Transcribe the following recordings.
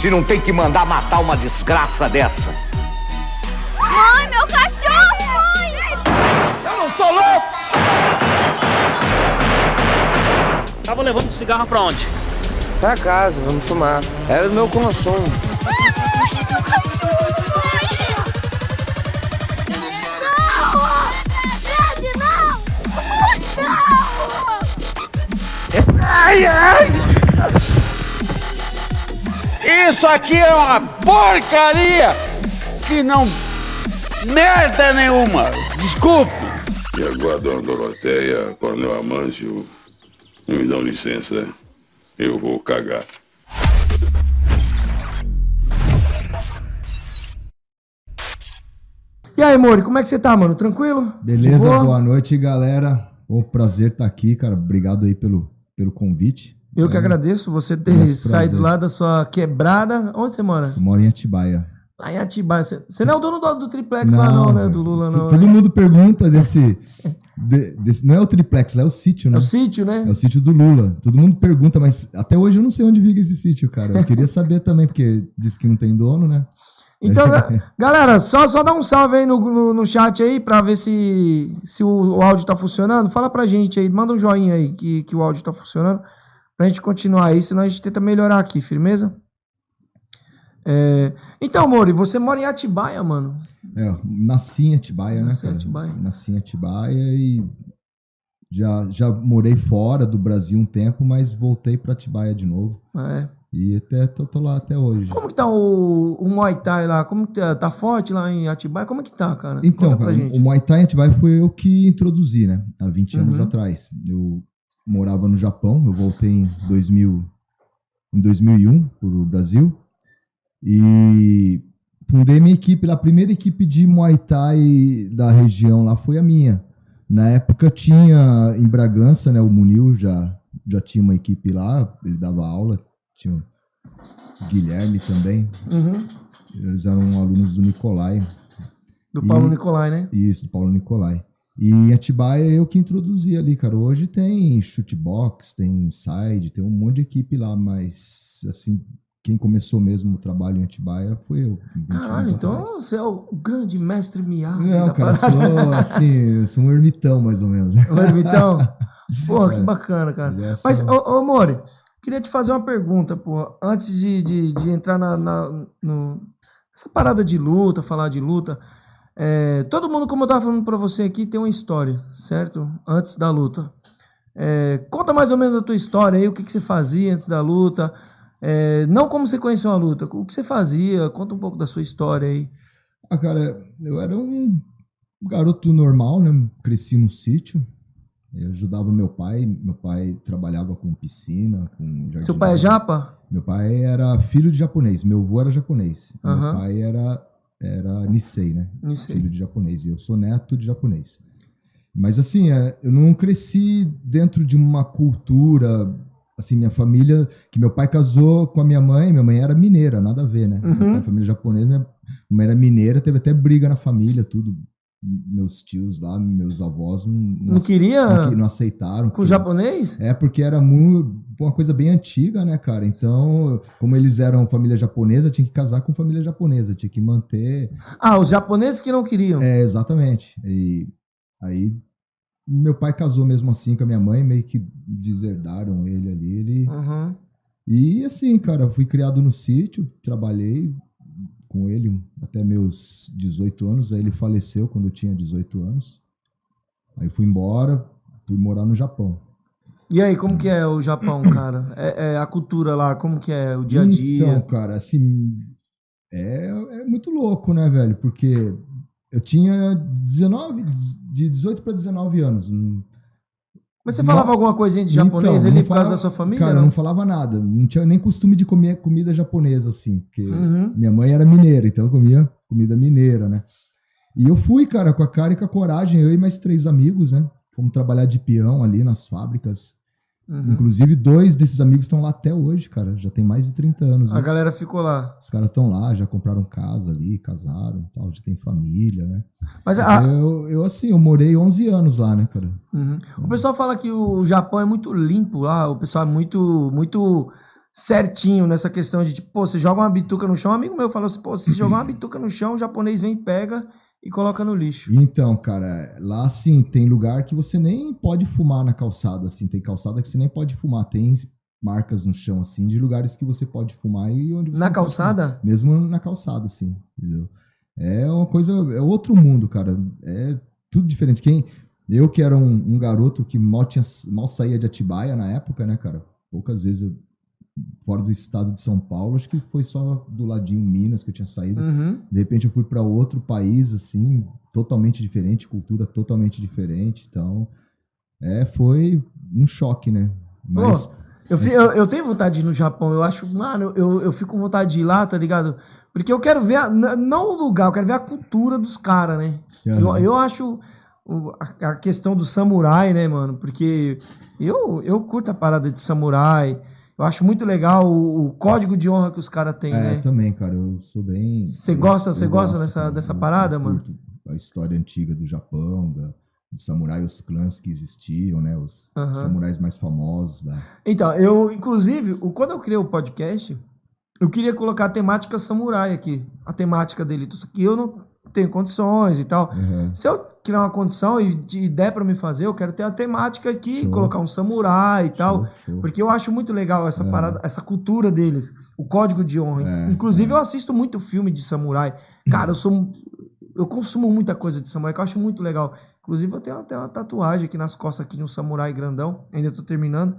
se não tem que mandar matar uma desgraça dessa. Mãe, meu cachorro, mãe! Eu não sou louco! Tava levando cigarro pra onde? Pra casa, vamos fumar. Era do meu consumo. Ai, meu cachorro, mãe! Não! Fred, não! Não! Ai, ai! Isso aqui é uma porcaria que não. merda nenhuma! Desculpe! E agora, dona Doroteia, Coronel Amâncio, me dão licença, eu vou cagar. E aí, Mori, como é que você tá, mano? Tranquilo? Beleza, boa? boa noite, galera. O prazer estar aqui, cara. Obrigado aí pelo, pelo convite. Eu que É, agradeço você ter Nosso saído prazer. lá da sua quebrada. Onde você mora? Eu moro em Atibaia. Lá em Atibaia. Você, não é o dono do, do triplex lá, não, né? Do Lula, não. Todo né? mundo pergunta desse, de- desse- Não é o triplex, lá é o sítio, É né? o sítio, né? É o sítio do Lula. Todo mundo pergunta, mas até hoje eu não sei onde fica esse sítio, cara. Eu queria saber também, porque diz que não tem dono, né? Então, ga- galera, só, só dá um salve aí no, no, no chat aí pra ver se, se o, o áudio tá funcionando. Fala pra gente aí, manda um joinha aí que, que o áudio tá funcionando. Pra gente continuar aí, senão a gente tenta melhorar aqui, firmeza? É, Então, Mori, você mora em Atibaia, mano. É, nasci em Atibaia, né, Nasci em cara? Atibaia. Nasci em Atibaia e já, já morei fora do Brasil um tempo, mas voltei pra Atibaia de novo. É. E até tô, tô lá até hoje. Como que tá o, o Muay Thai lá? Como que tá? Tá forte lá em Atibaia? Como é que tá, cara? Então, cara, gente. o Muay Thai em Atibaia foi eu que introduzi, né? Há 20 anos Uhum. atrás. Eu morava no Japão, eu voltei em 2000, em 2001 pro Brasil e fundei minha equipe, a primeira equipe de Muay Thai da região lá foi a minha. Na época tinha em Bragança, né, o Munil já já tinha uma equipe lá, ele dava aula, tinha o Guilherme também, Uhum. eles eram alunos do Nicolai. Do Paulo E- Nicolai, né? Isso, do Paulo Nicolai. E Atibaia eu que introduzi ali, cara. Hoje tem shootbox, tem inside, tem um monte de equipe lá, mas assim, quem começou mesmo o trabalho em Atibaia foi eu. 20 Caralho, então atrás. você é o grande mestre Miyagi Não, cara, sou assim, eu sou um ermitão, mais ou menos. Ô, Então, porra, que É. bacana, cara. É Mas, ô, ô Mori, queria te fazer uma pergunta, pô. Antes de, de, de entrar na, na- no, nessa parada de luta, falar de luta. É, todo mundo, como eu tava falando pra você aqui, tem uma história, certo? Antes da luta. É, conta mais ou menos a tua história aí, o que, que você fazia antes da luta. É, não como você conheceu a luta, o que você fazia, conta um pouco da sua história aí. Ah, cara, eu era um garoto normal, né? Cresci no sítio. Eu ajudava meu pai. Meu pai trabalhava com piscina, com jardim. Seu pai é japa? Meu pai era filho de japonês, meu avô era japonês. Aham. Meu pai era, era Nisei, né? Aí. Filho de japonês. E eu sou neto de japonês. Mas assim, é, eu não cresci dentro de uma cultura. Assim, minha família. Que meu pai casou com a minha mãe, minha mãe era mineira, nada a ver, né? Uhum. Pai, família japonesa, minha mãe era mineira, teve até briga na família, tudo. Meus tios lá, meus avós não, Não queria não, não aceitaram. com porque- japonês? é, porque era mu- uma coisa bem antiga, né, cara? Então, como eles eram família japonesa, tinha que casar com família japonesa, tinha que manter. Ah, os japoneses que não queriam. É, exatamente. E aí, meu pai casou mesmo assim com a minha mãe, meio que deserdaram ele ali. Ele... Uhum. E assim, cara, fui criado no sítio, trabalhei com ele até meus 18 anos. Aí ele faleceu quando eu tinha 18 anos. Aí fui embora, fui morar no Japão. E aí, como que é o Japão, cara? É, é a cultura lá, como que é o dia a dia? Então, cara, assim, é, é muito louco, né, velho? Porque eu tinha 19, de 18 para 19 anos. Mas você Não- falava alguma coisinha de Então, japonês não ali por causa falava- da sua família? Cara, eu não? não falava nada. Não tinha nem costume de comer comida japonesa, assim. Porque Uhum. minha mãe era mineira, então eu comia comida mineira, né? E eu fui, cara, com a cara e com a coragem, eu e mais três amigos, né? Fomos trabalhar de peão ali nas fábricas. Uhum. Inclusive, dois desses amigos estão lá até hoje, cara. Já tem mais de 30 anos. A isso. galera ficou lá. Os caras estão lá, já compraram casa ali, casaram e tal, já tem família, né? Mas Mas a- eu, eu, assim, eu morei 11 anos lá, né, cara? Uhum. O pessoal fala que o Japão é muito limpo lá, o pessoal é muito, muito certinho nessa questão de, tipo, pô, você joga uma bituca no chão, um amigo meu falou assim, pô, se jogar uma bituca no chão, o japonês vem, pega e coloca no lixo. Então, cara, lá assim, tem lugar que você nem pode fumar na calçada, assim, tem calçada que você nem pode fumar, tem marcas no chão, assim, de lugares que você pode fumar e onde você Na calçada? Mesmo na calçada, assim, entendeu? É uma coisa, é outro mundo, cara, é tudo diferente. Quem, eu que era um, um garoto que mal, tinha, mal saía de Atibaia na época, né, cara, poucas vezes eu, fora do estado de São Paulo, acho que foi só do ladinho Minas que eu tinha saído. Uhum. De repente eu fui para outro país, assim, totalmente diferente, cultura totalmente diferente. Então, é, foi um choque, né? Mas, Pô, eu, eu, eu tenho vontade de ir no Japão, eu acho, mano, eu, eu fico com vontade de ir lá, tá ligado? Porque eu quero ver, a- não o lugar, eu quero ver a cultura dos caras, né? Eu, eu acho o- a, a questão do samurai, né, mano? Porque eu, eu curto a parada de samurai. Eu acho muito legal o, o código de honra que os caras têm, é, né? também, cara, eu sou bem. Você gosta- você gosta dessa- cara, dessa parada, mano? A história antiga do Japão, da, dos samurais, os clãs que existiam, né? Os samurais mais famosos. Da... Então, eu, inclusive, quando eu criei o podcast, eu queria colocar a temática samurai aqui. A temática dele. Só que eu não tenho condições e tal. Aham. Se eu criar uma condição e de- der pra me fazer, eu quero ter a temática aqui, Show. colocar um samurai e tal. Show, show. Porque eu acho muito legal essa É. parada, essa cultura deles, o código de honra. É, Inclusive, é. eu assisto muito filme de samurai. Cara, eu sou. Eu consumo muita coisa de samurai, que eu acho muito legal. Inclusive, eu tenho até uma tatuagem aqui nas costas aqui de um samurai grandão. Ainda tô terminando.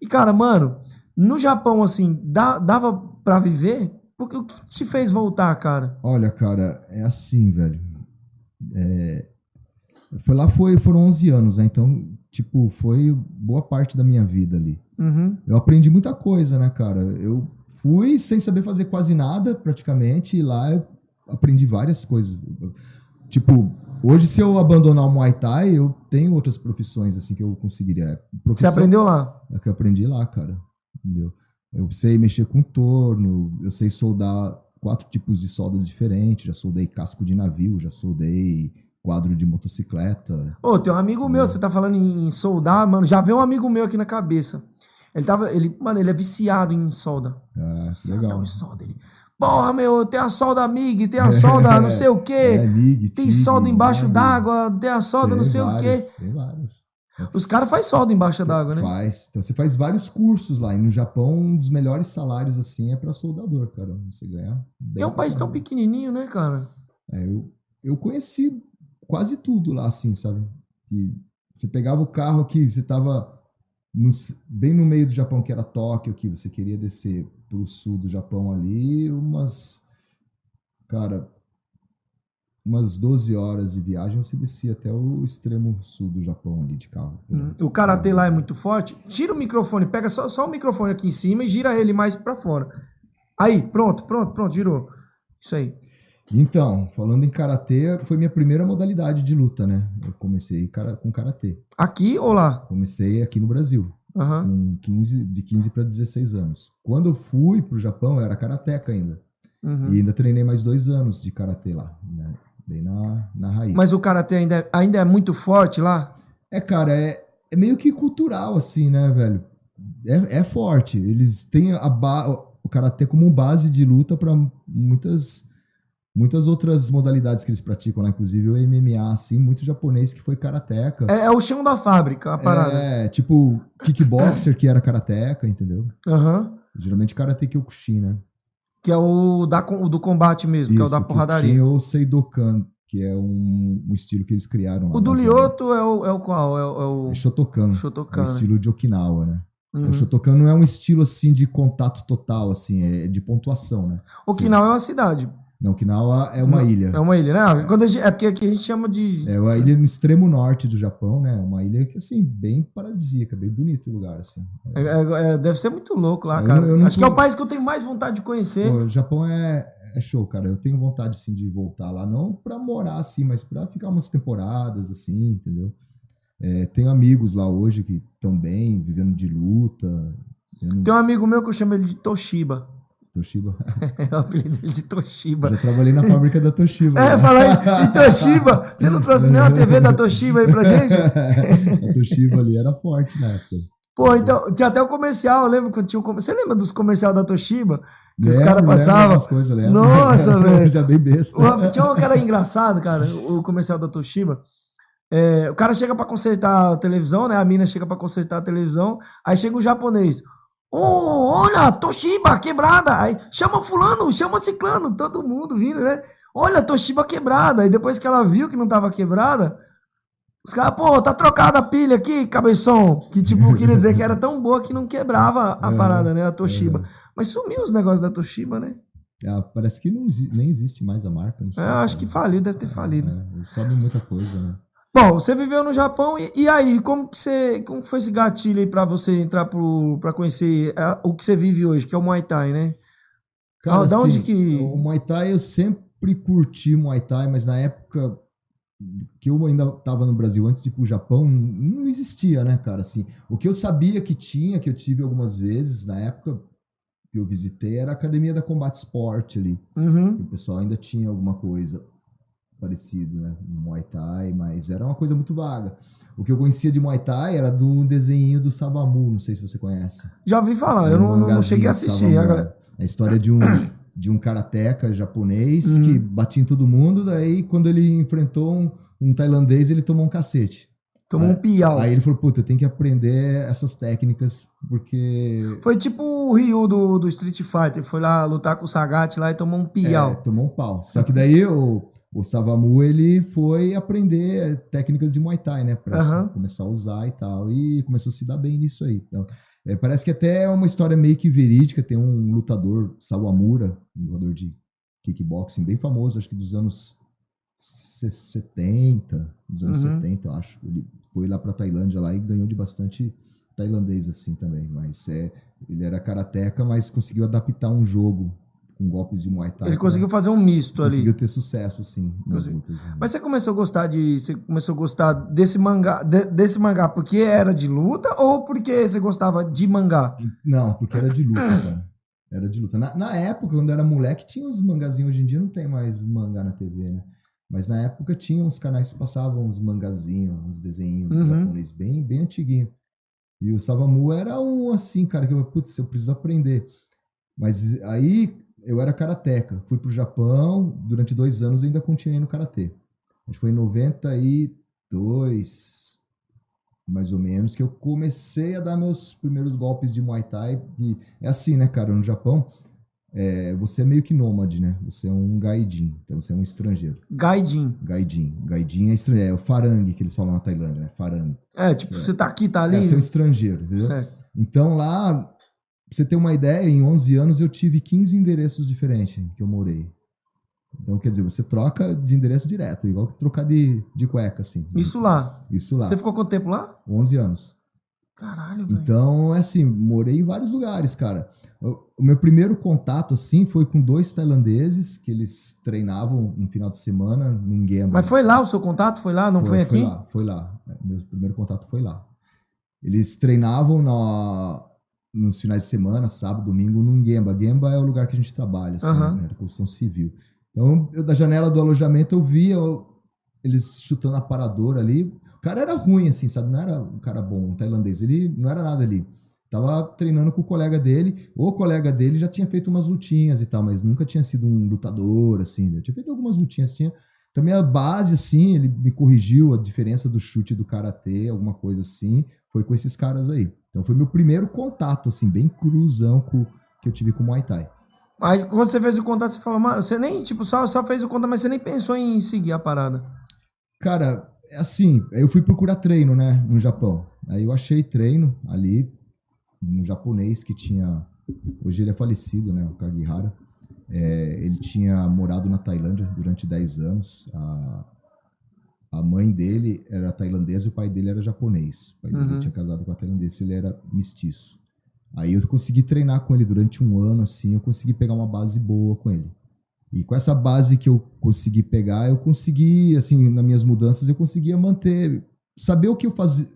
E, cara, mano, no Japão, assim, dá- dava pra viver? Porque o que te fez voltar, cara? Olha, cara, é assim, velho. É, Foi lá, foi, foram 11 anos, né? Então, tipo, foi boa parte da minha vida ali. Uhum. Eu aprendi muita coisa, né, cara? Eu fui sem saber fazer quase nada, praticamente, e lá eu aprendi várias coisas. Tipo, hoje se eu abandonar o Muay Thai, eu tenho outras profissões, assim, que eu conseguiria. Você Profissão aprendeu lá? É que eu aprendi lá, cara. Entendeu? Eu sei mexer com torno, eu sei soldar quatro tipos de soldas diferentes, já soldei casco de navio, já soldei quadro de motocicleta. Ô, tem um amigo meu, você tá falando em soldar, mano, já veio um amigo meu aqui na cabeça. Ele tava, ele, mano, ele é viciado em solda. Ah, Viciadão legal. em solda. Ele, porra, meu, tem a solda MIG, tem a solda não sei o quê, É, MIG, tem TIG, solda embaixo d'água, tem a solda não tem sei o quê. Tem várias. Os caras fazem solda embaixo d'água, né? Faz. Então você faz vários cursos lá. E no Japão, um dos melhores salários assim é para soldador, cara. Você ganhar. bem É um país tão pequenininho, né, cara? É, eu, eu conheci quase tudo lá, assim, sabe? E você pegava o carro aqui, você tava no bem no meio do Japão, que era Tóquio, que você queria descer pro sul do Japão ali, umas. Cara, umas 12 horas de viagem, você descia até o extremo sul do Japão ali de carro. Hum, O karatê lá é muito forte. Tira o microfone, pega só, só o microfone aqui em cima e gira ele mais pra fora. Aí, pronto, pronto, pronto, girou. Isso aí. Então, falando em karatê, foi minha primeira modalidade de luta, né? Eu comecei com karatê. Aqui ou lá? Comecei aqui no Brasil, Aham. com 15, de 15 para 16 anos. Quando eu fui pro Japão, eu era karateca ainda. Uhum. E ainda treinei mais dois anos de karatê lá, né? Bem na, na raiz. Mas o karatê ainda é, ainda é muito forte lá? É, cara, é, é meio que cultural, assim, né, velho? É, é forte. Eles têm a ba o karatê como base de luta para muitas muitas outras modalidades que eles praticam lá, inclusive o MMA, assim, muito japonês que foi karateca. É, é o chão da fábrica, a parada. É, tipo kickboxer que era karateca, entendeu? Aham. Geralmente karate kyokushin, né? Que é o, da, o do combate mesmo, que é o da Isso, porradaria. Kyokushin ou Seidokan, que é um, um estilo que eles criaram. O do na Lioto é o, é o qual? É, o- é o É Shotokan. Shotokan, É o né? estilo de Okinawa, né? Uhum. O Shotokan não é um estilo assim de contato total, assim, é de pontuação, né? Okinawa é uma cidade. Não, Okinawa é uma Não, ilha. É uma ilha, né? Quando a gente- é porque aqui a gente chama de. É uma ilha no extremo norte do Japão, né? Uma ilha que, assim, bem paradisíaca, bem bonito o lugar, assim. é- é- é- deve ser muito louco lá, Eu cara. não- eu não Acho que é o país que eu tenho mais vontade de conhecer. Pô, o Japão é, é show, cara. Eu tenho vontade, assim, de voltar lá. Não pra morar, assim, mas pra ficar umas temporadas, assim, entendeu? É, tenho amigos lá hoje que estão bem, vivendo de luta. Não- Tem um amigo meu que eu chamo ele de Toshiba. Toshiba. É o apelido dele de Toshiba. Já trabalhei na fábrica da Toshiba. É, né? fala aí, em Toshiba. Você não trouxe nem uma TV da Toshiba aí pra gente? a Toshiba ali era forte na época. Pô, então, tinha até o comercial, eu lembro quando tinha o comercial. Você lembra dos comerciais da Toshiba? Que os Lembro, caras lembro passavam. coisas, lembro. Nossa, velho. Já bem besta. Uma- Tinha um cara engraçado, cara, o comercial da Toshiba. É, o cara chega pra consertar a televisão, né? A mina chega pra consertar a televisão. Aí chega o japonês. Oh, olha, Toshiba quebrada. Aí chama fulano, chama ciclano, todo mundo vindo, né? Olha, Toshiba quebrada. E depois que ela viu que não tava quebrada, os caras, pô, tá trocada a pilha aqui, cabeção. Que tipo, queria dizer que era tão boa que não quebrava a É, parada, né? A Toshiba. é. Mas sumiu os negócios da Toshiba, né? Ah, parece que não nem existe mais a marca. Não sei, É, acho que faliu, deve ter falido. É, sobe muita coisa, né? Bom, você viveu no Japão e, e aí, como que você, como que foi esse gatilho aí pra você entrar pro, pra conhecer é, o que você vive hoje, que é o Muay Thai, né? Ah, da onde que- O Muay Thai eu sempre curti Muay Thai, mas na época que eu ainda estava no Brasil, antes de ir pro Japão, não existia, né, cara? Assim, o que eu sabia que tinha, que eu tive algumas vezes na época que eu visitei, era a Academia da Combate Sport ali. Uhum. o pessoal ainda tinha alguma coisa parecido, né? Muay Thai, mas era uma coisa muito vaga. O que eu conhecia de Muay Thai era do desenho do Savamu, não sei se você conhece. Já ouvi falar, eu Um não, não mangazinho cheguei a assistir. Savamu, Agora, é. A história de um, de um karateca japonês Uhum. que batia em todo mundo, daí quando ele enfrentou um, um tailandês, ele tomou um cacete. tomou um piau. Aí ele falou, puta, tem que aprender essas técnicas, porque... Foi tipo o Ryu do, do Street Fighter, foi lá lutar com o Sagat lá e tomou um É, piau. tomou um pau. Só que daí o, o Savamu, ele foi aprender técnicas de Muay Thai, né? Pra Aham. começar a usar e tal. E começou a se dar bem nisso aí. Então, é, parece que até é uma história meio que verídica. Tem um lutador, Sawamura, um lutador de kickboxing bem famoso, acho que dos anos se- 70, dos anos Uhum. 70, eu acho. Ele foi lá pra Tailândia lá e ganhou de bastante tailandês assim também. Mas é, ele era karateca, mas conseguiu adaptar um jogo com golpes de Muay Thai. Ele pra- conseguiu fazer um misto ali. Conseguiu ter sucesso, assim, nas lutas. né? Mas você começou a gostar de. Você começou a gostar desse mangá, de- desse mangá porque era de luta ou porque você gostava de mangá? Não, porque era de luta, cara. Era de luta. Na, na época, quando eu era moleque, tinha uns mangazinhos. Hoje em dia não tem mais mangá na TV, né? Mas na época tinha uns canais que passavam uns mangazinhos, uns desenhos Uhum. japonês bem, bem antiguinho. E o Savamu era um assim, cara, que eu, putz, eu preciso aprender. Mas aí eu era karateca. Fui pro Japão, durante dois anos eu ainda continuei no karatê. Acho que foi em 92, mais ou menos, que eu comecei a dar meus primeiros golpes de Muay Thai. E é assim, né, cara? No Japão, é, você é meio que nômade, né? Você é um gaidin, então você é um estrangeiro. Gaidin. Gaidin. Gaidin é estrangeiro. É o farang que eles falam na Tailândia, né? Farang. É, tipo, você tá aqui, tá ali. É, você é um estrangeiro, entendeu? certo. Então lá, pra você ter uma ideia, em 11 anos eu tive 15 endereços diferentes que eu morei. Então, quer dizer, você troca de endereço direto, igual que trocar de, de cueca, assim. Isso lá. Isso lá. Você ficou quanto tempo lá? 11 anos. Caralho, velho. Então, é assim, morei em vários lugares, cara. O, meu primeiro contato, assim, foi com dois tailandeses que eles treinavam um final de semana num Gemba. Mas foi lá o seu contato? Foi lá? Não foi, aqui? Foi lá, foi lá. Meu primeiro contato foi lá. Eles treinavam na, nos finais de semana, sábado, domingo, num Gemba. Gemba é o lugar que a gente trabalha, assim, Aham. né, na construção civil. Então, eu, da janela do alojamento, eu via eu- eles chutando a paradora ali. O cara era ruim, assim, sabe? Não era um cara bom, um tailandês. Ele não era nada ali. Tava treinando com o colega dele. O colega dele já tinha feito umas lutinhas e tal, mas nunca tinha sido um lutador, assim. né? Tinha feito algumas lutinhas, tinha também a base, assim, ele me corrigiu a diferença do chute do karatê, alguma coisa assim, foi com esses caras aí. Então foi meu primeiro contato, assim, bem cruzão com, que eu tive com o Muay Thai. Mas quando você fez o contato, você falou, mano, você nem, tipo, só, só fez o contato, mas você nem pensou em seguir a parada. Cara, é assim, eu fui procurar treino, né, no Japão. Aí eu achei treino ali, um japonês que tinha, hoje ele é falecido, né, o Kagihara. É, ele tinha morado na Tailândia durante 10 anos. A, a mãe dele era tailandesa e o pai dele era japonês. O pai dele Uhum. tinha casado com a tailandesa, ele era mestiço. Aí eu consegui treinar com ele durante um ano, assim, eu consegui pegar uma base boa com ele. E com essa base que eu consegui pegar, eu consegui, assim, nas minhas mudanças, eu conseguia manter, saber o que eu fazia,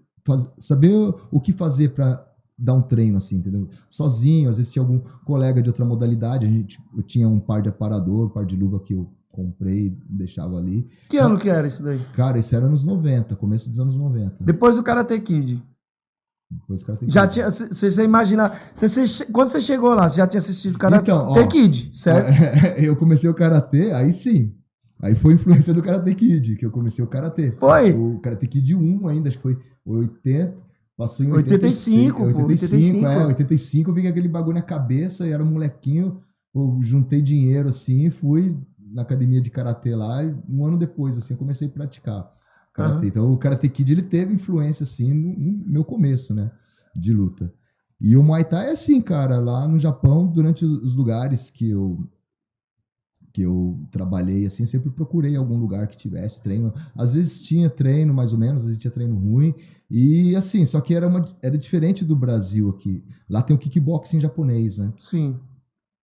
saber o que fazer para dar um treino, assim, entendeu? Sozinho, às vezes tinha algum colega de outra modalidade, a gente, eu tinha um par de aparador, um par de luva que eu comprei e deixava ali. Que ano que era isso daí? Cara, isso era nos 90, começo dos anos 90. Depois do Karate Kid. Depois o cara tem Já tinha. Se você che- quando você chegou lá, você já tinha assistido Karate Então, ó, Kid, certo? eu comecei o karatê, aí sim. Aí foi influência do Karate Kid, que eu comecei o karatê. Foi? O Karate Kid 1 ainda, acho que foi 80, passou em 85, 85, pô, 85, 85. é, 85 eu vi aquele bagulho na cabeça, e era um molequinho, eu juntei dinheiro assim, fui na academia de karatê lá, e um ano depois assim, eu comecei a praticar karatê. Aham. Então o Karate Kid ele teve influência assim no, no meu começo, né, de luta. E o Muay Thai é assim, cara, lá no Japão, durante os lugares que eu que eu trabalhei assim, sempre procurei algum lugar que tivesse treino. Às vezes tinha treino mais ou menos, às vezes tinha treino ruim. E assim, só que era uma era diferente do Brasil aqui. Lá tem o kickboxing japonês, né? Sim.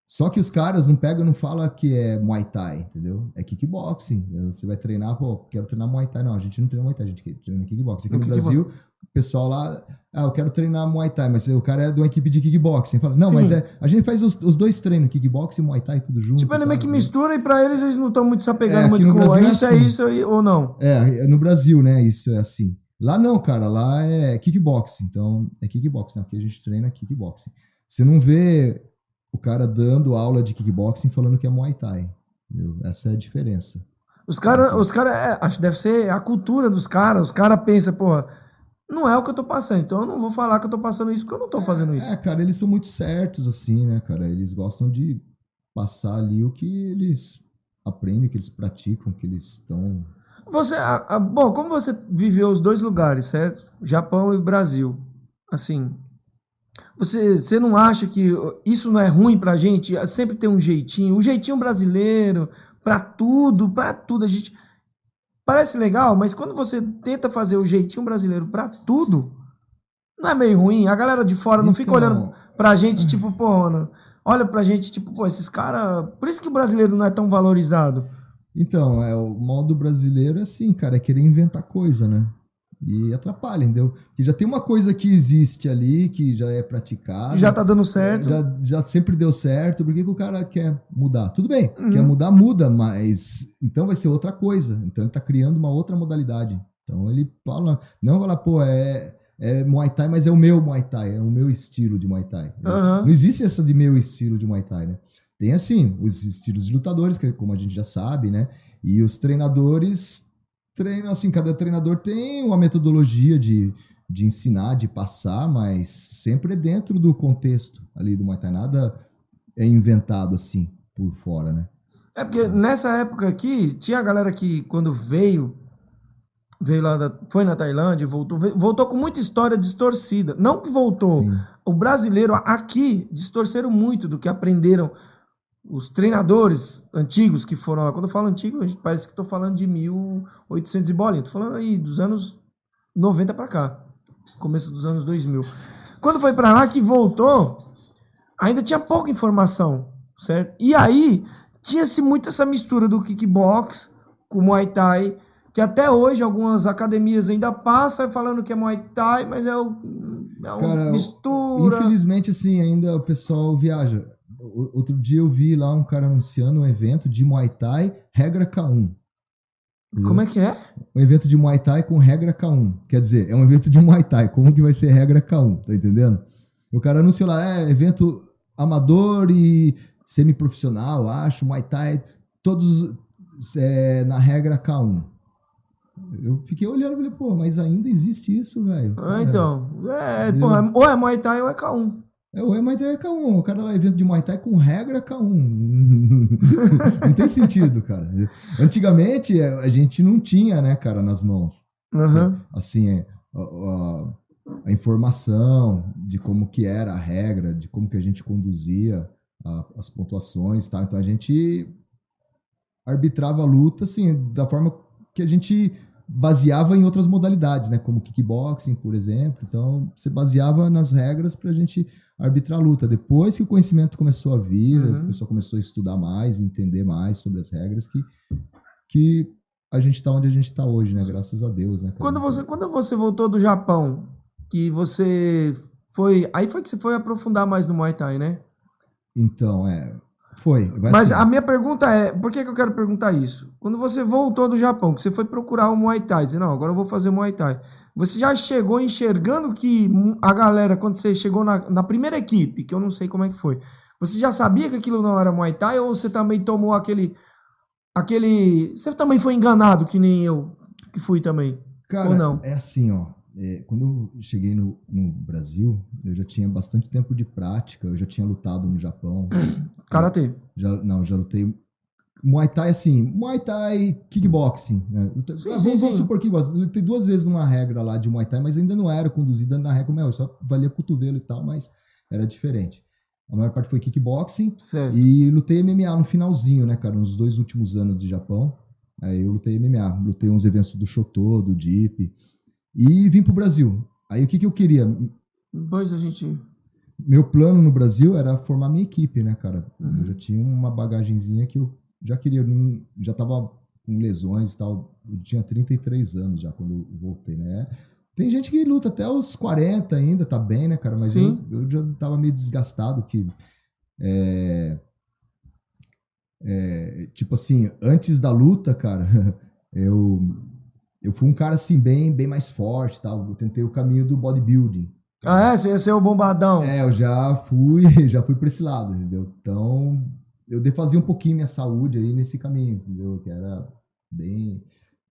Só que os caras não pegam, não fala que é Muay Thai, entendeu? É kickboxing. Você vai treinar, pô, quero treinar Muay Thai. Não, a gente não treina Muay Thai, a gente treina kickboxing. Aqui No no. Brasil, o pessoal lá, ah, eu quero treinar Muay Thai, mas o cara é de uma equipe de kickboxing. Fala, não, Sim. mas é, a gente faz os, os dois treinos, kickboxing e Muay Thai, tudo junto. Tipo, ele e meio que mistura e pra eles eles não estão muito se apegando É, muito com Brasil é isso, é assim. isso aí, ou não. É, no Brasil, né? Isso é assim. Lá não, cara. Lá é kickboxing. Então, é kickboxing. Aqui a gente treina kickboxing. Você não vê o cara dando aula de kickboxing falando que é Muay Thai. entendeu? Essa é a diferença. Os caras, os cara, é, acho que deve ser a cultura dos caras. Os caras pensam, porra, não é o que eu tô passando, então eu não vou falar que eu tô passando isso porque eu não tô fazendo isso. É, cara, eles são muito certos, assim, né, cara? Eles gostam de passar ali o que eles aprendem, que eles praticam, que eles estão. Você, a- a- bom, como você viveu os dois lugares, certo? Japão e Brasil. Assim, você, você não acha que isso não é ruim pra gente? Sempre tem um jeitinho, o jeitinho brasileiro, pra tudo, pra tudo. A gente parece legal, mas quando você tenta fazer o jeitinho brasileiro pra tudo, não é meio ruim? A galera de fora não fica Então, olhando pra gente, tipo, pô, olha pra gente, tipo, pô, esses caras. Por isso que o brasileiro não é tão valorizado. Então, é, o mal do brasileiro é assim, cara, é querer inventar coisa, né? E atrapalha, entendeu? Que já tem uma coisa que existe ali, que já é praticada. Já tá dando certo. Já, já sempre deu certo, por que, que o cara quer mudar? Tudo bem, Uhum. quer mudar, muda, mas então vai ser outra coisa. Então ele tá criando uma outra modalidade. Então ele fala, não vai lá, pô, é, é Muay Thai, mas é o meu Muay Thai, é o meu estilo de Muay Thai. Aham. Não existe essa de meu estilo de Muay Thai, né? Tem assim, os estilos de lutadores, que como a gente já sabe, né? E os treinadores treinam assim, cada treinador tem uma metodologia de, de ensinar, de passar, mas sempre é dentro do contexto ali do Muay Thai. Nada é inventado assim por fora, né? É porque nessa época aqui, tinha a galera que quando veio, veio lá, da, foi na Tailândia, voltou, veio- voltou com muita história distorcida. Não que voltou, Sim. o brasileiro aqui distorceram muito do que aprenderam os treinadores antigos que foram lá. Quando eu falo antigo, parece que estou falando de 1800 e bolinha. Estou falando aí dos anos 90 para cá, começo dos anos 2000. Quando foi para lá que voltou, ainda tinha pouca informação, certo? E aí tinha-se muito essa mistura do kickbox com Muay Thai, que até hoje algumas academias ainda passam falando que é Muay Thai, mas é, o, é uma Cara, mistura. Infelizmente, assim, ainda o pessoal viaja. Outro dia eu vi lá um cara anunciando um evento de Muay Thai, regra K1. Entendeu? Como é que é? um evento de Muay Thai com regra K1. Quer dizer, é um evento de Muay Thai. Como que vai ser regra K1? Tá entendendo? O cara anunciou lá, é evento amador e semiprofissional, acho, Muay Thai, todos é, na regra K1. Eu fiquei olhando e falei, pô, mas ainda existe isso, velho. Ah, então. É, porra, ou é Muay Thai ou é K1. É, o Muay Thai é K1. O cara lá, evento de Muay Thai com regra K1. não tem sentido, cara. Antigamente, a a gente não tinha, né, cara, nas mãos. Aham. assim, é, a, a- a informação de como que era a regra, de como que a gente conduzia a- as pontuações e tal. Então a gente arbitrava a luta, assim, da forma que a gente baseava em outras modalidades, né? Como kickboxing, por exemplo. Então, você baseava nas regras pra gente arbitrar a luta. Depois que o conhecimento começou a vir, Uhum. o pessoal começou a estudar mais, entender mais sobre as regras, que, que a gente tá onde a gente tá hoje, né? Graças a Deus, né? cara? Quando você, quando você voltou do Japão, que você foi. Aí foi que você foi aprofundar mais no Muay Thai, né? Então, é. Foi. Mas assim. a minha pergunta é: por que, que eu quero perguntar isso? Quando você voltou do Japão, que você foi procurar o Muay Thai, dizer, não, agora eu vou fazer Muay Thai. Você já chegou enxergando que a galera, quando você chegou na, na primeira equipe, que eu não sei como é que foi, você já sabia que aquilo não era Muay Thai ou você também tomou aquele. aquele. Você também foi enganado, que nem eu, que fui também? Cara, ou não? é assim, ó. é, quando eu cheguei no, no Brasil, eu já tinha bastante tempo de prática, eu já tinha lutado no Japão. Karatê. Já, não, já lutei. Muay Thai, assim, Muay Thai kickboxing. Né? Sim, ah, sim, vamos, vamos sim. supor kickboxing. Eu Lutei duas vezes numa regra lá de Muay Thai, mas ainda não era conduzida na regra como é hoje. Só valia cotovelo e tal, mas era diferente. A maior parte foi kickboxing. Certo. E lutei MMA no finalzinho, né, cara? Nos dois últimos anos de Japão. Aí eu lutei MMA. Lutei uns eventos do Shoto, do Jeep. E vim pro Brasil. Aí o que, que eu queria? Depois a gente. Meu plano no Brasil era formar minha equipe, né, cara? Uhum. Eu já tinha uma bagagenzinha que eu já queria. Já tava com lesões e tal. Eu tinha 33 anos já quando eu voltei, né? Tem gente que luta até os 40 ainda, tá bem, né, cara? Mas eu, eu já tava meio desgastado que. é, é, tipo assim, antes da luta, cara, eu, eu fui um cara assim, bem, bem mais forte tal. Eu tentei o caminho do bodybuilding. Ah, é? Você ia ser o bombadão. É, eu já fui, já fui pra esse lado, entendeu? Então, eu defazia um pouquinho minha saúde aí nesse caminho, entendeu? Que era bem.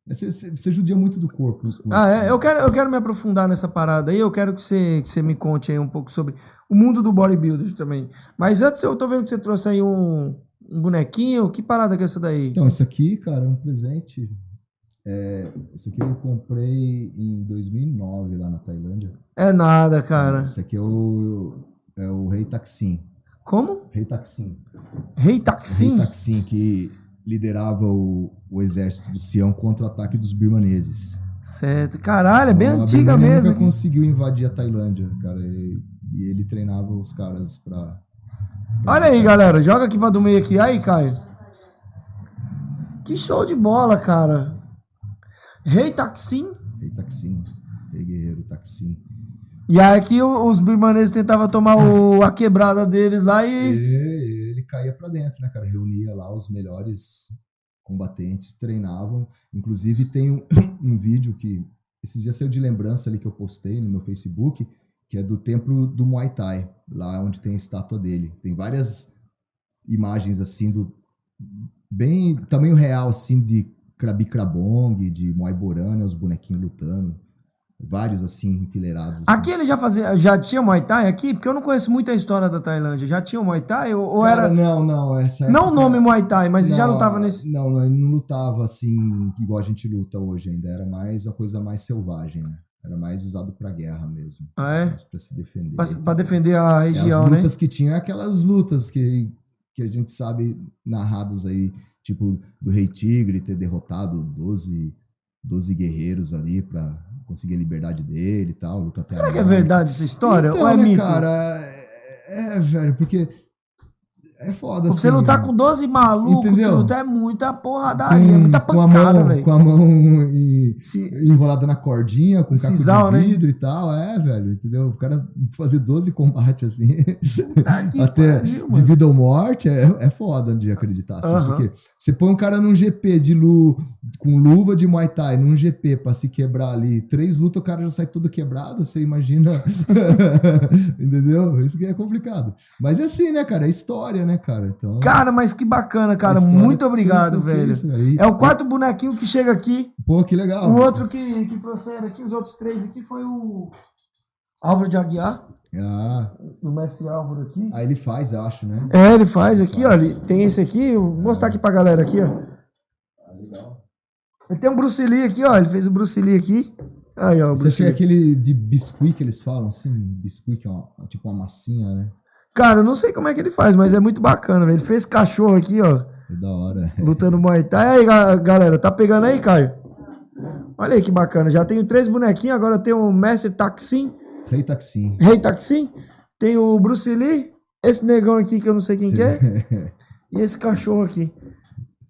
Você, você, judia muito do corpo. com Ah, isso, é? né? Eu quero, eu quero me aprofundar nessa parada aí. Eu quero que você, que você me conte aí um pouco sobre o mundo do bodybuilder também. Mas antes, eu tô vendo que você trouxe aí um, um bonequinho. Que parada que é essa daí? Então, isso aqui, cara, é um presente. É, isso aqui eu comprei em 2009 lá na Tailândia. É nada, cara. Esse aqui é o, é o Rei Taksin. Como? Rei Taksin. Rei Rei Taksin? Taksin, que liderava o, o exército do Sião contra o ataque dos birmaneses. Certo. Caralho, é bem Então, antiga mesmo. nunca conseguiu invadir a Tailândia, cara. E, e ele treinava os caras pra. pra- Olha aí, galera. Joga aqui pra do meio aqui. Aí, Caio. Que show de bola, cara. Rei Taksin. Rei Taksin. Rei Guerreiro Taksin. E aí aqui os birmaneses tentavam tomar o- a quebrada deles lá e... Ele, ele caía pra dentro, né, cara? Reunia lá os melhores combatentes, treinavam. Inclusive tem um, um vídeo que esses dias saiu de lembrança ali que eu postei no meu Facebook, que é do templo do Muay Thai, lá onde tem a estátua dele. Tem várias imagens assim do bem tamanho real assim de Krabi Krabong, de Muay Borana, os bonequinhos lutando. Vários assim enfileirados. assim. Aqui ele já fazia, já tinha Muay Thai aqui? Porque eu não conheço muito a história da Tailândia. Já tinha o Muay Thai ou, ou Cara, era... não, não, essa Não o nome Muay Thai, mas já não tava a- nesse... Não, não, ele não lutava assim, igual a gente luta hoje ainda. Era mais uma coisa mais selvagem, né? Era mais usado pra guerra mesmo. Ah, é? Pra se defender. Pra, pra defender a É, região, As né? lutas que tinham, é aquelas lutas que, que a gente sabe narradas aí, tipo do Rei Tigre ter derrotado 12, 12 guerreiros ali pra conseguir a liberdade dele e tal. Luta até Será que é verdade essa história? Então, ou é né, mito? cara, é, é, velho, porque é foda você assim, lutar com 12 malucos, Entendeu? é muita porradaria, muita com a pancada, mão, velho. com a mão e- Se- enrolada na cordinha, com caco Sisal, né? de vidro e tal, é, velho, entendeu? O cara fazer 12 combates assim, até pariu, de vida ou morte, é, é foda de acreditar, assim, Aham. porque você põe um cara num GP de lu, com luva de Muay Thai, num GP pra se quebrar ali, três lutas o cara já sai todo quebrado, você imagina, entendeu? Isso que é complicado. Mas é assim, né, cara, é história, né, cara, então... Cara, mas que bacana, cara. Muito obrigado, velho. isso, É o quarto bonequinho que chega aqui. Pô, que legal. O outro que, que trouxeram aqui, os outros três aqui, foi o Álvaro de Aguiar, Ah, o mestre Álvaro aqui. aí ele faz, acho, né? É, ele faz aqui, ó. Ele tem esse aqui, vou mostrar aqui pra galera aqui, ó. Ah, legal. Ele tem um Bruce Lee aqui, ó. Ele fez o Bruce Lee aqui. Aí, ó, Você Lee. aquele de biscuit que eles falam, assim, biscuit que é uma- tipo uma massinha, né? Cara, eu não sei como é que ele faz, mas é muito bacana, velho. Ele fez cachorro aqui, ó. É da hora. Lutando Muay Thai. Aí, ga- galera, tá pegando aí, Caio? Olha aí que bacana. Já tenho três bonequinhos, agora tem o Mestre Taksim, Rei Taxim. Rei Taksim. Tem o Bruce Lee, esse negão aqui que eu não sei quem que é, e esse cachorro aqui.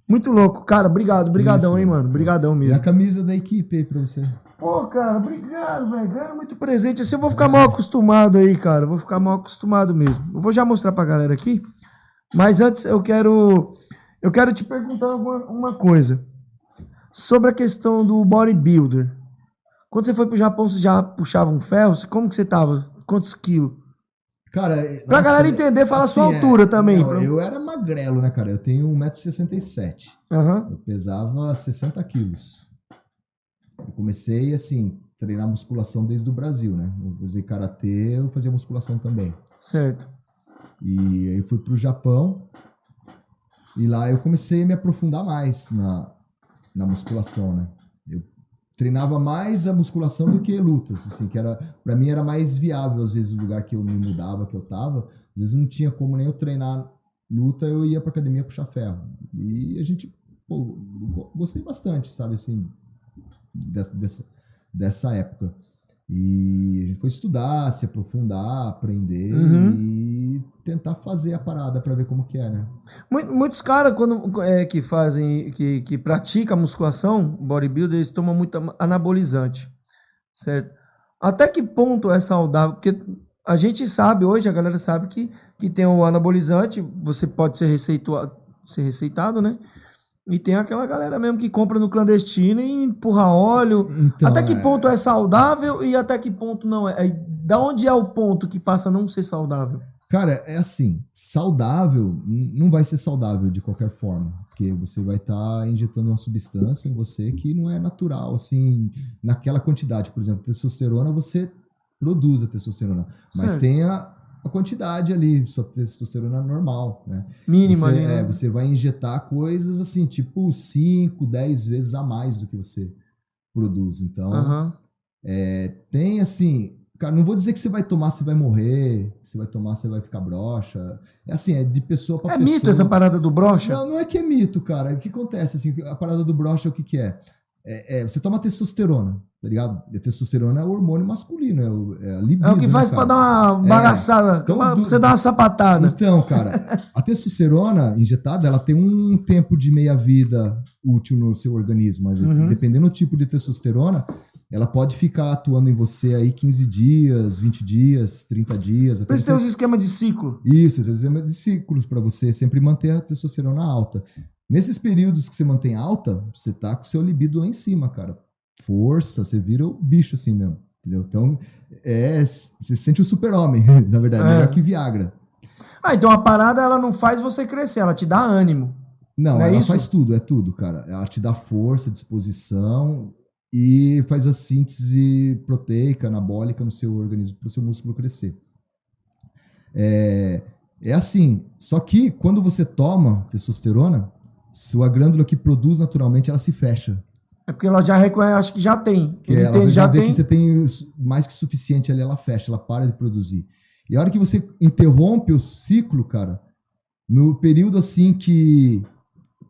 Muito louco. Cara, obrigado, brigadão, Isso, hein, mano. mano. Brigadão E a mesmo. camisa da equipe aí pra você. Pô, cara, obrigado, velho. Ganhando muito presente. Assim eu vou ficar mal acostumado aí, cara. Eu Vou ficar mal acostumado mesmo. Eu vou já mostrar pra galera aqui. Mas antes eu quero. Eu quero te perguntar uma, uma coisa. Sobre a questão do bodybuilder. Quando você foi pro Japão, você já puxava um ferro? Como que você tava? Quantos quilos? Cara, Pra galera entender, fala a sua altura também. é, não, eu era magrelo, né, cara? Eu tenho 1,67m. Aham. Eu pesava 60 quilos. Eu comecei, assim, treinar musculação desde o Brasil, né? Eu usei karatê, eu fazia musculação também. Certo. E aí fui pro Japão. E lá eu comecei a me aprofundar mais na, na musculação, né? Eu treinava mais a musculação do que lutas, assim, que era para mim era mais viável às vezes o lugar que eu me mudava, que eu tava, às vezes não tinha como nem eu treinar luta, eu ia pra academia puxar ferro. E a gente, pô, go- gostei bastante, sabe, assim, dessa, dessa, dessa época. E a gente foi estudar, se aprofundar, aprender Uhum. e tentar fazer a parada pra ver como que é, né? Mu- Muitos caras quando é, que fazem, que, que praticam a musculação, bodybuilder, eles tomam muito anabolizante, certo? Até que ponto é saudável? Porque a gente sabe hoje, a galera sabe que, que tem o anabolizante, você pode ser, receitua- ser receitado, né? E tem aquela galera mesmo que compra no clandestino e empurra óleo. Então, até que é- ponto é saudável e até que ponto não é? Da onde é o ponto que passa a não ser saudável? Cara, é assim, saudável não vai ser saudável de qualquer forma, porque você vai estar injetando uma substância em você que não é natural, assim, naquela quantidade. Por exemplo, testosterona, você produz a testosterona, mas Certo. tem a, a quantidade ali, sua testosterona normal, né? Mínima você, né? é, você vai injetar coisas assim, tipo 5, 10 vezes a mais do que você produz. Então, é, tem assim, cara, não vou dizer que você vai tomar, você vai morrer, você vai tomar, você vai ficar broxa. É assim, é de pessoa para É pessoa. mito essa parada do brocha? Não, não é que é mito, cara. O que acontece? Assim, a parada do brocha, o que, que é? É, é, Você toma testosterona, tá ligado? E a testosterona é o hormônio masculino, é, o, é a libido, É o que né, faz cara? pra dar uma É. bagaçada, Então, pra do- você dar uma sapatada. Então, cara, a testosterona injetada, ela tem um tempo de meia-vida útil no seu organismo, mas Uhum. dependendo do tipo de testosterona, ela pode ficar atuando em você aí 15 dias, 20 dias, 30 dias. Isso você- tem os esquemas de ciclo. Isso, vezes é de ciclos para você sempre manter a testosterona alta. Nesses períodos que você mantém alta, você tá com o seu libido lá em cima, cara. Força, você vira o bicho assim mesmo. Entendeu? Então, é, você sente o super-homem, na verdade, É. melhor que Viagra. Ah, então a parada ela não faz você crescer, ela te dá ânimo. Não, Não é ela isso? faz tudo, é tudo, cara. Ela te dá força, disposição e faz a síntese proteica, anabólica no seu organismo para o seu músculo crescer. É, é assim, só que quando você toma testosterona, sua glândula que produz naturalmente, ela se fecha. É porque ela já reconhece, acho que já tem. Que ela tem, já já tem. que você tem mais que suficiente ali, ela fecha, ela para de produzir. E a hora que você interrompe o ciclo, cara, no período assim que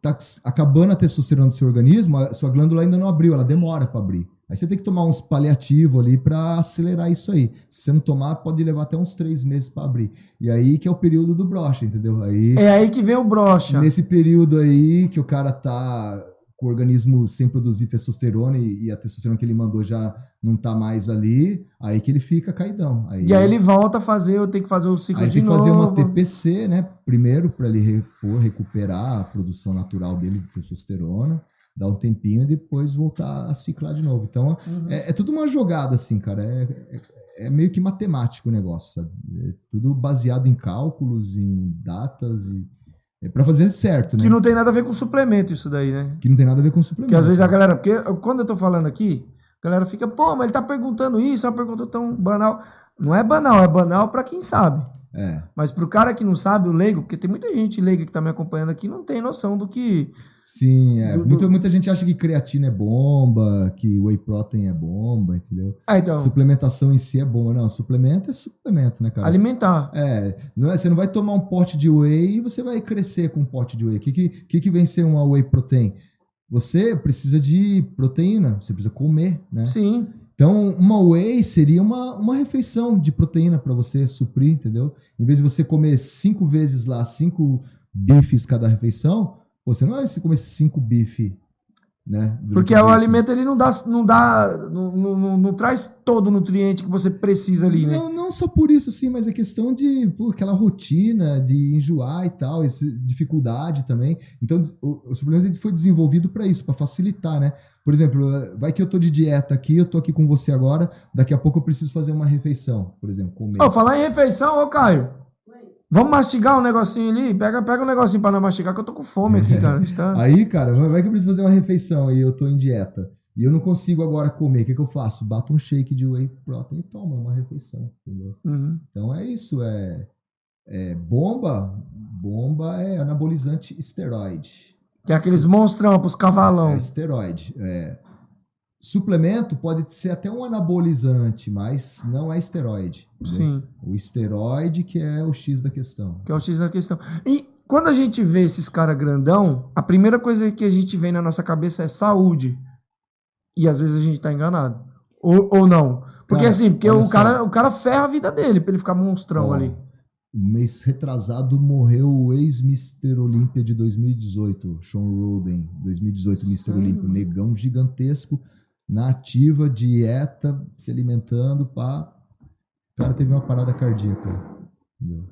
tá acabando a testosterona do seu organismo, a sua glândula ainda não abriu, ela demora para abrir. Aí você tem que tomar uns paliativos ali para acelerar isso aí. Se você não tomar, pode levar até uns três meses para abrir. E aí que é o período do brocha, entendeu? Aí É aí que vem o brocha. Nesse período aí que o cara tá com o organismo sem produzir testosterona e, e a testosterona que ele mandou já não tá mais ali, aí que ele fica caidão. Aí, E aí ele volta a fazer, eu tenho que fazer o ciclo aí de tem que novo. fazer uma TPC, né? Primeiro para ele repor, recuperar a produção natural dele de testosterona, dar um tempinho e depois voltar a ciclar de novo. Então Uhum. é, é tudo uma jogada assim, cara. É, é, é meio que matemático o negócio, sabe? É tudo baseado em cálculos, em datas e é para fazer certo, né? Que não tem nada a ver com suplemento isso daí, né? Que não tem nada a ver com suplemento. Porque às vezes a galera, porque quando eu tô falando aqui, a galera fica, pô, mas ele tá perguntando isso, é uma pergunta tão banal. Não é banal, é banal pra quem sabe. É. Mas pro cara que não sabe, o leigo, porque tem muita gente leiga que tá me acompanhando aqui, não tem noção do que. Sim, é. Do- do- Muita, muita gente acha que creatina é bomba, que whey protein é bomba, entendeu? Ah, então, Suplementação em si é bomba. Não, suplemento é suplemento, né, cara? alimentar. É, não é, você não vai tomar um pote de whey e você vai crescer com um pote de whey. O que, que, que, que vem ser uma whey protein? Você precisa de proteína, você precisa comer, né? Sim. Então, uma whey seria uma, uma refeição de proteína para você suprir, entendeu? Em vez de você comer cinco vezes lá, cinco bifes cada refeição, você não vai comer cinco bifes, né? Porque a o vez. alimento ele não dá, não dá, não, não, não- não traz todo o nutriente que você precisa ali, né? Não, não só por isso, assim, mas é questão de pô, aquela rotina de enjoar e tal, esse, dificuldade também. Então, o, o suplemento foi desenvolvido para isso, para facilitar, né? Por exemplo, vai que eu tô de dieta aqui, eu tô aqui com você agora, daqui a pouco eu preciso fazer uma refeição, por exemplo, comer. Ô, falar em refeição, ô Caio. Vamos mastigar um negocinho ali? Pega, pega um negocinho pra nós mastigar, que eu tô com fome aqui, cara. A gente tá... Aí, cara, vai que eu preciso fazer uma refeição e eu tô em dieta. E eu não consigo agora comer. O que, que eu faço? Bato um shake de whey protein e toma uma refeição. Uhum. Então é isso. É, é bomba. Bomba é anabolizante esteroide. Que é aqueles monstrão pros É cavalão. esteroide. É. Suplemento pode ser até um anabolizante, mas não é esteroide. entendeu? Sim, O esteroide que é o X da questão. que é o X da questão. E quando a gente vê esses caras grandão, a primeira coisa que a gente vem na nossa cabeça é saúde. E às vezes a gente tá enganado. Ou, ou não. Porque Cara, assim, porque o só. cara, o cara ferra a vida dele pra ele ficar monstrão Ó, ali. Mês retrasado morreu o ex-Mister Olímpia de 2018, Sean Roden, 2018 Mister Sério? Olímpio, negão gigantesco, na ativa, dieta, se alimentando, pá. O cara teve uma parada cardíaca. entendeu?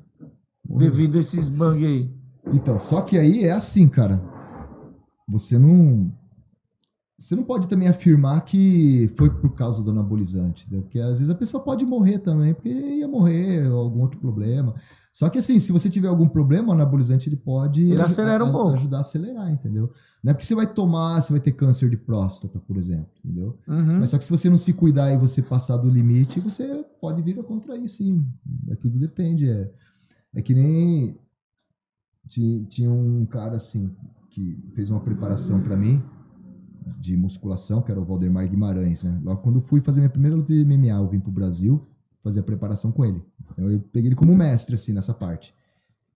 Devido a esses bang aí. Então, só que aí é assim, cara. Você não. Você não pode também afirmar que foi por causa do anabolizante, entendeu? porque às vezes a pessoa pode morrer também, porque ia morrer, ou algum outro problema. Só que assim, se você tiver algum problema, o anabolizante ele pode Ele acelera um pouco. ajudar a acelerar, entendeu? Não é porque você vai tomar, você vai ter câncer de próstata, por exemplo, entendeu? Uhum. Mas só que se você não se cuidar e você passar do limite, você pode vir a contrair, sim. É, tudo depende. É, é que nem ti- tinha um cara assim que fez uma preparação para mim de musculação, que era o Valdemar Guimarães, né? Logo quando eu fui fazer minha primeira luta de MMA, eu vim pro Brasil fazer a preparação com ele. Então eu peguei ele como mestre assim nessa parte.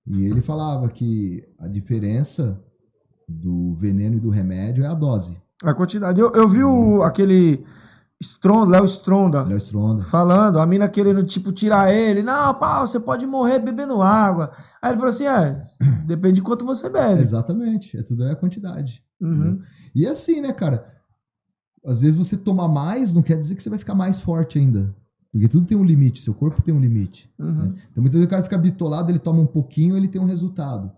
E ele falava que a diferença do veneno e do remédio é a dose. A quantidade. Eu, eu vi o, aquele Stronda, Léo Stronda, Léo Stronda. falando, a mina querendo, tipo, tirar ele. Não, pau, você pode morrer bebendo água. Aí ele falou assim: é, depende de quanto você bebe. Exatamente, é tudo é a quantidade. Uhum. E é assim, né, cara? Às vezes você tomar mais não quer dizer que você vai ficar mais forte ainda. Porque tudo tem um limite, seu corpo tem um limite. Uhum. Então muitas vezes o cara fica bitolado, ele toma um pouquinho, ele tem um resultado.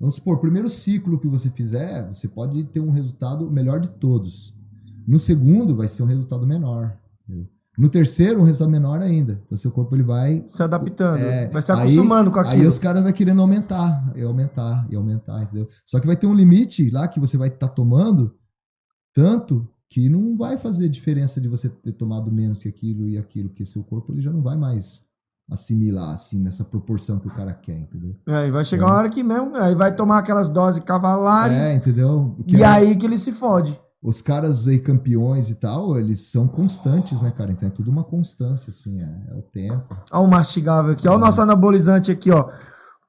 Vamos supor, o primeiro ciclo que você fizer, você pode ter um resultado melhor de todos. No segundo, vai ser um resultado menor. No terceiro, um resultado menor ainda. Então seu corpo ele vai Se adaptando. É, vai se aí- acostumando com Aí aquilo. os caras vão querendo aumentar, e aumentar, e aumentar, entendeu? Só que vai ter um limite lá que você vai estar tomando tanto que não vai fazer diferença de você ter tomado menos que aquilo e aquilo, porque seu corpo ele já não vai mais assimilar assim nessa proporção que o cara quer, entendeu? É, e vai chegar uma hora que mesmo, aí vai tomar aquelas doses cavalares, É, entendeu? Que e é- aí que ele se fode. os caras aí campeões e tal, eles são constantes, né, cara? Então é tudo uma constância, assim, é, é o tempo. Olha o mastigável aqui, olha o Uhum. nosso anabolizante aqui, ó.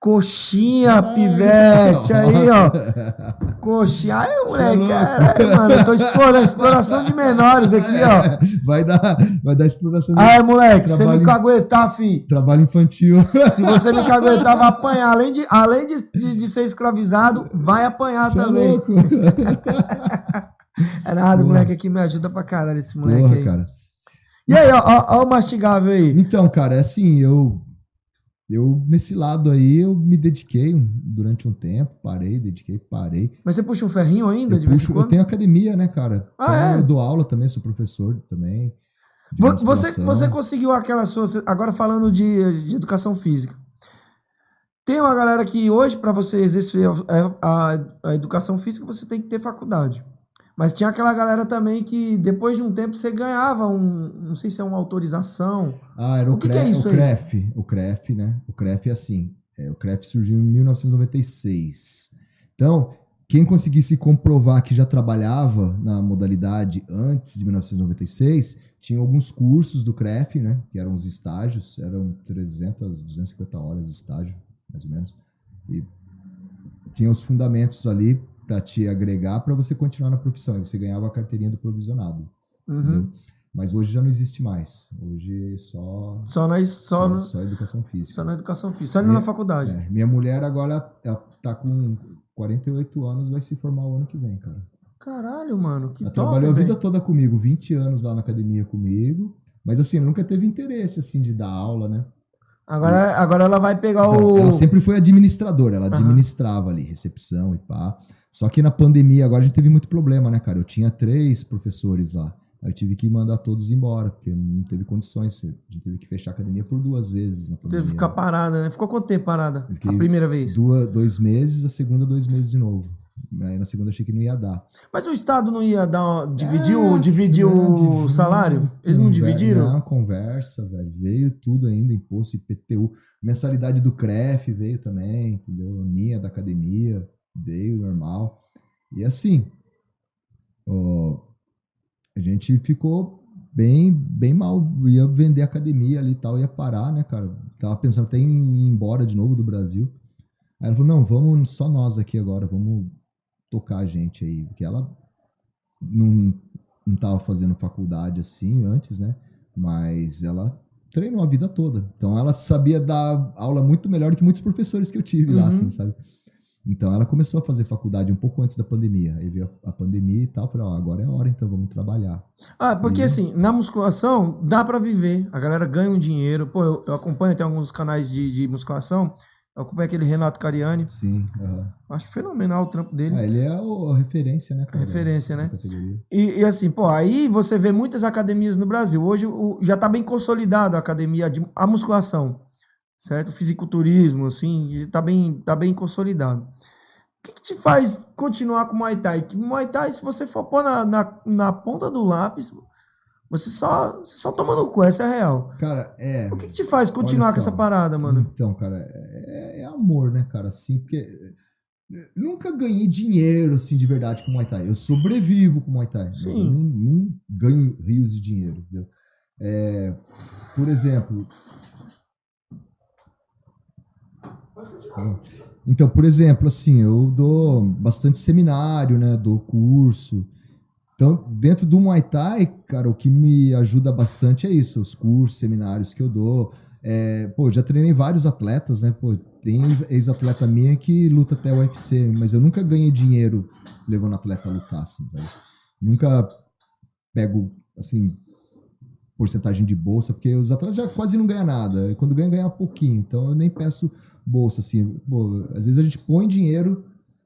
Coxinha, pivete, aí, ó. Coxinha. Cê é moleque, caralho, mano. Eu tô explorando, exploração de menores aqui, ó. Vai dar, vai dar exploração de Aí, moleque, se você me caguetar, fi. trabalho infantil. Se você me caguetar, vai apanhar. Além de, além de, de, de ser escravizado, vai apanhar é também. louco. É nada, Porra. moleque aqui me ajuda pra caralho, esse moleque Porra, aí. cara. E aí, ó, ó, ó o mastigável aí. Então, cara, é assim, eu eu nesse lado aí eu me dediquei um- durante um tempo, parei, dediquei, parei. Mas você puxa um ferrinho ainda, Eu, de vez puxo, eu tenho academia, né, cara? Ah, Então, é? Eu dou aula também, sou professor também. Você, você conseguiu aquela sua. Agora falando de, de educação física. Tem uma galera que hoje, para você exercer a, a- a educação física, você tem que ter faculdade. Mas tinha aquela galera também que depois de um tempo você ganhava um, não sei se é uma autorização. Ah, era o, O que que é CREF, isso o aí? CREF, o CREF, né? O CREF é assim. é, o CREF surgiu em 1996. Então, quem conseguisse comprovar que já trabalhava na modalidade antes de 1996, tinha alguns cursos do CREF, né? Que eram os estágios, eram 300, 250 horas de estágio, mais ou menos. E tinha os fundamentos ali para te agregar para você continuar na profissão. E você ganhava a carteirinha do provisionado. Uhum. Mas hoje já não existe mais. Hoje só Só, na, só, só, no- só educação física. só na educação física, só na faculdade. É, minha mulher agora ela tá com 48 anos, vai se formar o ano que vem, cara. Caralho, mano, que ela top, trabalhou a vida toda comigo, 20 anos lá na academia comigo. Mas assim, nunca teve interesse assim de dar aula, né? Agora, agora ela vai pegar Então, o. Ela sempre foi administradora, ela administrava ali, recepção e pá. Só que na pandemia agora a gente teve muito problema, né, cara? Eu tinha três professores lá. Aí eu tive que mandar todos embora, porque não teve condições. A gente teve que fechar a academia por duas vezes na pandemia. Teve que ficar parada, né? Ficou quanto tempo parada? A primeira vez. Duas, dois meses, a segunda dois meses de novo. Aí na segunda achei que não ia dar. Mas o Estado não ia dar uma, dividir, É, né, o dividiu, salário? Eles não conver- dividiram? Não, conversa, velho. Veio tudo ainda, imposto IPTU. Mensalidade do CREF veio também, entendeu? Minha da academia veio normal. E assim, ó, a gente ficou bem, bem mal. Ia vender a academia ali e tal, ia parar, né, cara? Tava pensando até em ir embora de novo do Brasil. Aí ela falou, não, vamos só nós aqui agora, vamos tocar a gente aí. Porque ela não, não tava fazendo faculdade assim antes, né? Mas ela treinou a vida toda. Então ela sabia dar aula muito melhor do que muitos professores que eu tive lá, Uhum. assim, sabe? Então ela começou a fazer faculdade um pouco antes da pandemia. Aí veio a, pandemia e tal, falei, ó, agora é a hora, então vamos trabalhar. Ah, porque Uhum. assim, na musculação dá pra viver. A galera ganha um dinheiro. Pô, eu, eu acompanho até alguns canais de, de musculação. Eu acompanho aquele Renato Cariani. Sim. Acho fenomenal o trampo dele. Ah, ele é o- a referência, né? cara, Referência, né? E, e assim, pô, aí você vê muitas academias no Brasil. Hoje o- já tá bem consolidado a academia, de, a musculação, certo? O fisiculturismo, assim, tá bem, tá bem consolidado. O que, que te faz continuar com o Muay Thai? Que Muay Thai, se você for pôr na, na, na ponta do lápis, você só, você só toma no cu, essa é a real. Cara, é. O que, que te faz continuar com essa parada, mano? Então, cara, é, é amor, né, cara? Assim, porque nunca ganhei dinheiro, assim, de verdade com Muay Thai. Eu sobrevivo com Muay Thai. Mas eu Sim. não, não ganho rios de dinheiro, entendeu? É, por exemplo... Então, por exemplo, assim, eu dou bastante seminário, né? Dou curso. Então, dentro do Muay Thai, cara, o que me ajuda bastante é isso, os cursos, seminários que eu dou. É, pô, já treinei vários atletas, né? Pô, tem ex- ex-atleta minha que luta até o UFC, mas eu nunca ganhei dinheiro levando atleta a lutar, assim, sabe? Nunca pego, assim, porcentagem de bolsa, porque os atletas já quase não ganham nada. Quando ganha, ganha pouquinho. Então eu nem peço bolsa, assim. Pô, às vezes a gente põe dinheiro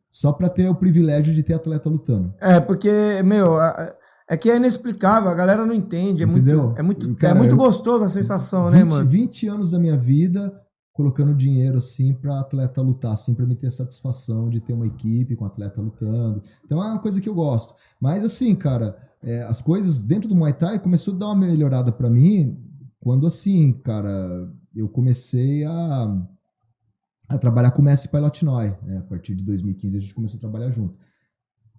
só pra ter o privilégio de ter atleta lutando. É, porque, meu, é que é inexplicável, a galera não entende. É Entendeu? muito, é muito, Cara, é muito eu- gostoso a sensação, né, 20, mano? 20 anos da minha vida colocando dinheiro assim pra atleta lutar, assim, pra me ter satisfação de ter uma equipe com atleta lutando. Então é uma coisa que eu gosto. Mas assim, cara, é, as coisas dentro do Muay Thai começou a dar uma melhorada pra mim quando assim, cara, eu comecei a, a trabalhar com o Messi Pilotnoy, né? A partir de 2015 a gente começou a trabalhar junto.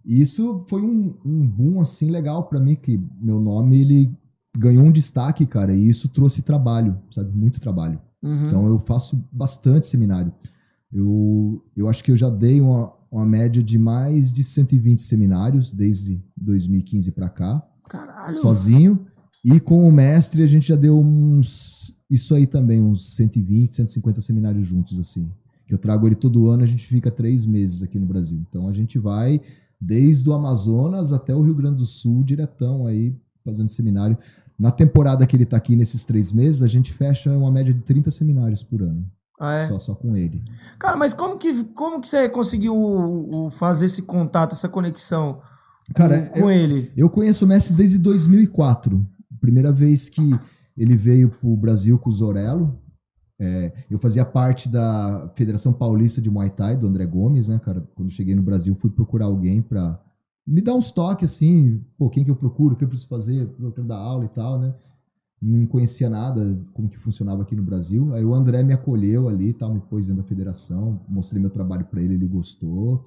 E isso foi um, um boom assim legal pra mim que meu nome ele ganhou um destaque, cara, e isso trouxe trabalho, sabe? Muito trabalho. Uhum. Então eu faço bastante seminário. Eu, eu acho que eu já dei uma, uma média de mais de 120 seminários desde 2015 para cá, Caralho. sozinho. E com o mestre a gente já deu uns. Isso aí também, uns 120, 150 seminários juntos, assim. Que eu trago ele todo ano, a gente fica três meses aqui no Brasil. Então a gente vai desde o Amazonas até o Rio Grande do Sul, diretão aí, fazendo seminário. Na temporada que ele tá aqui, nesses três meses, a gente fecha uma média de 30 seminários por ano. Ah, é? Só, só com ele. Cara, mas como que, como que você conseguiu o- fazer esse contato, essa conexão Cara, com, com ele? Eu conheço o Messi desde 2004. Primeira vez que ele veio pro Brasil com o Zorello. É, eu fazia parte da Federação Paulista de Muay Thai, do André Gomes, né, cara? Quando cheguei no Brasil, fui procurar alguém para me dá uns toques assim, pô, quem que eu procuro, o que eu preciso fazer, eu quero dar aula e tal, né? Não conhecia nada como que funcionava aqui no Brasil. Aí o André me acolheu ali, tal, me pôs dentro da federação, mostrei meu trabalho para ele, ele gostou.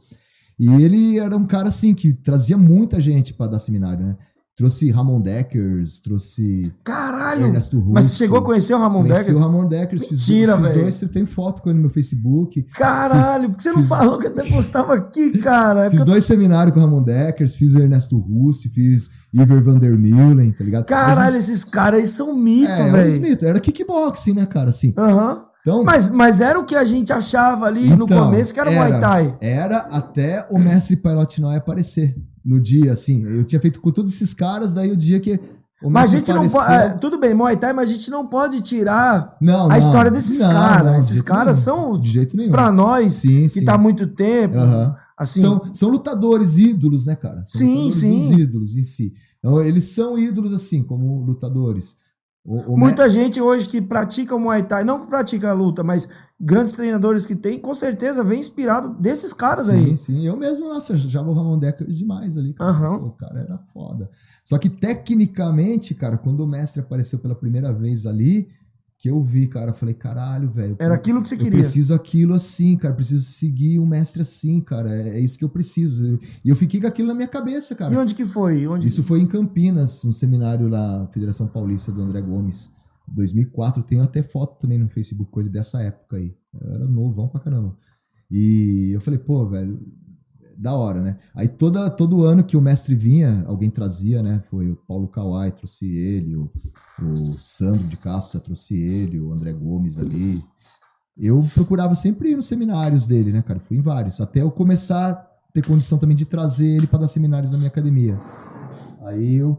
E ele era um cara assim que trazia muita gente para dar seminário, né? Trouxe Ramon Deckers, trouxe Caralho! Ernesto Russo. Mas você chegou a conhecer o Ramon Conheci Deckers? o Ramon Deckers, fiz, Mentira, fiz velho. dois, eu tenho foto com ele no meu Facebook. Caralho, por que você não fiz- falou que até postava aqui, cara? É Fiz porque eu- dois seminários com o Ramon Deckers, fiz o Ernesto Russo, fiz Iver van der Meulen, tá ligado? Caralho, Mas, esses caras aí são mito, é, é um velho. mito. Era kickboxing, né, cara, assim. Aham. Então, Mas, mas era o que a gente achava ali no Então, começo, que era, Muay Thai. Era até o mestre Pilotinoy aparecer no dia, assim. Eu tinha feito com todos esses caras, daí o dia que o Mas a gente não apareceu... pode. é, tudo bem, Muay Thai, mas a gente não pode tirar Não, a não, história desses não, caras. não, de Esses jeito caras são, De jeito nenhum. pra nós, Sim, que sim. tá há muito tempo, Aham. assim. São, são lutadores ídolos, né, cara? São Sim, sim. Os ídolos em si. Então, eles são ídolos, assim, como lutadores. O, o Muita gente hoje que pratica o Muay Thai, não que pratica a luta, mas grandes treinadores que tem, com certeza vem inspirado desses caras sim, aí. sim. Eu mesmo, nossa, já vou Ramon Deckers demais ali, cara. Aham. Pô, o cara era foda. Só que tecnicamente, cara, quando o mestre apareceu pela primeira vez ali, que eu vi, cara, eu falei, caralho, velho. Era aquilo que você eu queria. preciso aquilo assim, cara. Preciso seguir um mestre assim, cara. É, é isso que eu preciso. E eu fiquei com aquilo na minha cabeça, cara. E onde que foi? Onde... Isso foi em Campinas, no seminário na Federação Paulista do André Gomes. 2004, tenho até foto também no Facebook com ele dessa época aí. Eu era novão pra caramba. E eu falei, pô, velho, da hora, né? Aí toda, todo ano que o mestre vinha, alguém trazia, né? Foi o Paulo Kawai, trouxe ele, o, o Sandro de Castro trouxe ele, o André Gomes ali. Eu procurava sempre ir nos seminários dele, né, cara? Fui em vários. Até eu começar a ter condição também de trazer ele para dar seminários na minha academia. Aí eu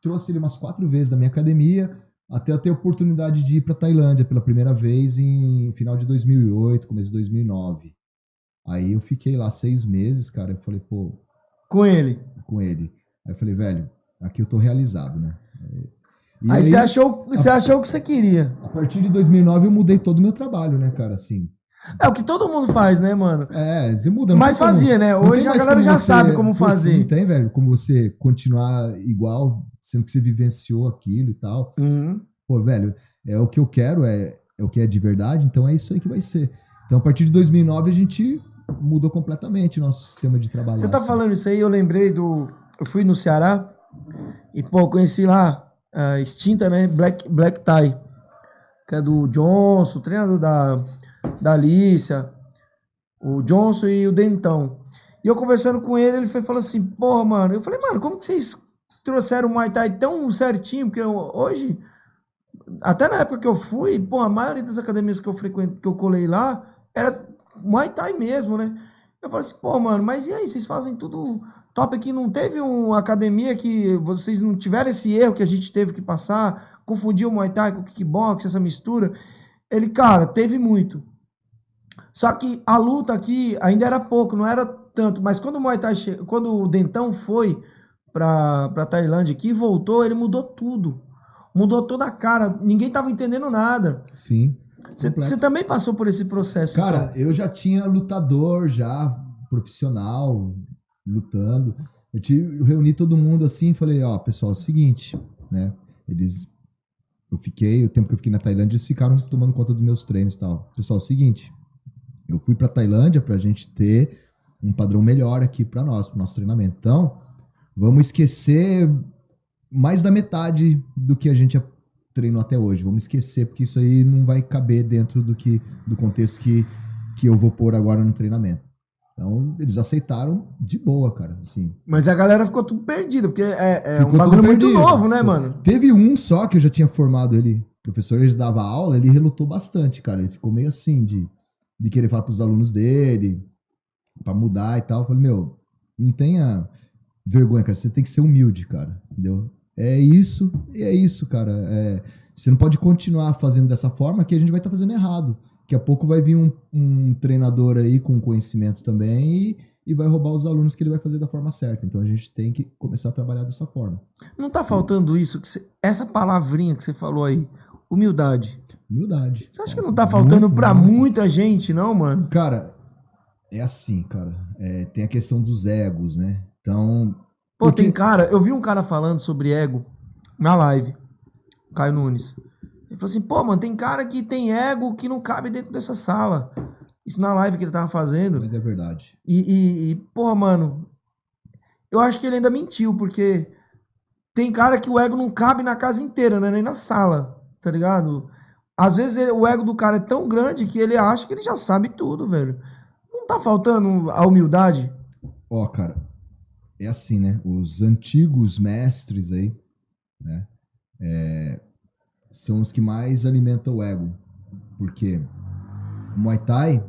trouxe ele umas quatro vezes da minha academia, até eu ter a oportunidade de ir para Tailândia pela primeira vez em final de 2008, começo de 2009. Aí eu fiquei lá seis meses, cara. Eu falei, pô, Com ele. com ele. Aí eu falei, velho, aqui eu tô realizado, né? E Aí, você achou, você achou o que você queria. A partir de 2009 eu mudei todo o meu trabalho, né, cara? Assim, É o que todo mundo faz, né, mano? é, você muda. Mas tem como- fazia, né? Hoje a galera já você- sabe como fazer. Não tem, velho, como você continuar igual, sendo que você vivenciou aquilo e tal. Uhum. Pô, velho, é o que eu quero, é, é o que é de verdade, então é isso aí que vai ser. Então, a partir de 2009, a gente mudou completamente o nosso sistema de trabalho. Você tá assim. falando isso aí, eu lembrei do. Eu fui no Ceará e, pô, conheci lá a extinta, né? Black, Black Tie, que é do Johnson, treinador da, da Alicia, o Johnson e o Dentão. E eu conversando com ele, ele foi, falou assim: porra, mano. Eu falei, mano, como que vocês trouxeram o Muay Thai tão certinho? Porque eu- hoje, até na época que eu fui, pô, a maioria das academias que eu frequento, que eu colei lá, era Muay Thai mesmo, né? Eu falei assim, pô, mano, mas e aí, vocês fazem tudo top aqui? Não teve uma academia que vocês não tiveram esse erro que a gente teve que passar? Confundiu o Muay Thai com o kickbox, essa mistura? Ele, cara, teve muito. Só que a luta aqui ainda era pouco, não era tanto. Mas quando o Muay Thai, che... quando o Dentão foi pra, pra Tailândia aqui e voltou, ele mudou tudo. Mudou toda a cara. Ninguém tava entendendo nada. Sim. Você também passou por esse processo. Cara, então. eu já tinha lutador, já profissional, lutando. Eu tive, eu reuni todo mundo assim e falei, ó, pessoal, é o seguinte, né? Eles. Eu fiquei, o tempo que eu fiquei na Tailândia, eles ficaram tomando conta dos meus treinos e tal. Pessoal, é o seguinte, eu fui pra Tailândia pra gente ter um padrão melhor aqui pra nós, pro nosso treinamento. Então, vamos esquecer mais da metade do que a gente treinou até hoje. Vamos esquecer, porque isso aí não vai caber dentro do, que, do contexto que, que eu vou pôr agora no treinamento. Então, eles aceitaram de boa, cara. Assim, Mas a galera ficou tudo perdida, porque é, é um bagulho muito novo, né, mano? Teve um só que eu já tinha formado ele. O professor, ele dava aula, ele relutou bastante, cara. Ele ficou meio assim de, de querer falar pros alunos dele, pra mudar e tal. Eu falei, meu, não tenha vergonha, cara. Você tem que ser humilde, cara. Entendeu? É isso, e é isso, cara. É, você não pode continuar fazendo dessa forma que a gente vai estar fazendo errado. Daqui a pouco vai vir um, um treinador aí com conhecimento também e, e vai roubar os alunos que ele vai fazer da forma certa. Então a gente tem que começar a trabalhar dessa forma. Não tá faltando isso, que você- essa palavrinha que você falou aí, humildade. Humildade. Você acha que não tá faltando muito. muita gente, não, mano? Cara, é assim, cara. É, tem a questão dos egos, né? Então, Pô, Porque- tem cara, eu vi um cara falando sobre ego na live, Caio Nunes. Ele falou assim, pô, mano, tem cara que tem ego que não cabe dentro dessa sala. Isso na live que ele tava fazendo. mas é verdade. E, e, e, porra, mano, eu acho que ele ainda mentiu, porque tem cara que o ego não cabe na casa inteira, né? Nem na sala, tá ligado? Às vezes ele- o ego do cara é tão grande que ele acha que ele já sabe tudo, velho. Não tá faltando a humildade? Ó, cara, é assim, né? Os antigos mestres aí, né? é, são os que mais alimentam o ego. Porque o Muay Thai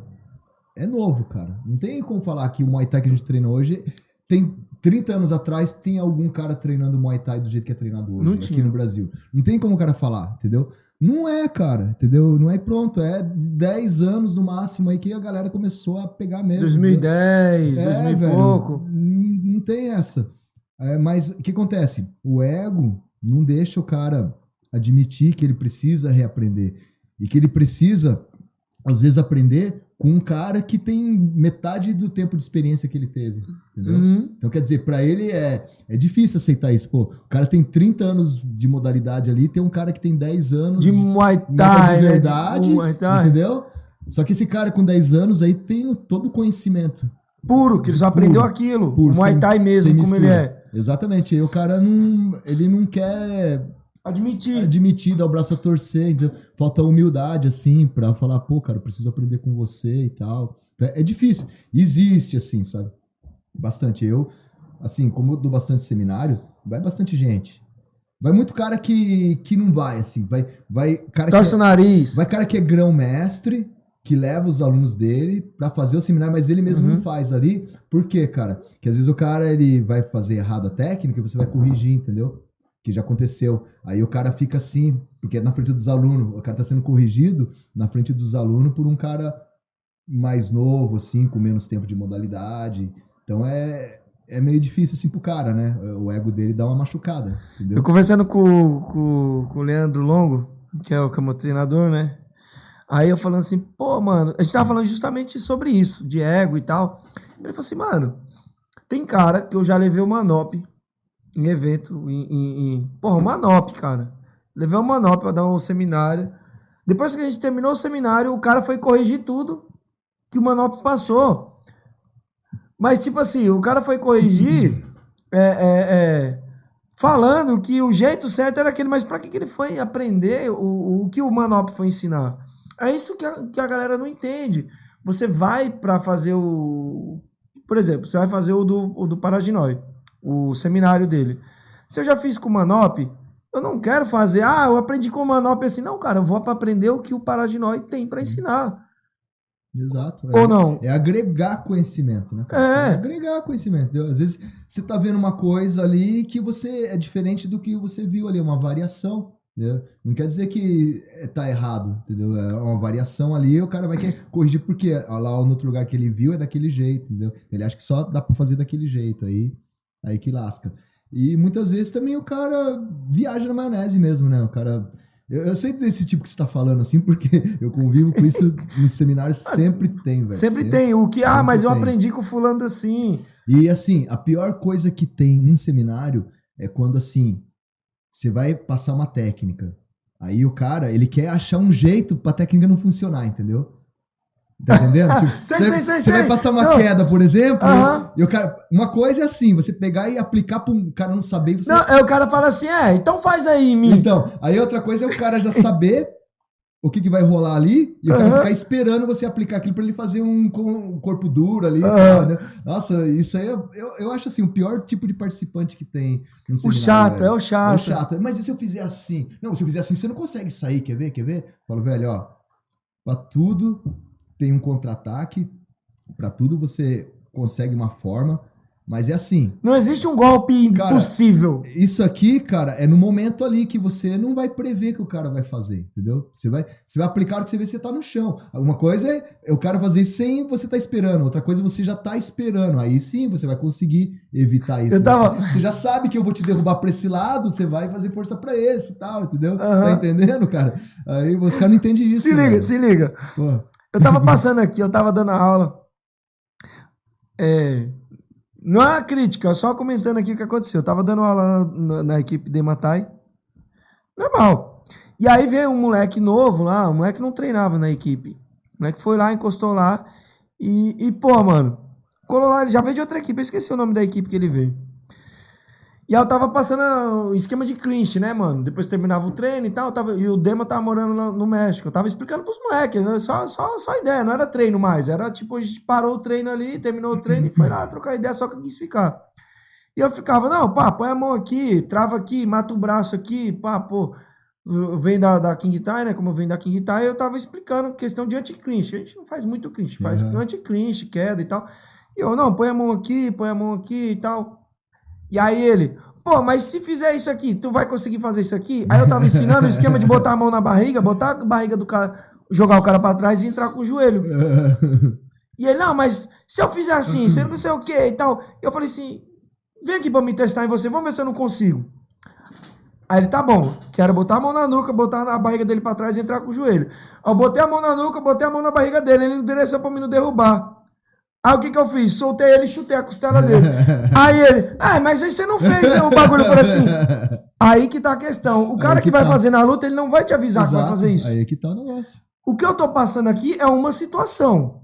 é novo, cara. Não tem como falar que o Muay Thai que a gente treina hoje tem 30 anos atrás tem algum cara treinando Muay Thai do jeito que é treinado hoje aqui no Brasil. Não tem como o cara falar, entendeu? Não é, cara, entendeu? Não é pronto. É 10 anos no máximo aí que a galera começou a pegar mesmo. entendeu? 2010, 2000 e velho, pouco. Não, não tem essa. É, mas o que acontece? O ego não deixa o cara admitir que ele precisa reaprender. E que ele precisa, às vezes, aprender com um cara que tem metade do tempo de experiência que ele teve. Entendeu? Uhum. Então, quer dizer, pra ele é, é difícil aceitar isso. Pô, o cara tem 30 anos de modalidade ali, tem um cara que tem 10 anos De Muay Thai, de né? verdade, Muay Thai. entendeu? Só que esse cara com 10 anos aí tem todo o conhecimento. Puro, que ele só aprendeu Puro, aquilo. puro, Muay Thai mesmo, como ele é. Exatamente. E o cara não, ele não quer Admitir. admitir, dar o braço a torcer, entendeu? Falta humildade, assim, pra falar, pô, cara, eu preciso aprender com você e tal. É, é difícil. Existe, assim, sabe? Bastante. Eu, assim, como eu dou bastante seminário, vai bastante gente. Vai muito cara que, que não vai, assim. Vai, vai cara Torce que o nariz. Vai cara que é grão-mestre, que leva os alunos dele pra fazer o seminário, mas ele mesmo Uhum. não faz ali. Por quê, cara? Que às vezes o cara ele vai fazer errado a técnica e você vai corrigir, entendeu? Que já aconteceu. Aí o cara fica assim, porque é na frente dos alunos. O cara tá sendo corrigido na frente dos alunos por um cara mais novo, assim, com menos tempo de modalidade. Então é, é meio difícil, assim, pro cara, né? O ego dele dá uma machucada, entendeu? Eu conversando com, com, com o Leandro Longo, que é o, que é treinador, né? Aí eu falando assim, pô, mano, a gente tava falando justamente sobre isso, de ego e tal. Ele falou assim, mano, tem cara que eu já levei o Manop em evento, em, em, em- porra, Manop, cara. Levei o Manop pra dar um seminário. Depois que a gente terminou o seminário, o cara foi corrigir tudo que o Manop passou. Mas, tipo assim, o cara foi corrigir é, é, é, falando que o jeito certo era aquele, mas pra que, que ele foi aprender o, o que o Manop foi ensinar? É isso que a, que a galera não entende. Você vai pra fazer o. Por exemplo, você vai fazer o do, o do Paraginói, o seminário dele. Se eu já fiz com o Manop, eu não quero fazer, ah, eu aprendi com o Manop assim. Não, cara, eu vou pra aprender o que o Paraginói tem pra ensinar. Exato. Ou não? É agregar conhecimento, né? cara? É. agregar conhecimento. Às vezes você tá vendo uma coisa ali que você é diferente do que você viu ali, uma variação. entendeu? Não quer dizer que é- tá errado, entendeu? É uma variação ali, o cara vai querer corrigir porque lá no outro lugar que ele viu é daquele jeito, entendeu? Ele acha que só dá pra fazer daquele jeito, aí, aí que lasca. E muitas vezes também o cara viaja na maionese mesmo, né? O cara. Eu, eu sei desse tipo que você tá falando, assim, porque eu convivo com isso nos seminários, sempre tem, velho. Sempre tem o que, ah, sempre mas eu tem. aprendi com fulano assim. E assim, a pior coisa que tem num seminário é quando assim, você vai passar uma técnica. Aí o cara, ele quer achar um jeito pra técnica não funcionar, entendeu? Tá entendendo? Tipo, Sei, você, sei, sei, você vai passar uma Não. queda, por exemplo, Aham. e o cara. Uma coisa é assim, você pegar e aplicar pra um cara não saber você. Não, aí o cara fala assim, é, então faz aí em mim. Então, aí outra coisa é o cara já saber o que, que vai rolar ali e o cara Aham. ficar esperando você aplicar aquilo pra ele fazer um, um corpo duro ali. tal, né? Nossa, isso aí eu, eu, eu acho assim, o pior tipo de participante que tem o chato, é o É chato. o chato. Mas e se eu fizer assim? Não, se eu fizer assim, você não consegue sair, quer ver? Quer ver? Falo, velho, ó, pra tudo tem um contra-ataque, pra tudo você consegue uma forma, mas é assim, Não existe um golpe Cara, impossível. isso aqui, cara, é no momento ali que você não vai prever que o cara vai fazer, entendeu? Você vai, você vai aplicar o que você vê se você tá no chão. Uma coisa é, o cara fazer sem você tá esperando, outra coisa é você já tá esperando. Aí sim você vai conseguir evitar isso. Eu tava- Você, você já sabe que eu vou te derrubar pra esse lado, você vai fazer força pra esse e tal, entendeu? Tá Aham. entendendo, cara? Aí os caras não entendem isso. se liga, velho. se liga. Pô, Eu tava passando aqui, eu tava dando aula é, Não é uma crítica, só comentando aqui o que aconteceu. Eu tava dando aula na, na- na equipe de Matai. Normal. E aí veio um moleque novo lá, um moleque não treinava na equipe. O moleque foi lá, encostou lá e, e pô, mano, colou lá, ele já veio de outra equipe, eu esqueci o nome da equipe que ele veio. E aí eu tava passando o esquema de clinch, né, mano? Depois terminava o treino e tal, tava, e o Dema tava morando no, no México. Eu tava explicando pros moleques, né? só, só, só ideia, não era treino mais. Era tipo, a gente parou o treino ali, terminou o treino e foi lá trocar ideia, só que eu quis ficar. E eu ficava, não, pá, põe a mão aqui, trava aqui, mata o braço aqui, pá, pô. Venho da, da King Thai, né? Como eu venho da King Thai, eu tava explicando questão de anti-clinch. A gente não faz muito clinch, faz Uhum. anti-clinch, queda e tal. E eu, não, põe a mão aqui, põe a mão aqui e tal. E aí ele, pô, mas se fizer isso aqui, tu vai conseguir fazer isso aqui? Aí eu tava ensinando o esquema de botar a mão na barriga, botar a barriga do cara, jogar o cara pra trás e entrar com o joelho. E ele, não, mas se eu fizer assim, você não sei o que e tal. Eu falei assim, vem aqui pra me testar em você, vamos ver se eu não consigo. Aí ele, tá bom, quero botar a mão na nuca, botar a barriga dele pra trás e entrar com o joelho. Eu botei a mão na nuca, botei a mão na barriga dele, ele endureceu pra mim não derrubar. Aí o que que eu fiz? Soltei ele e chutei a costela dele. aí ele, ah, mas aí você não fez né, o bagulho. Eu falei assim, aí que tá a questão. O cara que, que vai tá. fazer na luta, ele não vai te avisar que vai Exato. fazer isso. Aí que tá o negócio. O que eu tô passando aqui é uma situação.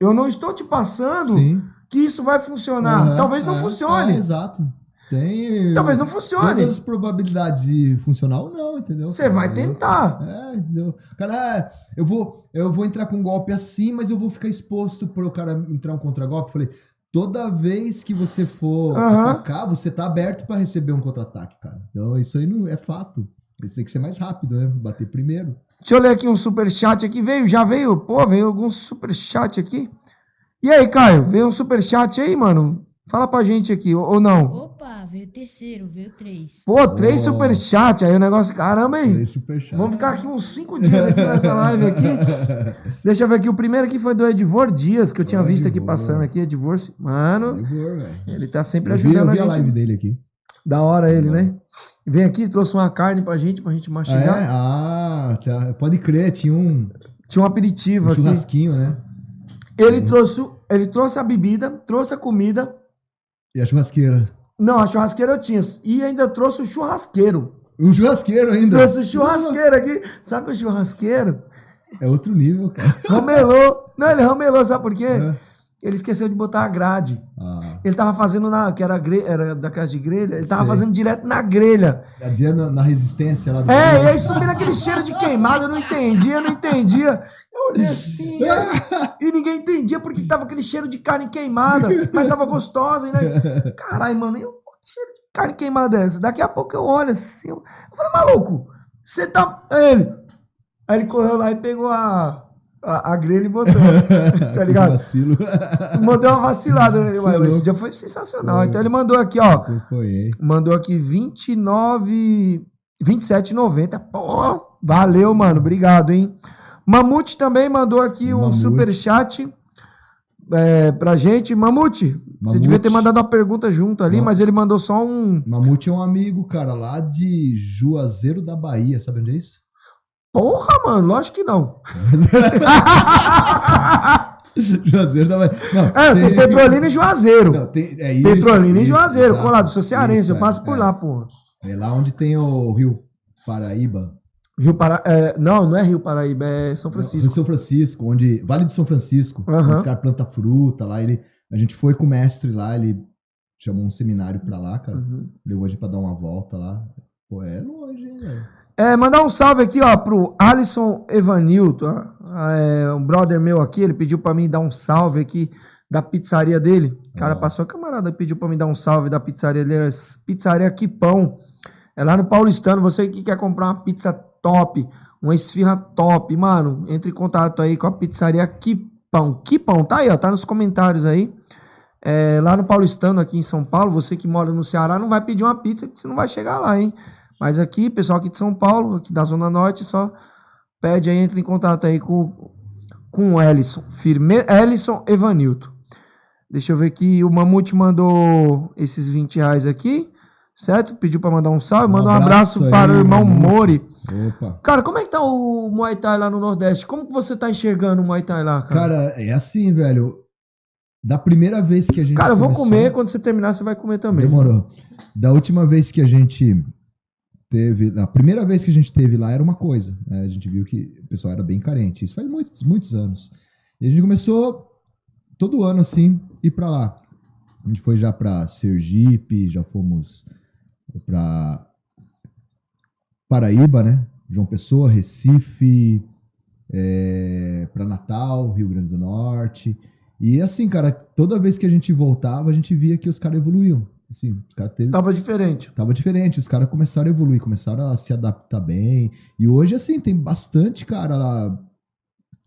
Eu não estou te passando Sim. que isso vai funcionar. Aham, Talvez não é, funcione. é, exato. Tem. Talvez não funcione. Todas as probabilidades de funcionar ou não, entendeu? Você vai tentar. É, entendeu? Cara, eu vou, eu vou entrar com um golpe assim, mas eu vou ficar exposto para o cara entrar um contragolpe. Falei, toda vez que você for Aham. atacar, você tá aberto para receber um contra-ataque, cara. Então isso aí não é fato. Isso tem que ser mais rápido, né? Bater primeiro. Deixa eu ler aqui um superchat aqui. Veio, já veio? Pô, veio algum superchat aqui. E aí, Caio? Veio um superchat aí, mano? Fala pra gente aqui, ou, não? Opa, veio o terceiro, veio três. Pô, três Oh. superchat aí, o negócio. Caramba, aí. Três superchat. Vamos ficar aqui uns cinco dias aqui nessa live aqui. Deixa eu ver aqui. O primeiro aqui foi do Edvor Dias, que eu tinha Ô, visto aqui Edvor. passando aqui. Edvor, mano, velho. ele tá sempre Eu vi, ajudando eu vi a a gente. live dele aqui. Da hora ele, né? Vem aqui, trouxe uma carne pra gente, pra gente Ah, mastigar. é? Ah, tá. pode crer, tinha um, Tinha um aperitivo um aqui. churrasquinho, né? Ele trouxe, ele trouxe a bebida, trouxe a comida. E a churrasqueira. Não, a churrasqueira eu tinha. E ainda trouxe o churrasqueiro. Um churrasqueiro ainda. Trouxe o churrasqueiro aqui. Sabe o churrasqueiro É outro nível, cara. ramelou. Não, ele ramelou, sabe por quê? É. Ele esqueceu de botar a grade. Ah, Ele tava fazendo na. que era, era da casa de grelha. Ele tava Sei. fazendo direto na grelha. Na, na resistência lá do. É, e aí subindo aquele cheiro de queimado, eu não entendia, eu não entendia. Eu olhei assim, e ninguém entendia porque tava aquele cheiro de carne queimada, mas tava gostosa. E nós, caralho, mano, eu, que cheiro de carne queimada é essa? Daqui a pouco eu olho assim, eu, eu falei, maluco, você tá. Aí ele. Aí ele correu lá e pegou a, a, a grelha e botou, tá ligado? Vacilo. Mandou uma vacilada nele, mas esse dia foi sensacional. Foi. Então ele mandou aqui, ó. Acompanhei. Mandou aqui 29. 27,90. Pô, valeu, mano. Obrigado, hein? Mamute também mandou aqui um Mamute. superchat é, pra gente. Mamute, você Mamute. devia ter mandado uma pergunta junto ali, Não. mas ele mandou só um. Mamute é um amigo, cara, lá de Juazeiro da Bahia. Sabe onde é isso? Porra, mano, lógico que não. Juazeiro da Bahia. Não, É, tem Petrolina e Juazeiro. Não, tem, é isso, Petrolina e isso, Juazeiro, exato. colado. Sou cearense, Isso, eu é, passo por é. lá, porra. É lá onde tem o Rio Paraíba. Rio Para... é, não, não é Rio Paraíba, é São Francisco. São Francisco, onde. Vale do São Francisco. Onde os caras plantam fruta lá. Ele, a gente foi com o mestre lá, ele chamou um seminário pra lá, cara. Uhum. Levou a gente pra dar uma volta lá. Pô, é longe, hein, velho? É, mandar um salve aqui, ó, pro Alisson Evanilton. Ah, é, um brother meu aqui, ele pediu pra mim dar um salve aqui da pizzaria dele. O cara Ó. passou, a camarada pediu pra mim dar um salve da pizzaria dele, é Pizzaria Quipão. É lá no Paulistano, você que quer comprar uma pizza top, uma esfirra top, mano, entre em contato aí com a Pizzaria Quipão. Quipão, tá aí, ó, tá nos comentários aí. É, lá no Paulistano, aqui em São Paulo, você que mora no Ceará não vai pedir uma pizza, porque você não vai chegar lá, hein? Mas aqui, pessoal aqui de São Paulo, aqui da Zona Norte, só pede aí, entra em contato aí com, com o Ellison. Firme, Ellison Evanilton. Deixa eu ver aqui, o Mamute mandou esses 20 reais aqui, certo? Pediu pra mandar um salve, Um manda um abraço, abraço aí, para o irmão. Mori. Opa. Cara, como é que tá o Muay Thai lá no Nordeste? Como que você tá enxergando o Muay Thai lá, cara? Cara, é assim, velho. Da primeira vez que a gente. Cara, eu vou começou- comer, quando você terminar, você vai comer também. Demorou. Da última vez que a gente teve. A primeira vez que a gente teve lá era uma coisa. né? A gente viu que o pessoal era bem carente. Isso faz muitos, muitos anos. E a gente começou todo ano assim, ir pra lá. A gente foi já pra Sergipe, já fomos pra Paraíba, né? João Pessoa, Recife, é, para Natal, Rio Grande do Norte. E assim, cara, toda vez que a gente voltava, a gente via que os caras evoluíam. Assim, os caras teve, Tava diferente. tava diferente, os caras começaram a evoluir, começaram a se adaptar bem. E hoje, assim, tem bastante cara lá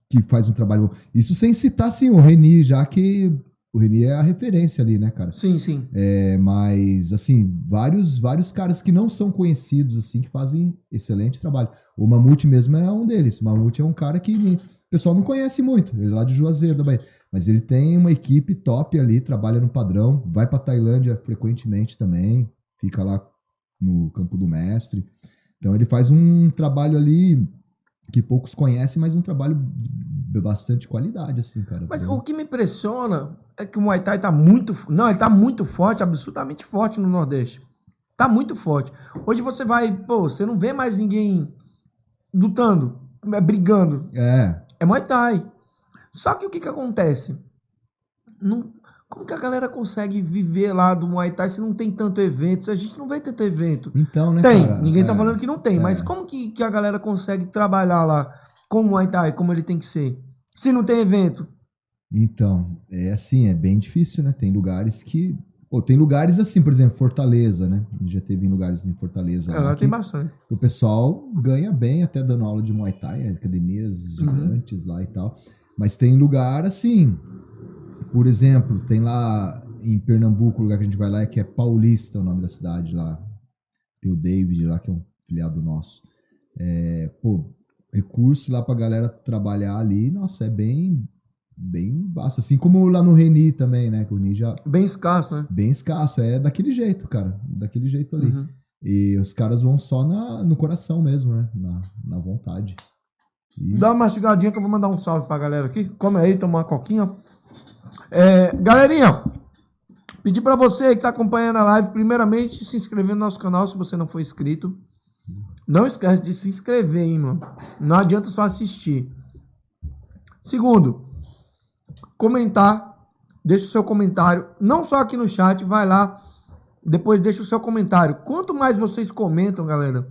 que faz um trabalho. bom. Isso sem citar, assim, o Reni, já que o Reni é a referência ali, né, cara? Sim, sim. É, mas, assim, vários, vários caras que não são conhecidos, assim, que fazem excelente trabalho. O Mamute mesmo é um deles. O Mamute é um cara que o pessoal não conhece muito. Ele é lá de Juazeiro da Bahia. Mas ele tem uma equipe top ali, trabalha no padrão, vai pra Tailândia frequentemente também, fica lá no campo do mestre. Então ele faz um trabalho ali que poucos conhecem, mas um trabalho de bastante qualidade, assim, cara. Mas o que me impressiona é que o Muay Thai tá muito. Não, ele tá muito forte, absolutamente forte no Nordeste. Tá muito forte. Hoje você vai, pô, você não vê mais ninguém lutando, é, brigando. É, É Muay Thai. Só que o que que acontece? Não, como que a galera consegue viver lá do Muay Thai se não tem tanto evento? A gente não vê tanto evento. então, né, Tem, cara? ninguém tá É. falando que não tem, é. mas como que, que a galera consegue trabalhar lá com o Muay Thai, como ele tem que ser? Se não tem evento. Então, é assim, é bem difícil, né? Tem lugares que. Pô, tem lugares assim, por exemplo, Fortaleza, né? A gente Já teve em lugares em Fortaleza. É, lá tem bastante. o pessoal ganha bem até dando aula de Muay Thai, academias Uhum. gigantes lá e tal. Mas tem lugar assim. Por exemplo, tem lá em Pernambuco, o lugar que a gente vai lá é que é Paulista, o nome da cidade lá. Tem o David lá, que é um filiado nosso. É, pô, recurso lá pra galera trabalhar ali, nossa, é bem bem baixo. Assim como lá no Reni também, né? Que o Reni já Bem escasso, né? bem escasso. É daquele jeito, cara. Daquele jeito ali. Uhum. E os caras vão só na, no coração mesmo, né? Na, na vontade. E- Dá uma mastigadinha que eu vou mandar um salve pra galera aqui. Come aí, toma uma coquinha. É, galerinha, pedir pra você que tá acompanhando a live, primeiramente, se inscrever no nosso canal se você não for inscrito. Não esquece de se inscrever, hein, mano. Não adianta só assistir. Segundo, comentar. Deixa o seu comentário. Não só aqui no chat, vai lá. Depois deixa o seu comentário. Quanto mais vocês comentam, galera,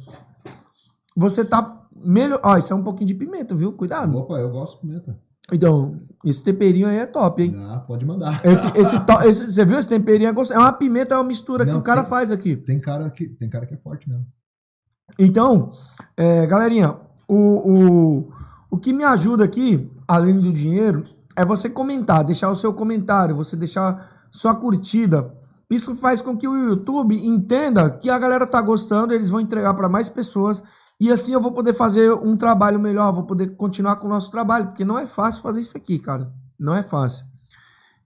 você tá melhor. Ó, isso é um pouquinho de pimenta, viu? Cuidado. Opa, eu gosto de pimenta. Então, esse temperinho aí é top, hein? Ah, pode mandar. Esse, esse, to- esse- você viu esse temperinho? É gostoso. É uma pimenta, é uma mistura que Não, o cara tem- faz aqui. Tem cara que, tem cara que é forte mesmo. Então, é, galerinha, o, o, o que me ajuda aqui, além do dinheiro, é você comentar, deixar o seu comentário, você deixar sua curtida. Isso faz com que o YouTube entenda que a galera tá gostando, eles vão entregar para mais pessoas e assim eu vou poder fazer um trabalho melhor, vou poder continuar com o nosso trabalho, porque não é fácil fazer isso aqui, cara. Não é fácil.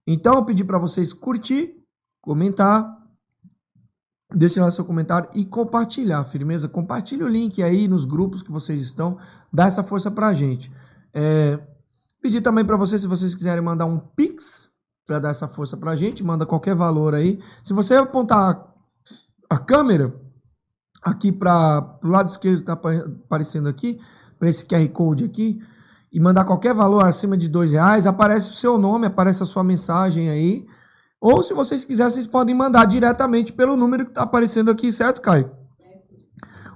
Então eu pedi para vocês curtir, comentar, deixa lá seu comentário e compartilhar, firmeza? Compartilha o link aí nos grupos que vocês estão, dá essa força pra gente. É, pedir também para vocês, se vocês quiserem mandar um Pix para dar essa força pra gente, manda qualquer valor aí. Se você apontar a câmera aqui para o lado esquerdo que tá apa- aparecendo aqui, para esse QR Code aqui, e mandar qualquer valor acima de dois reais, aparece o seu nome, aparece a sua mensagem aí. Ou se vocês quiserem, vocês podem mandar diretamente pelo número que está aparecendo aqui, certo, Caio?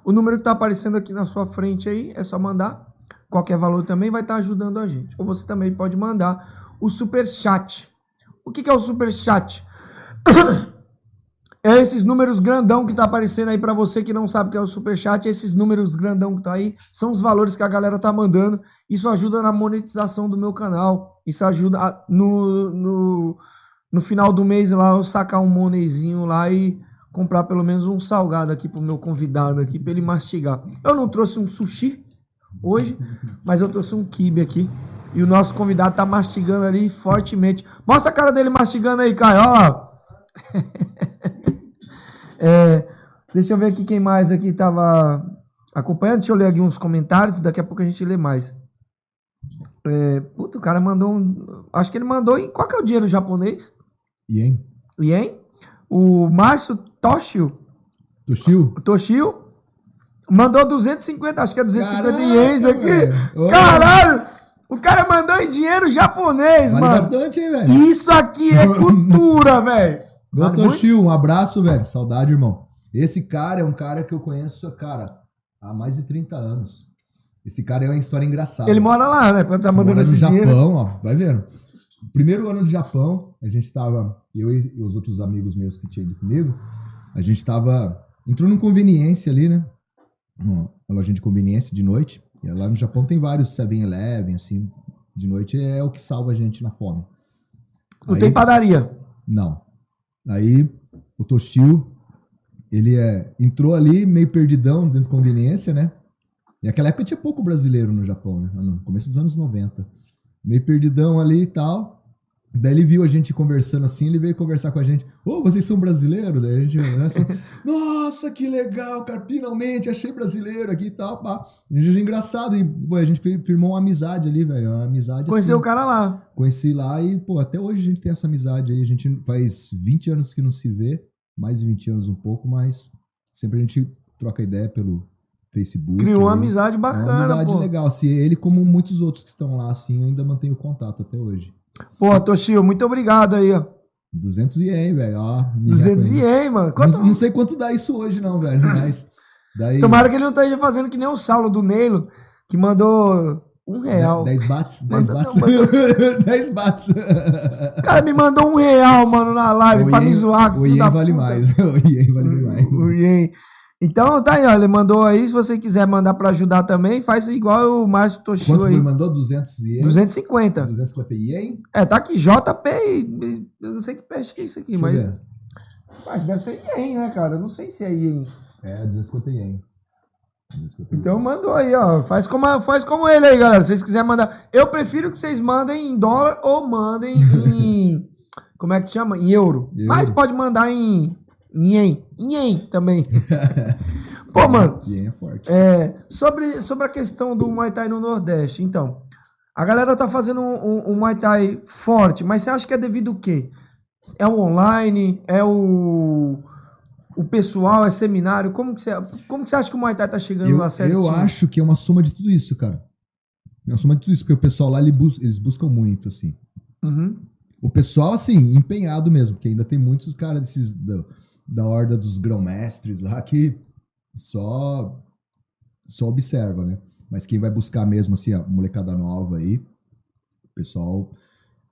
O número que está aparecendo aqui na sua frente aí, é só mandar. Qualquer valor também vai estar ajudando a gente. Ou você também pode mandar o super chat. O que, que é o super chat? É esses números grandão que tá aparecendo aí para você que não sabe o que é o super chat, esses números grandão que tá aí, são os valores que a galera tá mandando. Isso ajuda na monetização do meu canal. Isso ajuda a- no, no, no final do mês lá eu sacar um monezinho lá e comprar pelo menos um salgado aqui pro meu convidado aqui para ele mastigar. Eu não trouxe um sushi hoje, mas eu trouxe um kibe aqui. E o nosso convidado tá mastigando ali fortemente. Mostra a cara dele mastigando aí, Caio. Olha lá. É, deixa eu ver aqui quem mais aqui tava acompanhando. Deixa eu ler aqui uns comentários. Daqui a pouco a gente lê mais. É, puta, o cara mandou um. Acho que ele mandou em. Qual que é o dinheiro japonês? Ien? Ien? O Márcio Toshio. Toshio? Toshio. Mandou 250, acho que é 250 Caraca, ienes aqui. Caralho! O cara mandou em dinheiro japonês, Vale mano. bastante, hein, velho? Isso aqui é cultura, velho. Ô, Vale um abraço, velho. Saudade, irmão. Esse cara é um cara que eu conheço, cara, há mais de 30 anos. Esse cara é uma história engraçada. Ele mora lá, né? Pra tá mandando Mora no esse Japão, dinheiro. ó. Vai vendo. Primeiro ano de Japão, a gente tava, eu e os outros amigos meus que tinham ido comigo, a gente tava, entrou num conveniência ali, né? Uma uma lojinha de conveniência de noite. E lá no Japão tem vários 7-Eleven, assim, de noite é o que salva a gente na fome. Não Aí- tem padaria. Não. Aí o Toshio, ele é, entrou ali meio perdidão dentro da conveniência, né? E naquela época tinha pouco brasileiro no Japão, né? No começo dos anos 90. Meio perdidão ali e tal. Daí ele viu a gente conversando assim, ele veio conversar com a gente. Ô, vocês são brasileiros? Daí a gente, assim, nossa, que legal, cara, finalmente achei brasileiro aqui e tal, pá. A gente engraçado e, pô, a gente firmou uma amizade ali, velho, uma amizade Conheceu assim. o cara lá. Conheci lá e, pô, até hoje a gente tem essa amizade aí. A gente faz 20 anos que não se vê, mais de 20 anos um pouco, mas sempre a gente troca ideia pelo Facebook. Criou uma aí. amizade É uma bacana, amizade pô. legal. Assim, ele, como muitos outros que estão lá, assim, eu ainda mantenho contato até hoje. Pô, Toshio, muito obrigado aí, ó. 200 ien, velho. Ó, me 200 reconhece. ien, mano. Quanto- Não, não sei quanto dá isso hoje, não, velho. Mas. Daí, Tomara que ele não esteja fazendo que nem o Saulo do Neilo, que mandou um real. 10 bahts? 10 Manda- bahts? não, manda- 10 bahts. O cara me mandou um real, mano, na live O pra me ien- zoar. O ien vale puta. mais. O ien vale mais. O ien. Então tá aí, ó. Ele mandou aí. Se você quiser mandar pra ajudar também, faz igual o Márcio Toshio Quanto aí. foi? Mandou 200 ien? 250. 250 ien? É, tá aqui JP. e- Eu não sei que peste que é isso aqui, Deixa mas. ver. Mas deve ser ien, né, cara? Eu não sei se é ien. É, 250 ien. 250 Então mandou aí, ó. Faz como, faz como ele aí, galera. Se vocês quiserem mandar. Eu prefiro que vocês mandem em dólar ou mandem em. como é que chama? Em euro. Euro. Mas pode mandar em. Em ien também. Pô, mano. Ien é forte. É, sobre, sobre a questão do Muay Thai no Nordeste, então. A galera tá fazendo um, um- um Muay Thai forte, mas você acha que é devido o quê? É o online? É o. O pessoal? É seminário? Como que você, como que você acha que o Muay Thai tá chegando Eu, lá certinho? eu acho que é uma soma de tudo isso, cara. É uma soma de tudo isso, porque o pessoal lá ele bus- eles buscam muito, assim. Uhum. O pessoal, assim, empenhado mesmo, porque ainda tem muitos caras desses da horda dos grão-mestres lá que só só observa, né? Mas quem vai buscar mesmo, assim, a molecada nova aí, o pessoal,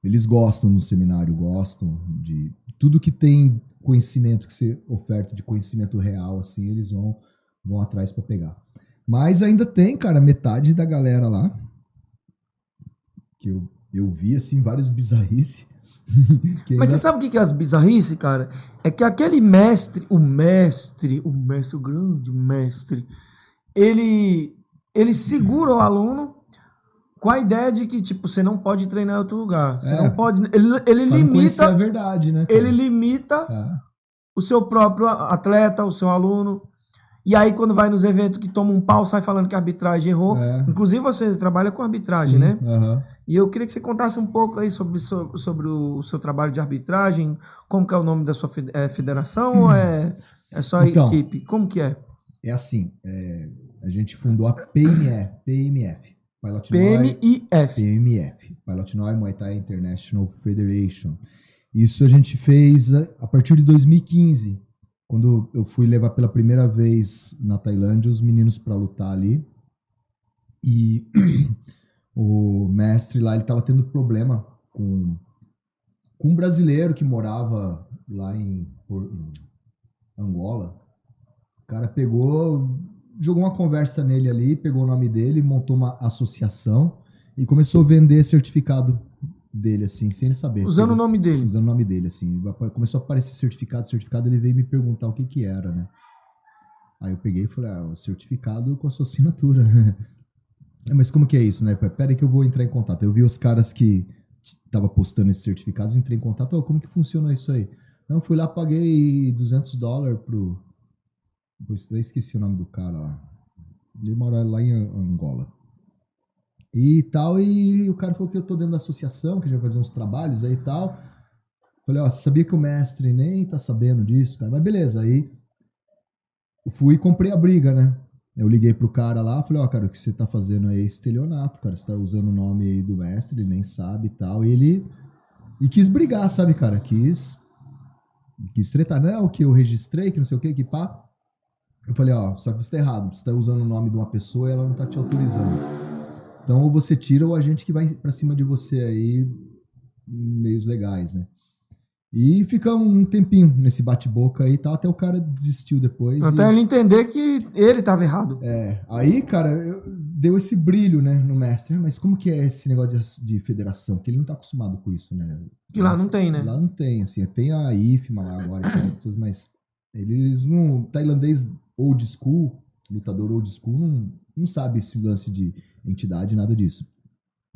eles gostam do seminário, gostam de tudo que tem conhecimento que você oferta de conhecimento real, assim, eles vão, vão atrás pra pegar. Mas ainda tem, cara, metade da galera lá, que eu, eu vi, assim, vários bizarrices. Mas você sabe o que é as bizarrices, cara? É que aquele mestre, o mestre, o mestre, o grande mestre, ele, ele segura o aluno com a ideia de que, tipo, você não pode treinar em outro lugar. Você É. não pode. Ele, ele pra limita. verdade, né? cara? Ele limita Ah, o seu próprio atleta, o seu aluno. E aí, quando vai nos eventos que toma um pau, sai falando que a arbitragem errou. É. Inclusive, você trabalha com arbitragem, sim, né? aham. E eu queria que você contasse um pouco aí sobre, so- sobre o seu trabalho de arbitragem, como que é o nome da sua é federação ou é, é só Então. equipe? Como que é? É assim, é, a gente fundou a PMF, PMF, Pilot Noi- PMIF. PMF, Pilot Noi Muay Thai International Federation. Isso a gente fez a, a partir de 2015, quando eu fui levar pela primeira vez na Tailândia os meninos para lutar ali. E o mestre lá, ele tava tendo problema com, com um brasileiro que morava lá em, em Angola. O cara pegou, jogou uma conversa nele ali, pegou o nome dele, montou uma associação e começou a vender certificado dele, assim, sem ele saber. Usando o Pegou- nome dele. Usando o nome dele, assim. Começou a aparecer certificado, certificado, ele veio me perguntar o que que era, né? Aí eu peguei e falei, ah, o certificado com a sua assinatura. É, Mas como que é isso, né? Pera aí que eu vou entrar em contato. Eu vi os caras que tava postando esses certificados, entrei em contato, "Ô, como que funciona isso aí? Não, fui lá, paguei 200 dólares pro... Eu esqueci o nome do cara lá. Ele mora lá em An- Angola. E tal, e o cara falou que eu tô dentro da associação, que gente vai fazer uns trabalhos aí e tal. Falei, ó, sabia que o mestre nem tá sabendo disso, cara? Mas beleza, aí fui e comprei a briga, né? Eu liguei pro cara lá, falei, ó, cara, o que você tá fazendo aí é estelionato, cara. Você tá usando o nome aí do mestre, ele nem sabe e tal. E ele. E quis brigar, sabe, cara? Quis. Quis tretar, não, que eu registrei, que não sei o que, que pá. Eu falei, ó, só que você tá errado. Você tá usando o nome de uma pessoa e ela não tá te autorizando. Então, ou você tira ou a gente que vai pra cima de você aí, meios legais, né? E ficamos um tempinho nesse bate-boca aí e tal, até o cara desistiu depois. Até e- ele entender que ele tava errado. É, aí, cara, eu- deu esse brilho, né, no mestre. Mas como que é esse negócio de, de federação? Porque ele não tá acostumado com isso, né? Que lá não tem, né? Lá não tem, assim. Tem a IFMA lá agora, que é mas eles não... Tailandês old school, lutador old school, não, não sabe esse lance de entidade, nada disso.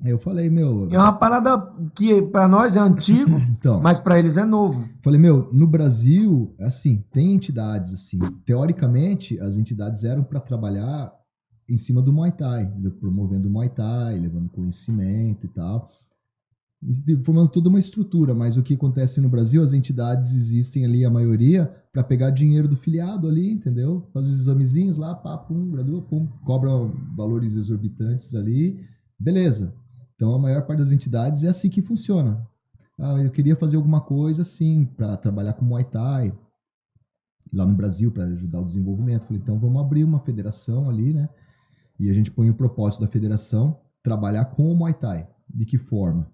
Eu falei, meu... É uma parada que pra nós é antigo, Então, mas pra eles é novo. Falei, meu, no Brasil, assim, tem entidades, assim. Teoricamente, as entidades eram para trabalhar em cima do Muay Thai, promovendo o Muay Thai, levando conhecimento e tal. Formando toda uma estrutura, mas o que acontece no Brasil, as entidades existem ali, a maioria, para pegar dinheiro do filiado ali, entendeu? Faz os examezinhos lá, pá, pum, gradua, pum, cobra valores exorbitantes ali, beleza. Então a maior parte das entidades é assim que funciona. Ah, eu queria fazer alguma coisa assim para trabalhar com Muay Thai lá no Brasil para ajudar o desenvolvimento. Falei, então vamos abrir uma federação ali, né? E a gente põe o propósito da federação trabalhar com o Muay Thai. De que forma?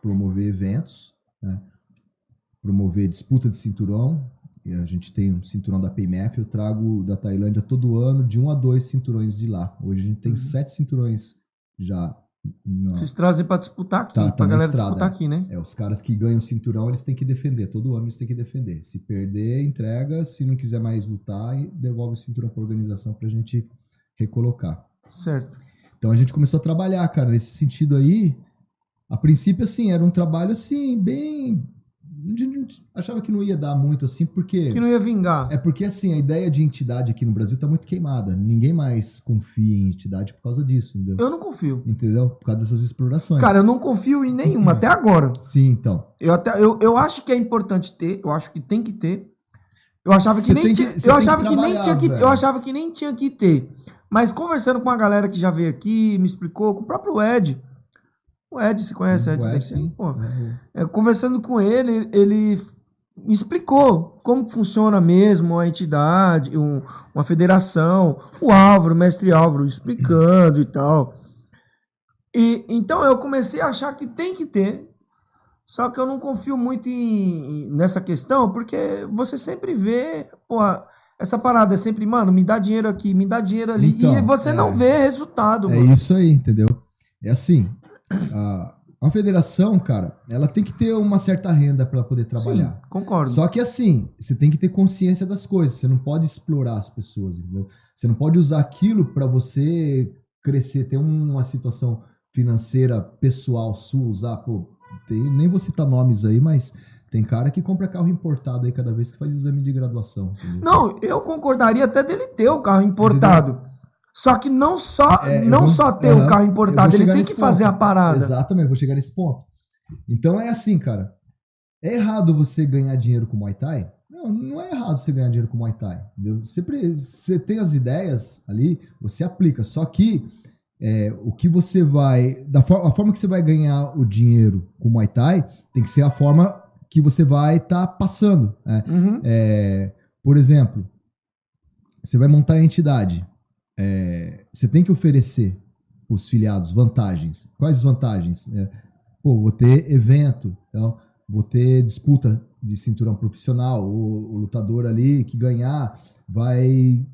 Promover eventos, né? promover disputa de cinturão. E a gente tem um cinturão da PMF, eu trago da Tailândia todo ano de um a dois cinturões de lá. Hoje a gente tem sete cinturões já. Na- Vocês trazem pra disputar aqui, Tá, tá pra galera estrada. disputar aqui, né? É, os caras que ganham o cinturão, eles têm que defender. Todo ano eles têm que defender. Se perder, entrega. Se não quiser mais lutar, e devolve o cinturão pra organização pra gente recolocar. Certo. Então a gente começou a trabalhar, cara, nesse sentido aí. A princípio, assim, era um trabalho, assim, bem... achava que não ia dar muito, assim, porque... Que não ia vingar. É porque, assim, a ideia de entidade aqui no Brasil tá muito queimada. Ninguém mais confia em entidade por causa disso, entendeu? Eu não confio. Entendeu? Por causa dessas explorações. Cara, eu não confio em nenhuma, até agora. Sim, então. Eu, até, eu, eu acho que é importante ter, eu acho que tem que ter. Eu achava que nem que- tinha, eu achava que que, nem tinha que, velho. eu achava que nem tinha que ter. Mas conversando com a galera que já veio aqui, me explicou, com o próprio Ed. O Ed, você conhece o Ed? O Ed, sim. Pô, É, é, conversando com ele, ele me explicou como funciona mesmo uma entidade, um- uma federação, o Álvaro, o mestre Álvaro, explicando e tal. E então eu comecei a achar que tem que ter, só que eu não confio muito em, nessa questão, porque você sempre vê, essa parada é sempre, mano, me dá dinheiro aqui, me dá dinheiro ali, e Então, você é. não vê resultado, É mano. isso aí, entendeu? É assim, a, uma federação, cara, ela tem que ter uma certa renda para poder trabalhar. Sim, concordo. Só que assim, você tem que ter consciência das coisas, você não pode explorar as pessoas, entendeu? Você não pode usar aquilo para você crescer, ter uma situação financeira pessoal sua, usar, pô, tem, nem vou citar nomes aí, mas tem cara que compra carro importado aí cada vez que faz exame de graduação. entendeu? Não, eu concordaria até dele ter o carro importado. Só que não só, É, não vou- só ter o carro eu importado, ele tem que fazer ponto. a parada. Exatamente, vou chegar nesse ponto. Então é assim, cara. É errado você ganhar dinheiro com Muay Thai? Não, não é errado você ganhar dinheiro com Muay Thai. Entendeu? Você, você tem as ideias ali, você aplica. Só que é, o que você vai. Da for- a forma que você vai ganhar o dinheiro com Muay Thai tem que ser a forma que você vai estar passando. né? Uhum. É, por exemplo, você vai montar a entidade. É, você tem que oferecer os filiados vantagens. Quais as vantagens? É, pô, vou ter evento, então, vou ter disputa de cinturão profissional. O, o lutador ali que ganhar vai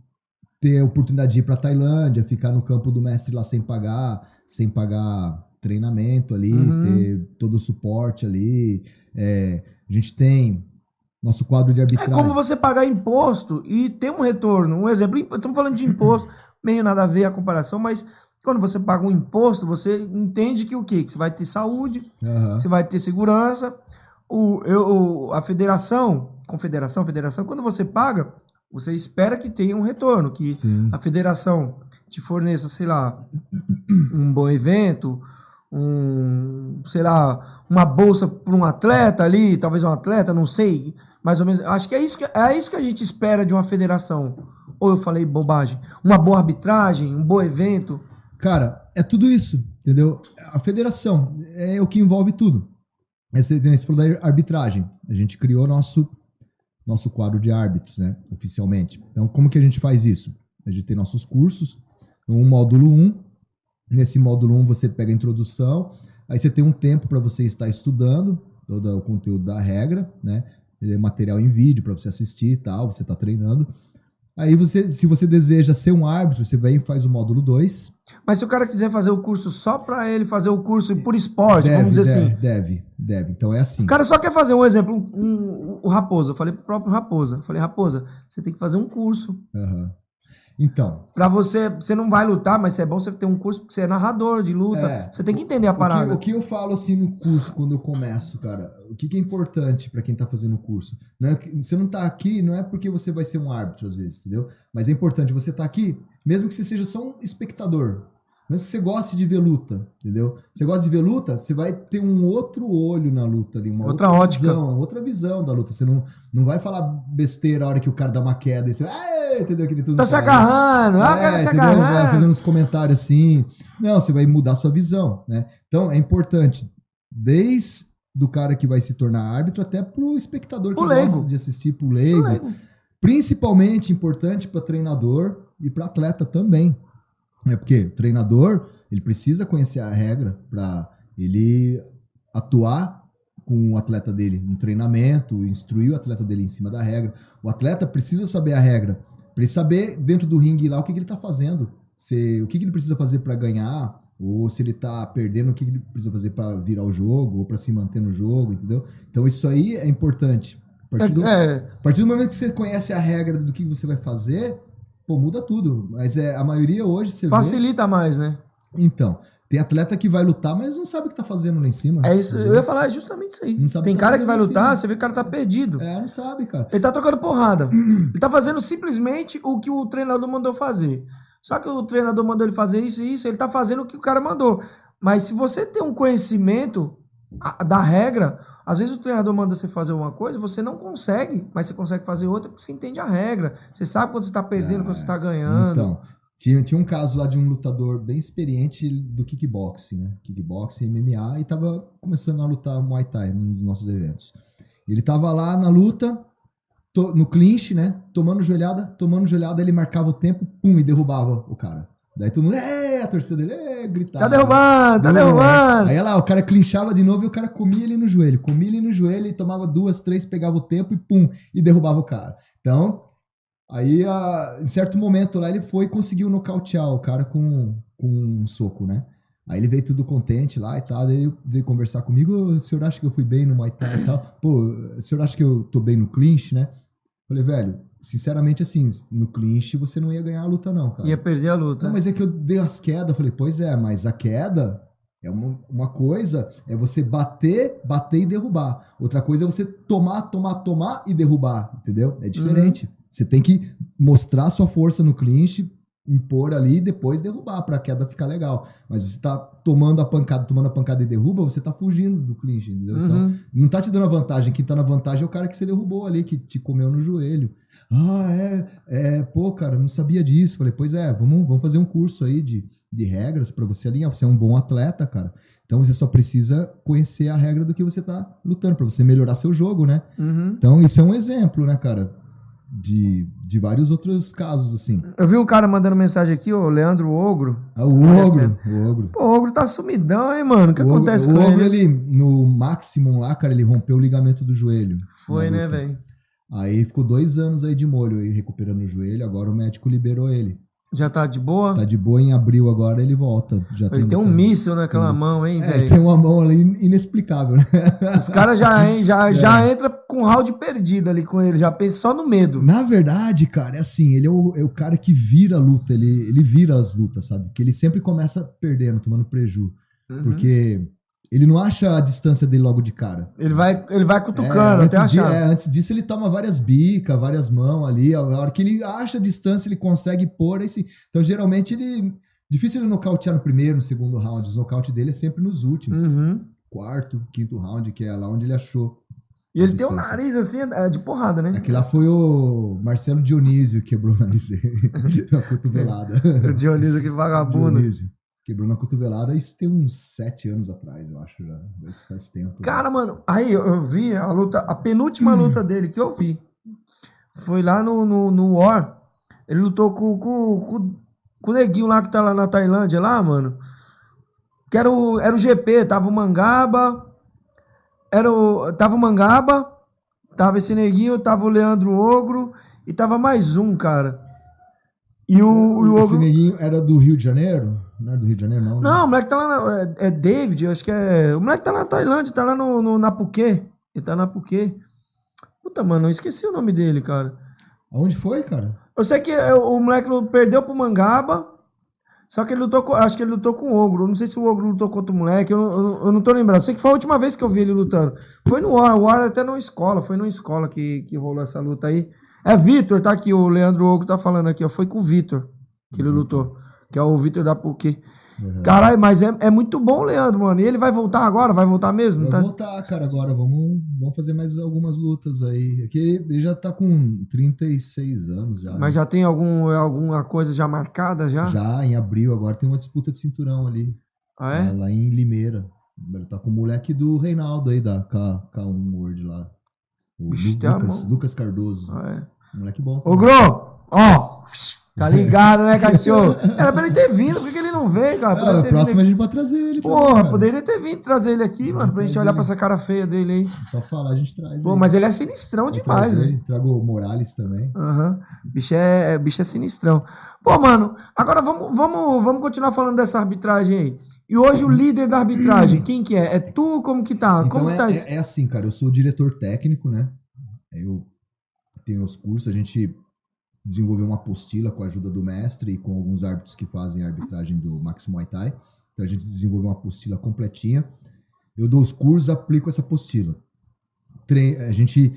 ter a oportunidade de ir para Tailândia, ficar no campo do mestre lá sem pagar, sem pagar treinamento ali, Uhum. ter todo o suporte ali. É, a gente tem nosso quadro de É arbitragem. como você pagar imposto e ter um retorno. Um exemplo, estamos falando de imposto, meio nada a ver a comparação, mas quando você paga um imposto, você entende que o quê? Que você vai ter saúde, Aham. você vai ter segurança. O, eu, a federação, confederação, federação, quando você paga, você espera que tenha um retorno, que Sim. a federação te forneça, sei lá, um bom evento, um, sei lá, uma bolsa para um atleta ali, talvez um atleta, não sei, mais ou menos. Acho que é isso que, é isso que a gente espera de uma federação. Ou eu falei bobagem? Uma boa arbitragem, um bom evento. Cara, é tudo isso, entendeu? A federação é o que envolve tudo. Esse, você falou da arbitragem. A gente criou nosso, nosso quadro de árbitros, né? Oficialmente. Então, como que a gente faz isso? A gente tem nossos cursos. Um módulo 1. Nesse módulo 1 você pega a introdução. Aí você tem um tempo para você estar estudando todo o conteúdo da regra, né? Material em vídeo para você assistir e tal. Você está treinando. Aí você, se você deseja ser um árbitro, você vem e faz o módulo 2. Mas se o cara quiser fazer o curso só para ele fazer o curso por esporte, Deve, vamos dizer deve, assim. Deve, deve. Então é assim. O cara só quer fazer um exemplo, um, um- o Raposa. Eu falei pro próprio Raposa. Eu falei, Raposa, você tem que fazer um curso. Aham. Então, Pra você, você não vai lutar, mas é bom você ter um curso porque você é narrador de luta. É. Você tem que entender a o que, parada. o que eu falo assim no curso, quando eu começo, cara, o que, que é importante pra quem tá fazendo o curso? Não é você não tá aqui, não é porque você vai ser um árbitro às vezes, entendeu? Mas é importante você tá aqui, mesmo que você seja só um espectador. Mesmo que você goste de ver luta, entendeu? Você gosta de ver luta, você vai ter um outro olho na luta ali, uma Outra outra, visão, outra visão da luta. Você não, não vai falar besteira a hora que o cara dá uma queda e você, entendeu? Aquele tudo Tá se agarrando, ah, o cara tá se É? Vai agarrando. fazendo uns comentários assim. Não, você vai mudar sua visão, né? Então é importante, desde do cara que vai se tornar árbitro até pro espectador que gosta de assistir, pro leigo. Leigo. Principalmente importante para treinador e para atleta também. É porque o treinador, ele precisa conhecer a regra para ele atuar com o atleta dele no treinamento, instruir o atleta dele em cima da regra. O atleta precisa saber a regra, para ele saber dentro do ringue lá o que, que ele está fazendo, se, o que, que ele precisa fazer para ganhar, ou se ele está perdendo, o que, que ele precisa fazer para virar o jogo, ou para se manter no jogo, entendeu? Então isso aí é importante. A partir, do, É, a partir do momento que você conhece a regra do que você vai fazer, pô, muda tudo. Mas é, a maioria hoje você vê... facilita mais, né? Então, tem atleta que vai lutar, mas não sabe o que tá fazendo lá em cima. É isso, eu entendeu? ia falar justamente isso aí. Não sabe Tem tá cara que vai lutar, você vê que o cara tá perdido. É, não sabe, cara. Ele tá trocando porrada. Ele tá fazendo simplesmente o que o treinador mandou fazer. Só que o treinador mandou ele fazer isso e isso, ele tá fazendo o que o cara mandou. Mas se você tem um conhecimento da regra, às vezes o treinador manda você fazer uma coisa, você não consegue, mas você consegue fazer outra porque você entende a regra. Você sabe quando você tá perdendo, quando você tá ganhando. Então, tinha, tinha um caso lá de um lutador bem experiente do kickboxing, né? Kickboxing, MMA, e tava começando a lutar Muay Thai num dos nossos eventos. Ele tava lá na luta, to- no clinch, né? Tomando joelhada, tomando joelhada, ele marcava o tempo, pum, e derrubava o cara. Daí todo mundo, é, a torcida dele, é, gritava. Tá derrubando, tá Não, derrubando. Aí lá, o cara clinchava de novo e o cara comia ele no joelho. Comia ele no joelho e tomava duas, três, pegava o tempo e pum, e derrubava o cara. Então, aí a- em certo momento lá ele foi e conseguiu nocautear o cara com, com um soco, né? Aí ele veio tudo contente lá e tal, daí veio conversar comigo, o senhor acha que eu fui bem no Muay Thai e tal? Pô, o senhor acha que eu tô bem no clinch, né? Falei, velho, sinceramente assim, no clinch você não ia ganhar a luta não, cara. Ia perder a luta. Não, mas é que eu dei as quedas. Falei, pois é, mas a queda é uma, uma coisa, é você bater, bater e derrubar. Outra coisa é você tomar, tomar, tomar e derrubar, entendeu? É diferente. Você tem que mostrar sua força no clinch, impor ali e depois derrubar para a queda ficar legal. Mas você tá tomando a pancada, tomando a pancada e derruba, você tá fugindo do clinch, entendeu? Então, Uhum. não tá te dando a vantagem. Quem tá na vantagem é o cara que você derrubou ali, que te comeu no joelho. Ah, é, é, pô, cara, não sabia disso. Falei, pois é, vamos, vamos fazer um curso aí de, de regras para você alinhar. Você é um bom atleta, cara. Então você só precisa conhecer a regra do que você tá lutando, para você melhorar seu jogo, né? Uhum. Então isso é um exemplo, né, cara? De, de vários outros casos, assim. Eu vi um cara mandando mensagem aqui, o Leandro Ogro. Ah, o ogro, o ogro. Pô, o Ogro tá sumidão, hein, mano? O que o ogro, acontece o com ogro, ele? ele, no Maximum lá, cara, ele rompeu o ligamento do joelho. Foi, né, velho? Aí ficou dois anos aí de molho aí, recuperando o joelho. Agora o médico liberou ele. Já tá de boa? Tá de boa em abril agora, ele volta. Já Ele tem um míssil naquela tem- mão, hein, É, velho? tem uma mão ali inexplicável, né? Os caras já, hein, já, É. já entra com round perdido ali com ele, já pensa só no medo. Na verdade, cara, é assim, ele é o, é o cara que vira a luta, ele, ele vira as lutas, sabe? Porque ele sempre começa perdendo, tomando preju. Uhum. Porque ele não acha a distância dele logo de cara. Ele vai, ele vai cutucando É, até de- achar. é, antes disso, ele toma várias bicas, várias mãos ali. A hora que ele acha a distância, ele consegue pôr. Sim. Então, geralmente, ele Difícil ele nocautear no primeiro, no segundo round. Os nocaute dele é sempre nos últimos. Uhum. Quarto, quinto round, que é lá onde ele achou. E ele tem um distância. nariz assim, é de porrada, né? Aquele lá foi o Marcelo Dionísio que quebrou o nariz dele. cotovelada. O Dionísio, aquele vagabundo. Dionísio. Quebrou na cotovelada, isso tem uns sete anos atrás, eu acho já. Isso faz tempo. Cara, mano, aí eu, vi a luta, a penúltima luta dele que eu vi. Foi lá no, no, no War. Ele lutou com, com, com, com o neguinho lá que tá lá na Tailândia, lá, mano. Que era o, era o GP, tava o Mangaba. Era o, tava o Mangaba, tava esse neguinho, tava o Leandro Ogro e tava mais um, cara. E o, o Esse Ogro. neguinho era do Rio de Janeiro? Não é do Rio de Janeiro, não? né? Não, o moleque tá lá na. É, é David, eu acho que é. O moleque tá lá na Tailândia, tá lá no, no, na Phuket. Ele tá na Phuket. Puta, mano, eu esqueci o nome dele, cara. Aonde foi, cara? Eu sei que é, o moleque perdeu pro Mangaba. Só que ele lutou com. Acho que ele lutou com o Ogro. Eu Não sei se o Ogro lutou contra o moleque. Eu, não- eu eu não tô lembrando. Eu sei que foi a última vez que eu vi ele lutando. Foi no War. O War até numa escola. Foi numa escola que, que rolou essa luta aí. É Vitor, tá aqui. O Leandro Ogro tá falando aqui, ó. Foi com o Vitor que ele lutou. Que é o Vitor da Phuket. Uhum. Caralho, mas é, é muito bom, Leandro, mano. E ele vai voltar agora? Vai voltar mesmo? Vai Tá? voltar, cara, agora. Vamos, vamos fazer mais algumas lutas aí. Aqui ele já tá com 36 anos já. Mas né? já tem algum, alguma coisa já marcada já? Já em abril, agora tem uma disputa de cinturão ali. Ah, é? Lá- Lá em Limeira. Ele tá com o moleque do Reinaldo aí, da K, K1 World lá. O Bicho, a Lucas. Lucas Cardoso. Ah, é. Moleque bom. Ô, Gro! Ó! Tá ligado, né, cachorro? Era pra ele ter vindo. Por que, que ele não veio, cara? Poderia a ter próxima a gente pode trazer ele também, Porra, cara. poderia ter vindo trazer ele aqui, mano, pra gente olhar ele. pra essa cara feia dele aí. Só falar, a gente traz Pô, ele. mas ele é sinistrão demais, né? ele. Trago o Morales também. Aham. Bicho é, bicho é sinistrão. Pô, mano, agora vamos, vamos, vamos continuar falando dessa arbitragem aí. E hoje o líder da arbitragem, quem que é? É tu? Como que tá? Então como que é, tá isso? é, é assim, cara. Eu sou diretor técnico, né? Eu tenho os cursos, a gente desenvolveu uma apostila com a ajuda do mestre e com alguns árbitros que fazem a arbitragem do Max Muay Thai. Então a gente desenvolveu uma apostila completinha. Eu dou os cursos, aplico essa apostila. Tre- A gente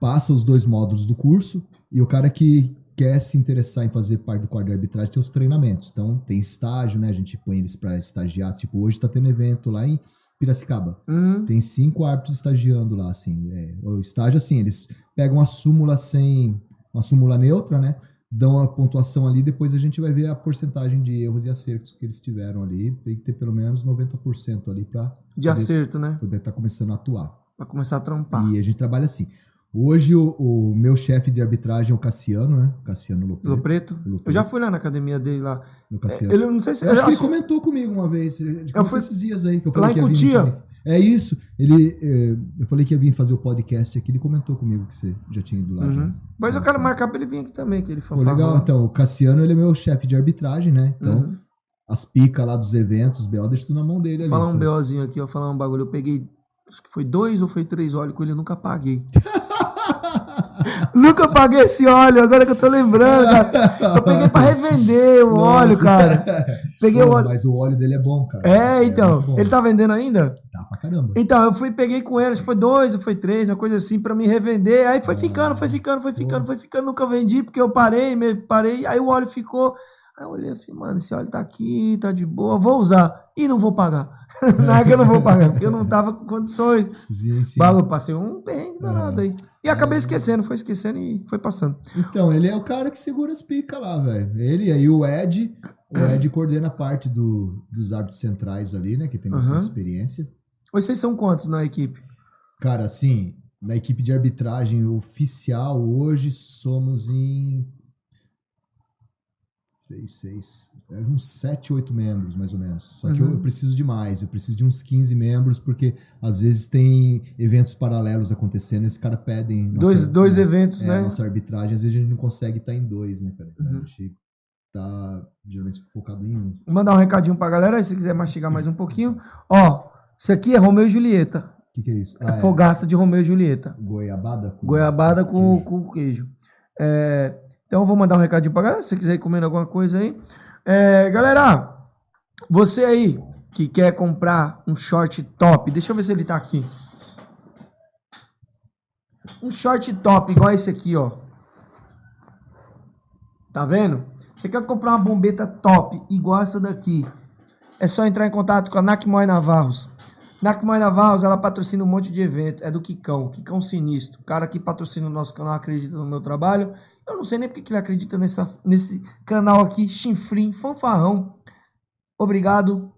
passa os dois módulos do curso e o cara que quer se interessar em fazer parte do quadro de arbitragem tem os treinamentos. Então tem estágio, né? A gente põe eles para estagiar. Tipo, hoje tá tendo evento lá em Piracicaba. Hum, Tem cinco árbitros estagiando lá, assim. É, o estágio, assim, eles pegam a súmula sem. Uma súmula neutra, né? Dão a pontuação ali, depois a gente vai ver a porcentagem de erros e acertos que eles tiveram ali. Tem que ter pelo menos 90% ali para de acerto, né? poder estar começando a atuar. Pra começar a trampar. E a gente trabalha assim. Hoje o, o meu chefe de arbitragem é o Cassiano, né? Cassiano Lopreto. Lopreto? Lopreto. Eu já fui lá na academia dele lá. O Cassiano. Ele, eu não sei se... Eu acho que ele acho- comentou comigo uma vez. Ele Eu fui- esses dias aí que eu Lá em que É isso. Ele, eh, eu falei que ia vir fazer o podcast aqui. Ele comentou comigo que você já tinha ido lá. Uhum. Já. Mas eu quero marcar pra ele vir aqui também, que ele falou. legal. Então, o Cassiano ele é meu chefe de arbitragem, né? Então, Uhum. as picas lá dos eventos, BO, deixa tudo na mão dele. Vou ali, falar um. BOzinho aqui, eu falar um bagulho. Eu peguei, acho que foi dois ou foi três óleos com ele, eu nunca paguei. nunca paguei esse óleo, agora que eu tô lembrando, cara. Eu peguei pra revender o óleo, Nossa. cara. Peguei Pô, o óleo. Mas o óleo dele é bom, cara. É, então. muito bom. ele tá vendendo ainda? Tá pra caramba. Então, eu fui, peguei com ele, acho que foi dois ou foi três, uma coisa assim, pra me revender. Aí foi ficando, foi ficando, foi ficando, foi ficando. Nunca vendi, porque eu parei, me parei. Aí o óleo ficou. Aí eu olhei assim, mano, esse óleo tá aqui, tá de boa, vou usar. E não vou pagar. não é que eu não vou pagar, porque eu não tava com condições. Sim, passei um perrengue danado É. aí. E acabei esquecendo, foi esquecendo e foi passando. Então, ele é o cara que segura as picas lá, velho. Ele e aí o Ed. O Ed coordena a parte do, dos árbitros centrais ali, né? Que tem bastante Aham. experiência. Vocês são quantos na equipe? Cara, assim, na equipe de arbitragem oficial, hoje somos em. Três, seis. é, Uns sete, oito membros, mais ou menos. Só que eu, Uhum. eu preciso de mais. Eu preciso de uns 15 membros, porque às vezes tem eventos paralelos acontecendo e os caras pedem. nossa- dois dois né, eventos, é, né? nossa arbitragem, às vezes a gente não consegue estar em dois, né, cara? Então, Uhum. A gente tá geralmente focado em um. Vou mandar um recadinho pra galera, aí se quiser mastigar mais um pouquinho. Ó, isso aqui é Romeu e Julieta. O que, que é isso? É fogaça de Romeu e Julieta. Goiabada? com- Goiabada com, queijo. com queijo. É, então vou mandar um recadinho pra galera, se você quiser ir comendo alguma coisa aí. É, galera, você aí que quer comprar um short top, deixa eu ver se ele tá aqui. Um short top igual esse aqui, ó. Tá vendo? Você quer comprar uma bombeta top, igual essa daqui? É só entrar em contato com a Nakmoy Navarros. Nakmoy Navarros, ela patrocina um monte de evento. É do Kikão, Kikão Sinistro. O cara que patrocina o nosso canal acredita no meu trabalho. Eu não sei nem porque que ele acredita nessa, nesse canal aqui, chinfrim, fanfarrão. Obrigado,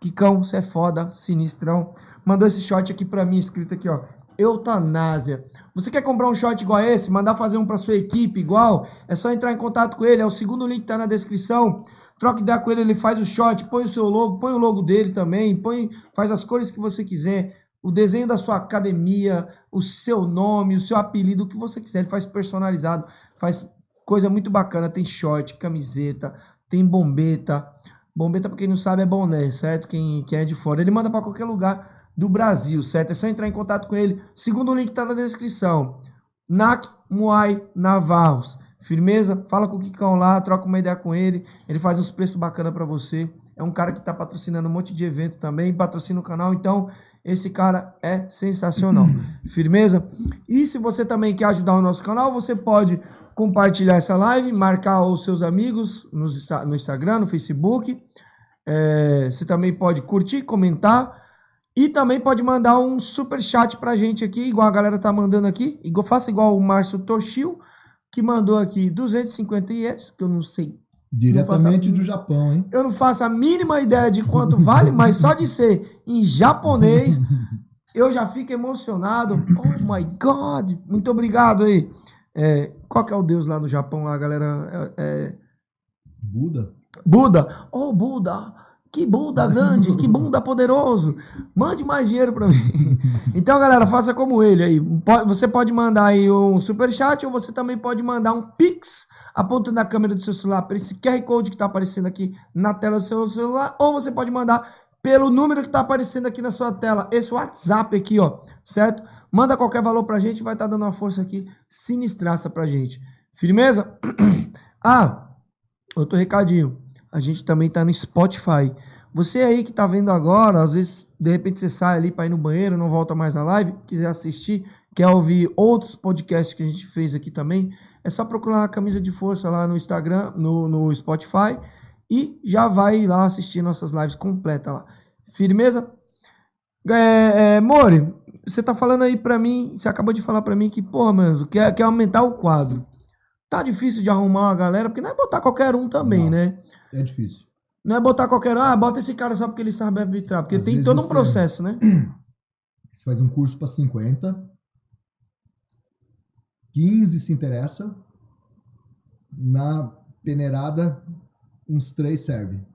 Kikão, você é foda, sinistrão. Mandou esse shot aqui pra mim, escrito aqui, ó. Eutanásia. Você quer comprar um shot igual a esse? Mandar fazer um pra sua equipe igual? É só entrar em contato com ele. É o segundo link que tá na descrição. Troca ideia com ele, ele faz o shot, põe o seu logo, põe o logo dele também, põe, faz as cores que você quiser, o desenho da sua academia, o seu nome, o seu apelido, o que você quiser. Ele faz personalizado, faz coisa muito bacana. Tem short, camiseta, tem bombeta. Bombeta, pra quem não sabe, é boné, certo? Quem, quem é de fora. Ele manda pra qualquer lugar do Brasil, certo? É só entrar em contato com ele. Segundo link tá na descrição. Nak Muay Navarros. Firmeza? Fala com o Kikão lá, troca uma ideia com ele. Ele faz uns preços bacanas pra você. É um cara que tá patrocinando um monte de evento também, patrocina o canal, então esse cara é sensacional. Firmeza? E se você também quer ajudar o nosso canal, você pode compartilhar essa live, marcar os seus amigos no, Insta- no Instagram, no Facebook. É, você também pode curtir, comentar. E também pode mandar um super chat pra gente aqui, igual a galera tá mandando aqui. Igual, faça igual o Márcio Toshio, que mandou aqui 250 ienes, que eu não sei. Diretamente faço do Japão, hein? a- Eu não faço a mínima ideia de quanto vale, mas só de ser em japonês, eu já fico emocionado. Oh my God! Muito obrigado aí. É, qual que é o deus lá no Japão, lá, galera? É, é Buda. Buda. Oh, Buda! Que Buda grande, que bunda poderoso. Mande mais dinheiro pra mim. Então, galera, faça como ele aí. Você pode mandar aí um superchat ou você também pode mandar um pix apontando a câmera do seu celular para esse QR Code que tá aparecendo aqui na tela do seu celular ou você pode mandar pelo número que tá aparecendo aqui na sua tela, esse WhatsApp aqui, ó, certo? Manda qualquer valor pra gente, vai estar dando uma força aqui sinistraça pra gente. Firmeza? ah, Outro recadinho. A gente também tá no Spotify. Você aí que tá vendo agora, às vezes, de repente você sai ali para ir no banheiro, não volta mais na live, quiser assistir, quer ouvir outros podcasts que a gente fez aqui também, é só procurar a camisa de força lá no Instagram, no, no Spotify e já vai lá assistir nossas lives completas lá. Firmeza? É, é, Mori, você tá falando aí pra mim, você acabou de falar pra mim que, porra, mano, quer, quer aumentar o quadro. Tá difícil de arrumar uma galera, porque não é botar qualquer um também, Não. né? É difícil. Não é botar qualquer um, ah, bota esse cara só porque ele sabe arbitrar, porque Às tem todo um processo, né? Você faz um curso para 50, 15 se interessa, na peneirada, uns 3 servem.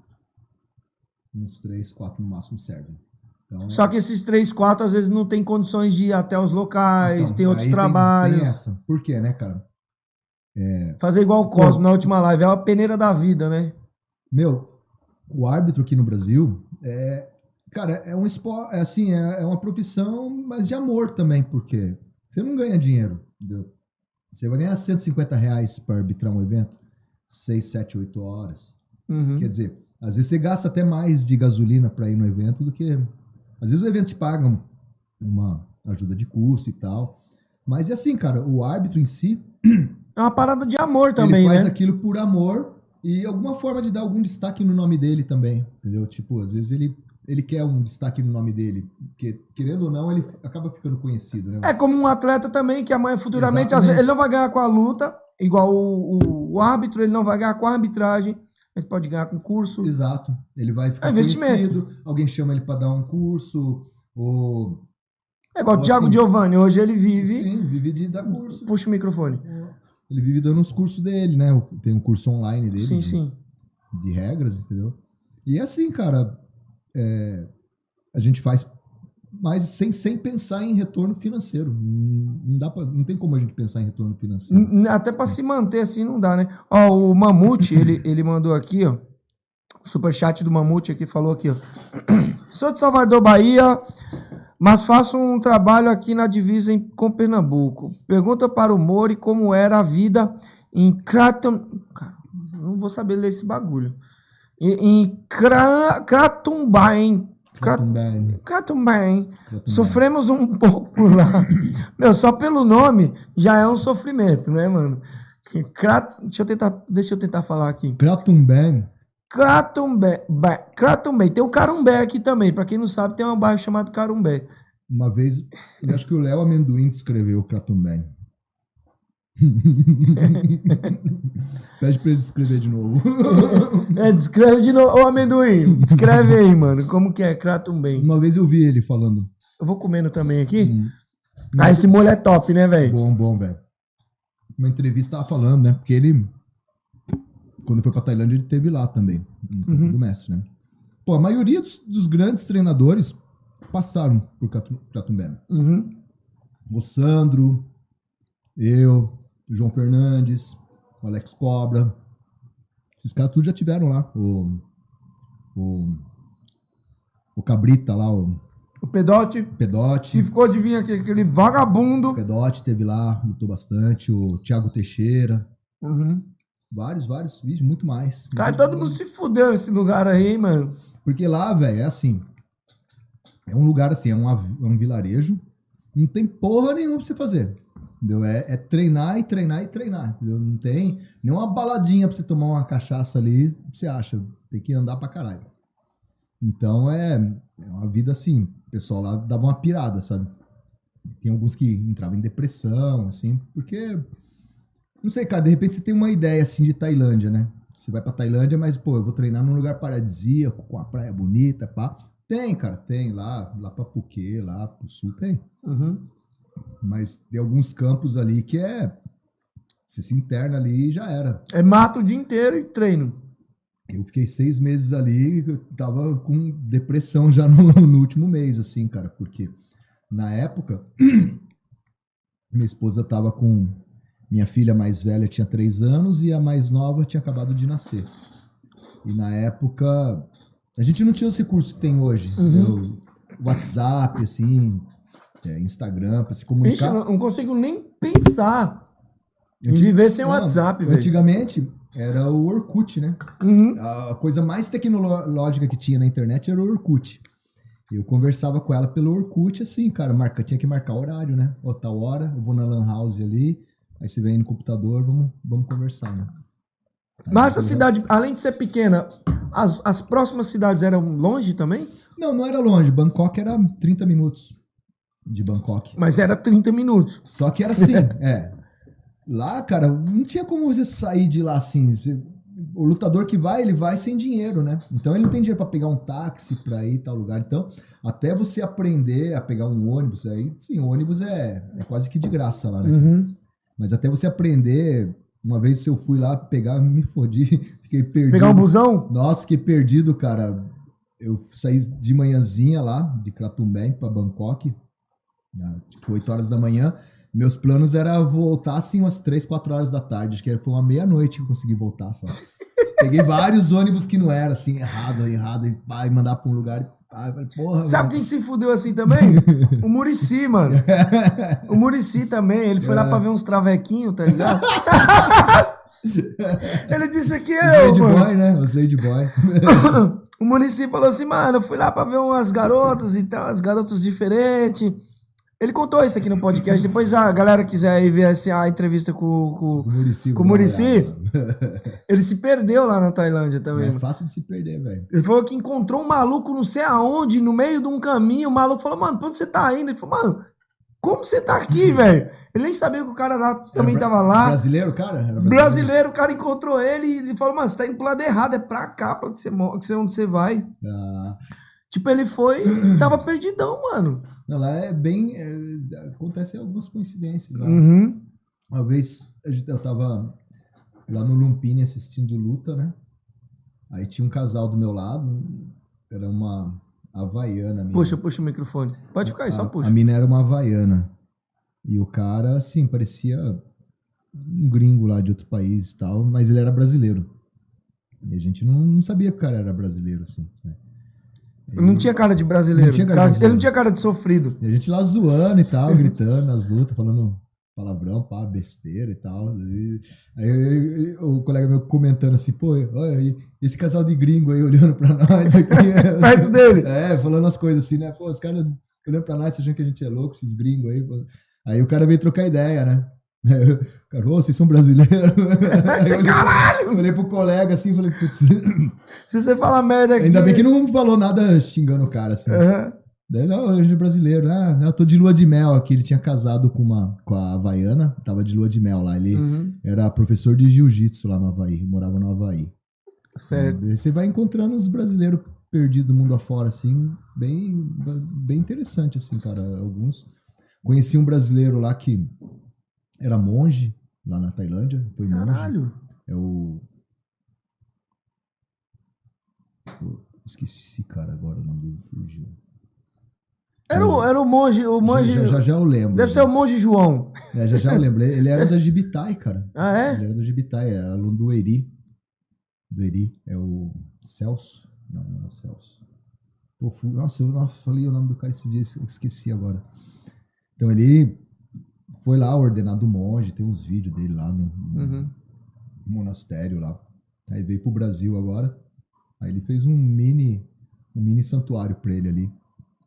Uns 3, 4 no máximo servem. Então, Só que esses três, quatro, às vezes não tem condições de ir até os locais, então, tem outros aí trabalhos. Tem, essa. Por quê, né, cara? Fazer igual o Cosmo na última live, é uma peneira da vida, né? Meu, o árbitro aqui no Brasil é. Cara, é um esporte, é assim, é, é uma profissão, mas de amor também, porque você não ganha dinheiro, entendeu? Você vai ganhar 150 reais para arbitrar um evento, 6, 7, 8 horas. Uhum. Quer dizer, às vezes você gasta até mais de gasolina para ir no evento do que. Às vezes o evento te paga um- uma ajuda de custo e tal. Mas é assim, cara, o árbitro em si, É uma parada de amor também, ele faz né? aquilo por amor e alguma forma de dar algum destaque no nome dele também, entendeu? Tipo, às vezes ele, ele quer um destaque no nome dele, porque querendo ou não, ele acaba ficando conhecido, né? É como um atleta também, que amanhã futuramente, vezes, ele não vai ganhar com a luta, igual o, o- o árbitro, ele não vai ganhar com a arbitragem, ele pode ganhar com curso. Exato. Ele vai ficar É conhecido, alguém chama ele para dar um curso, ou... É igual o ou Thiago assim, Giovanni, hoje ele vive. Sim, vive de dar curso. Puxa o microfone. Ele vive dando os cursos dele, né? Tem um curso online dele. Sim, de, sim. de regras, entendeu? E é assim, cara, é, a gente faz, mas sem, sem pensar em retorno financeiro. Não, dá pra, não tem como a gente pensar em retorno financeiro. Até pra se manter assim não dá, né? Ó, o Mamute, ele, ele mandou aqui, ó. Superchat do Mamute aqui falou aqui, ó. Sou de Salvador, Bahia, mas faço um trabalho aqui na divisa em, com Pernambuco. Pergunta para o Mori como era a vida em Craton. Cara, não vou saber ler esse bagulho. Em, em Cra. Sofremos um pouco lá. Meu, só pelo nome já é um sofrimento, né, mano? Crat... Deixa, eu tentar, deixa eu tentar falar aqui. Kratumbé. Cratumbé. Ba- Cratumbé. Tem o Carumbé aqui também. Pra quem não sabe, tem um bairro chamado Carumbé. Uma vez, acho que o Léo Amendoim escreveu Kratumbé. Pede pra ele escrever de novo. É, descreve de novo. Ô, amendoim, descreve aí, mano. Como que é Cratumbé? Uma vez eu vi ele falando. Eu vou comendo também aqui. Hum. Ah, esse molho é top, né, velho? Bom, bom, velho. Uma entrevista tava falando, né? Porque ele, quando foi pra Tailândia, ele teve lá também, no Uhum. do Messi, né? Pô, a maioria dos, dos grandes treinadores passaram por Cratumbé. Uhum. O Sandro, eu, o João Fernandes, o Alex Cobra. Esses caras tudo já tiveram lá. O, o, o Cabrita lá, o O Pedote, Pedote. que ficou de vir aqui, aquele vagabundo. O Pedote teve lá, lutou bastante. O Thiago Teixeira. Uhum. Vários, vários vídeos, muito mais. Cara, todo mundo se fudeu nesse lugar aí, mano. Porque lá, velho, é assim. É um lugar assim, é um, é um vilarejo. Não tem porra nenhuma pra você fazer. Entendeu? É, é treinar e treinar e treinar. Entendeu? Não tem nenhuma baladinha pra você tomar uma cachaça ali. Você acha? Tem que andar pra caralho. Então é, é uma vida assim. O pessoal lá dava uma pirada, sabe? Tem alguns que entravam em depressão, assim, porque. Não sei, cara, de repente você tem uma ideia assim de Tailândia, né? Você vai pra Tailândia, mas, pô, eu vou treinar num lugar paradisíaco, com a praia bonita, pá. Tem, cara, tem lá, lá pra Phuket, lá pro sul, tem. Uhum. Mas tem alguns campos ali que é. Você se interna ali e já era. É mato o dia inteiro e treino. Eu fiquei seis meses ali, eu tava com depressão já no, no último mês, assim, cara, porque na época, minha esposa tava com. Minha filha mais velha tinha três anos e a mais nova tinha acabado de nascer. E na época, a gente não tinha os recursos que tem hoje. entendeu? WhatsApp, assim, é, Instagram, pra se Ixi, comunicar. eu não, não consigo nem pensar em Antig- viver sem Não, WhatsApp, velho. Antigamente era o Orkut, né? Uhum. A coisa mais tecnológica que tinha na internet era o Orkut. Eu conversava com ela pelo Orkut, assim, cara, marca, tinha que marcar horário, né? Ó, tal hora, eu vou na Lan House ali, aí você vem no computador, vamos, vamos conversar, né? Aí Mas essa cidade, além de ser pequena, as, as próximas cidades eram longe também? Não, não era longe. Bangkok era 30 minutos de Bangkok. Mas era 30 minutos. Só que era assim, é. Lá, cara, não tinha como você sair de lá assim. Você- o lutador que vai, ele vai sem dinheiro, né? Então ele não tem dinheiro pra pegar um táxi pra ir tal lugar. Então, até você aprender a pegar um ônibus, aí, sim, ônibus é, é quase que de graça lá, né? Uhum. Mas até você aprender, uma vez eu fui lá pegar, me fodi, fiquei perdido. Pegar um busão? Nossa, fiquei perdido, cara. Eu saí de manhãzinha lá, de Kratumbé pra Bangkok, ah, tipo 8 horas da manhã. Meus planos era voltar assim umas 3, 4 horas da tarde. Acho que foi uma meia-noite que eu consegui voltar só. Peguei vários ônibus que não era assim, errado, errado, e e mandar pra um lugar. falei, porra, Sabe mano. quem se fudeu assim também? o Murici, mano. O Murici também. Ele foi lá É. pra ver uns travequinhos, tá ligado? ele disse que Os eu, Lady mano. Boy, né? Os Lady Boy. o município falou assim, mano, eu fui lá pra ver umas garotas e tal, as garotas diferentes. Ele contou isso aqui no podcast. Depois a galera quiser aí ver assim, a entrevista com, com, O Muricy. com o Murici. Ele se perdeu lá na Tailândia também. É fácil de se perder, velho. Ele falou que encontrou um maluco não sei aonde, no meio de um caminho. O maluco falou, mano, pra onde você tá indo? Ele falou, mano, como você tá aqui, velho? Ele nem sabia que o cara lá também Era tava lá. Brasileiro, cara? Era Brasileiro, o cara encontrou ele e falou, mano, você tá indo pro lado errado, é pra cá, pra que você, que você onde você vai. Ah, Tipo, ele foi, tava perdidão, mano. não, lá é bem. é, acontecem algumas coincidências. Lá. Uhum. Uma vez eu tava lá no Lumpini assistindo luta, né? Aí tinha um casal do meu lado, era uma havaiana. a mina. Puxa, puxa o microfone. Pode ficar aí, só a, puxa. A mina era uma havaiana. E o cara, assim, parecia um gringo lá de outro país e tal, mas ele era brasileiro. E a gente não, não sabia que o cara era brasileiro, assim. né? Não tinha cara de brasileiro. Não tinha cara de brasileiro. Ele não tinha cara de sofrido. E a gente lá zoando e tal, gritando nas lutas, falando palavrão, pá, besteira e tal. E aí o colega meu comentando assim, pô, olha aí, esse casal de gringo aí olhando pra nós aqui. Perto dele. É, falando as coisas assim, né? Pô, os caras olhando pra nós, achando que a gente é louco, esses gringos aí. Aí o cara veio trocar ideia, né? Cara, ô, vocês são brasileiros? Aí eu Caralho! Olhei pro colega assim e falei, putz. Se você falar merda aqui. Ainda bem que não falou nada xingando o cara, assim. Aham. Daí, não, a gente é brasileiro. Ah, eu tô de lua de mel aqui. Ele tinha casado com uma com a Havaiana, tava de lua de mel lá. Ele Uhum. era professor de jiu-jitsu lá no Havaí, morava no Havaí. Certo. Daí Você vai encontrando os brasileiros perdidos mundo afora, assim, bem, bem interessante, assim, cara. Alguns. Conheci um brasileiro lá que era monge, lá na Tailândia. Foi monge. Caralho. É o. Pô, Esqueci, cara, agora o nome dele fugiu. Era o, era o monge. O monge Já, já, já eu lembro. Deve ser o monge João. É, já já eu lembro. Ele era da Gibitai, cara. Ah, é? Ele era da Gibitai, era aluno do Eri. Do Eri. É o Celso? Não, não é o Celso. Pô, nossa, eu nossa, falei o nome do cara esses dias, esqueci agora. Então ele foi lá ordenado monge, tem uns vídeos dele lá no, no Uhum. monastério lá. Aí veio pro Brasil agora. Aí ele fez um mini, um mini santuário pra ele ali.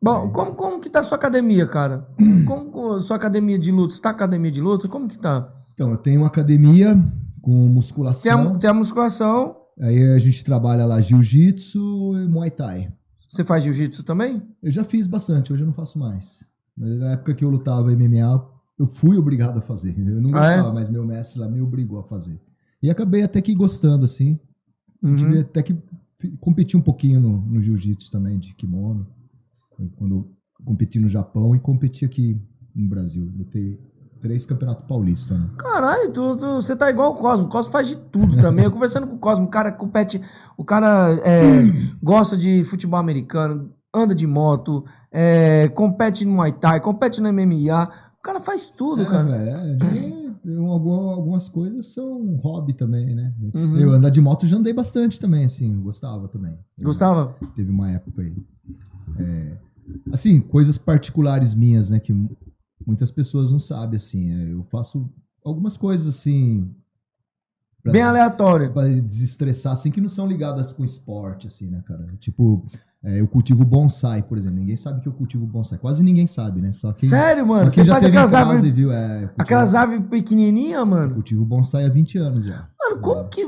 Bom, como, como que tá a sua academia, cara? Como, sua academia de luta? Você tá academia de luta? Como que tá? Então, eu tenho uma academia com Tem musculação. a, tem a musculação. Aí a gente trabalha lá jiu-jitsu e muay thai. Você faz jiu-jitsu também? Eu já fiz bastante, hoje eu não faço mais. Mas na época que eu lutava MMA, eu fui obrigado a fazer. Eu não Ah, é? gostava, mas meu mestre lá me obrigou a fazer. E acabei até que gostando, assim. Uhum. Tive até que competi um pouquinho no, no jiu-jitsu também, de kimono. Eu, Quando eu competi no Japão e competi aqui no Brasil. Lutei três campeonatos paulistas, né? Caralho, tu, tu- você tá igual o Cosmo. O Cosmo faz de tudo também. Eu conversando com o Cosmo, o cara compete. O cara é, gosta de futebol americano, anda de moto, é, compete no Muay Thai, compete no MMA. O cara faz tudo, É, cara. velho, é, eu- algum- algumas coisas são hobby também, né? Uhum. Eu andar de moto já andei bastante também, assim, gostava também. Gostava? Teve uma época aí. É, assim, coisas particulares minhas, né? Que mu- muitas pessoas não sabem, assim. é, eu faço algumas coisas, assim... pra- Bem aleatório. Pra desestressar, assim, que não são ligadas com esporte, assim, né, cara? Tipo, é, eu cultivo bonsai, por exemplo. Ninguém sabe que eu cultivo bonsai. Quase ninguém sabe, né? Só quem, Sério, mano? Só Você quem já faz aquelas árvores- viu, é, eu cultivo- Aquelas aves pequenininhas, mano. Cultivo bonsai há 20 anos já. Mano, como que.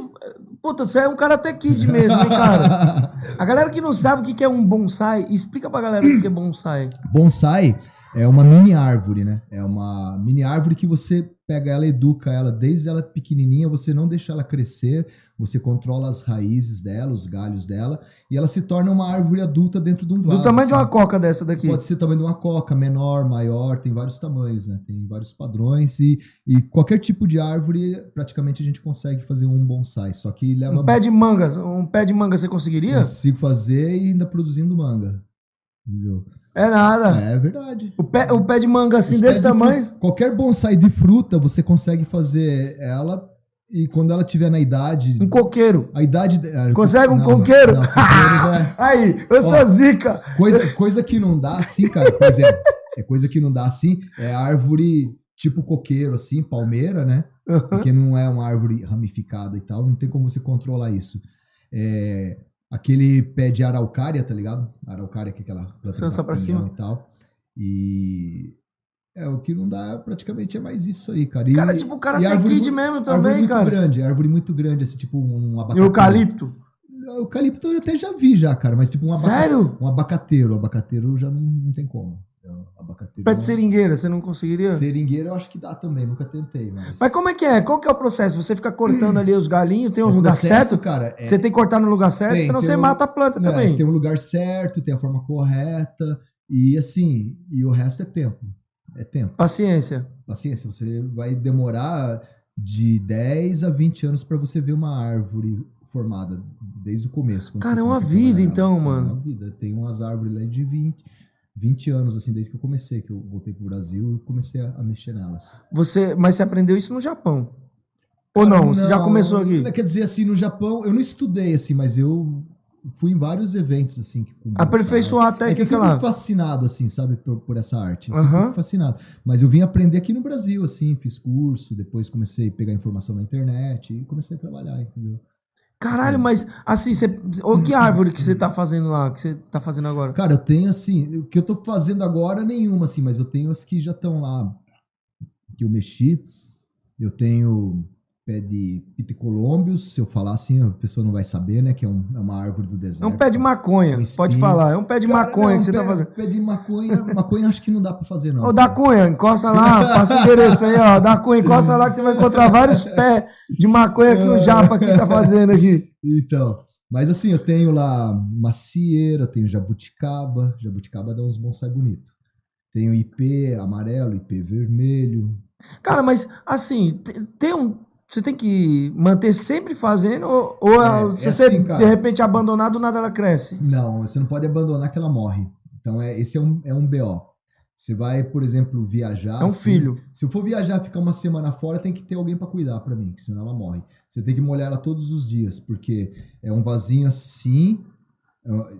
Puta, você é um karate kid mesmo, hein, cara? A galera que não sabe o que é um bonsai, explica pra galera o que é bonsai. Bonsai é uma mini árvore, né? É uma mini árvore que você pega ela, educa ela desde ela pequenininha, você não deixa ela crescer, você controla as raízes dela, os galhos dela, e ela se torna uma árvore adulta dentro de um vaso. Do tamanho de uma coca dessa daqui. Pode ser também de uma coca, menor, maior, tem vários tamanhos, né? Tem vários padrões e, e qualquer tipo de árvore, praticamente a gente consegue fazer um bonsai, só que leva Um pé de manga, um pé de manga você conseguiria? Consigo fazer e ainda produzindo manga. Entendeu? É nada. É verdade. O pé, o pé de manga assim, Os desse de tamanho. fruta- qualquer bonsai de fruta, você consegue fazer ela e quando ela tiver na idade. Um coqueiro. A idade. de- ah, Consegue um não, coqueiro? Não, coqueiro já é- Aí, eu sou Ó, zica. Coisa, coisa que não dá assim, cara, por exemplo. É coisa que não dá assim, é árvore tipo coqueiro, assim, palmeira, né? Porque não é uma árvore ramificada e tal, não tem como você controlar isso. É, aquele pé de araucária, tá ligado? Araucária, que é aquela planta Só- pra cima. e tal. E é o que não dá praticamente é mais isso aí, cara. E, Cara, tipo, o cara tem árvore kid mesmo também, muito cara. grande, árvore muito grande, assim, tipo um E abacate. o eucalipto? O eucalipto eu até já vi já, cara, mas tipo um abaca- Sério? Um abacateiro, abacateiro já não, não tem como. É, um Abacateiro Pé de seringueira, você não conseguiria? Seringueira eu acho que dá também, nunca tentei, mas... Mas como é que é? Qual que é o processo? Você fica cortando ali os galinhos, tem um O lugar processo, certo? cara, é- Você tem que cortar no lugar certo, Tem, senão tem você um- mata a planta Não, também. Tem um lugar certo, tem a forma correta, e assim, e o resto é tempo. É tempo. Paciência. Paciência, você vai demorar de 10 a 20 anos para você ver uma árvore formada desde o começo. Cara, é uma vida, então, É mano. uma vida. Tem umas árvores lá de 20, 20 anos, assim, desde que eu comecei, que eu voltei pro Brasil e comecei a, a mexer nelas. Você, mas você aprendeu isso no Japão? Ou Cara, não? Você já começou aqui? Quer dizer, assim, no Japão, eu não estudei, assim, mas eu fui em vários eventos, assim. que- Aperfeiçoar a bonsai. É que eu técnica lá. fui fascinado, assim, sabe, por, por essa arte. Eu fui fascinado. Mas eu vim aprender aqui no Brasil, assim, fiz curso, depois comecei a pegar informação na internet e comecei a trabalhar, entendeu? Caralho, mas assim, você, ô, que árvore que você tá fazendo lá, que você tá fazendo agora? Cara, eu tenho, assim, o que eu tô fazendo agora, nenhuma, assim, mas eu tenho as que já estão lá, que eu mexi. Eu tenho pé de piticolombius, se eu falar assim, a pessoa não vai saber, né? Que é, um- é uma árvore do É deserto. um pé de maconha, Um pode falar. É um pé de Cara, maconha não, que você pé, tá fazendo. Pé de maconha, maconha acho que não dá pra fazer, não. Ô, da Cunha, encosta lá, passa o endereço aí, ó. Da Cunha, encosta lá que você vai encontrar vários pés de maconha que o Japa aqui tá fazendo aqui. Então, mas assim, eu tenho lá macieira, tenho jabuticaba. Jabuticaba dá uns bonsai bonito. Tenho IP amarelo, IP vermelho. Cara, mas assim, te- tem um. Você tem que manter sempre fazendo, ou, ou É, se é você assim, de repente abandonar, do nada ela cresce. Não, você não pode abandonar que ela morre. Então, é, esse é um, é um BO. Você vai, por exemplo, viajar. É um assim, filho. Se eu for viajar ficar uma semana fora, tem que ter alguém para cuidar para mim, que senão ela morre. Você tem que molhar ela todos os dias, porque é um vasinho assim,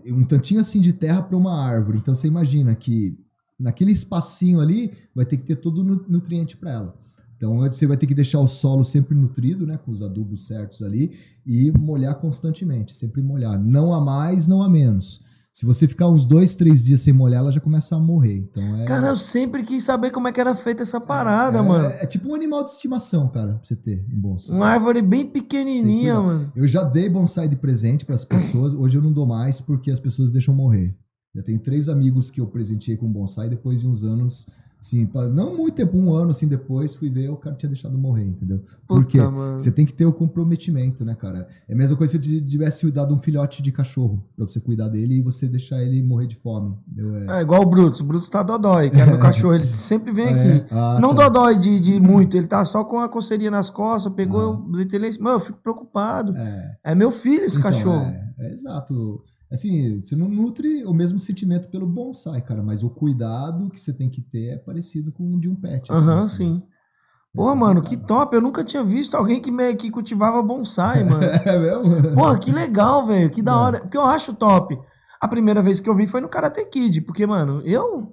é um tantinho assim de terra para uma árvore. Então você imagina que naquele espacinho ali vai ter que ter todo o nu- nutriente para ela. Então você vai ter que deixar o solo sempre nutrido, né, com os adubos certos ali e molhar constantemente, sempre molhar, não a mais, não a menos. Se você ficar uns dois, três dias sem molhar, ela já começa a morrer. Então é Cara, eu sempre quis saber como é que era feita essa parada, é, mano. É tipo um animal de estimação, cara, pra você ter um bonsai. Uma árvore bem pequenininha, mano. Eu já dei bonsai de presente para as pessoas. Hoje eu não dou mais porque as pessoas deixam morrer. Já tenho três amigos que eu presenteei com bonsai depois de uns anos, assim, pa- não muito tempo, um ano assim depois, fui ver, o cara tinha deixado morrer, entendeu? Por quê? Puta, mano. Você tem que ter o comprometimento, né, cara? É a mesma coisa se eu te- tivesse dado um filhote de cachorro pra você cuidar dele e você deixar ele morrer de fome. entendeu? É- É igual o Brutus. O Brutus tá dodói, que é meu cachorro. Ele sempre vem É, aqui. ah, não tá. dodói de, de muito, ele tá só com a coceirinha nas costas, pegou, eu deitei ele. Mano, eu fico preocupado. É. É meu filho esse Então, cachorro. É, é exato. Assim, você não nutre o mesmo sentimento pelo bonsai, cara, mas o cuidado que você tem que ter é parecido com o de um pet. assim, Aham, cara. sim. É Porra, mano, que top. Eu nunca tinha visto alguém que, me, que cultivava bonsai, mano. É mesmo? Porra, que legal, velho. Que da É. hora. Porque eu acho top. A primeira vez que eu vi foi no Karate Kid, porque, mano, eu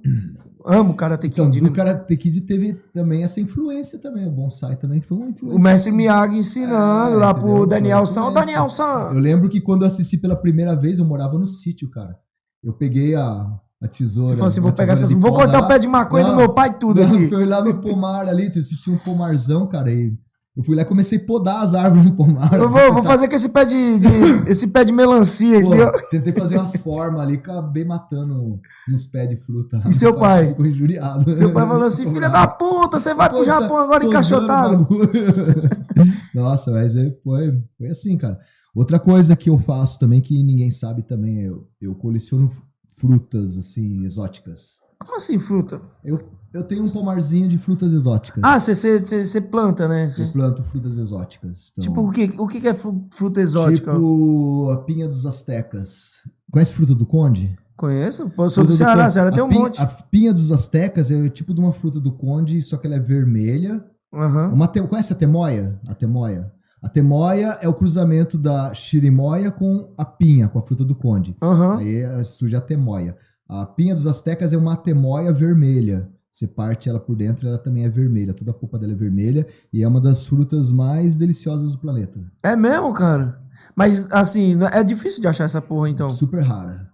amo Karate Então, Kid. do né? Karate Kid teve também essa influência também. O bonsai também foi uma influência. O mestre Miyagi ensinando É, lá entendeu? pro Daniel San. Influência. Daniel San. Eu lembro que quando eu assisti pela primeira vez, eu morava no sítio, cara. Eu peguei a, a tesoura. Você falou assim: vou pegar essas. Vou cortar o pé de maconha do Não, meu pai, tudo Não, aqui. Foi lá no pomar ali, tu assistiu um pomarzão, cara, e eu fui lá e comecei a podar as árvores no pomar. Eu vou, vou fazer com esse pé de, de- esse pé de melancia Pô, aqui, ó. tentei fazer umas formas ali, acabei matando uns pés de fruta. lá. E seu pai? Ficou injuriado. Seu pai falou assim: filha da puta, você vai pro Pô, Japão tá- agora encaixotado. Nossa, mas é- foi, foi assim, cara. Outra coisa que eu faço também, que ninguém sabe também, é eu, eu coleciono frutas, assim, exóticas. Como assim, fruta? Eu, eu tenho um pomarzinho de frutas exóticas. Ah, você- planta, né? Eu planto frutas exóticas. Então, Tipo, o que, o que é fru- fruta exótica? Tipo a pinha dos astecas. Conhece fruta do conde? Conheço? Pô, sou do Ceará, conde. Ceará tem um pinha- monte. A pinha dos astecas é tipo de uma fruta do conde, só que ela é vermelha. Aham. Uma te- Conhece a temoia? A temoia. A temoia é o cruzamento da chirimoia com a pinha, com a fruta do conde. Aham. Aí eh, surge a temoia. A pinha dos astecas é uma temoia vermelha. Você parte ela por dentro, ela também é vermelha. Toda a polpa dela é vermelha e é uma das frutas mais deliciosas do planeta. É mesmo, cara? Mas, assim, é difícil de achar essa porra, então. Super rara.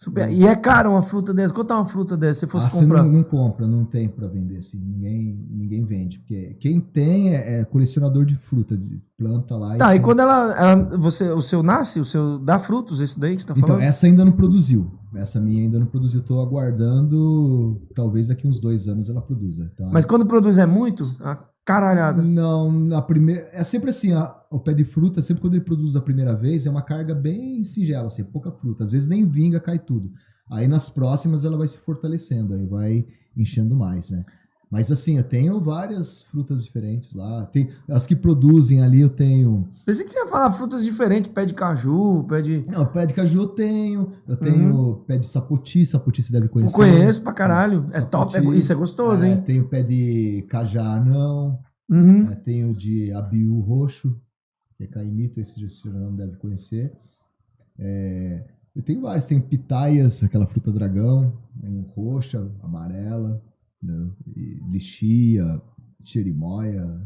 Super- E é caro uma fruta dessa? Quanto é uma fruta dessa, se fosse Ah, você comprar? não, não compra, não tem pra vender assim. Ninguém, ninguém vende. Porque quem tem é, é colecionador de fruta, de planta lá. Tá, e tem. quando ela, ela- você, o seu nasce, o seu dá frutos, esse daí que você tá Então, falando? essa ainda não produziu. Essa minha ainda não produziu. Tô aguardando. Talvez daqui uns dois anos ela produza. tá? Mas quando produz é muito? A caralhada. Não, na primeira. É sempre assim, a- o pé de fruta, sempre quando ele produz a primeira vez, é uma carga bem singela, assim, pouca fruta. Às vezes nem vinga, cai tudo. Aí nas próximas ela vai se fortalecendo, aí vai enchendo mais, né? Mas assim, eu tenho várias frutas diferentes lá. Tem, as que produzem ali eu tenho. Pensei que você ia falar frutas diferentes, pé de caju, pé de... Não, pé de caju eu tenho. Eu tenho pé de sapoti, sapoti você deve Eu conhecer. conheço pra caralho. É Sapoti. top, é- isso é gostoso, É, hein? Tenho pé de cajá não. Uhum. É, tenho de abiú roxo, que é caimito, esse você não deve conhecer. É, eu tenho vários, tem pitaias, aquela fruta dragão, tem roxa, amarela, né, e lixia, xerimoia.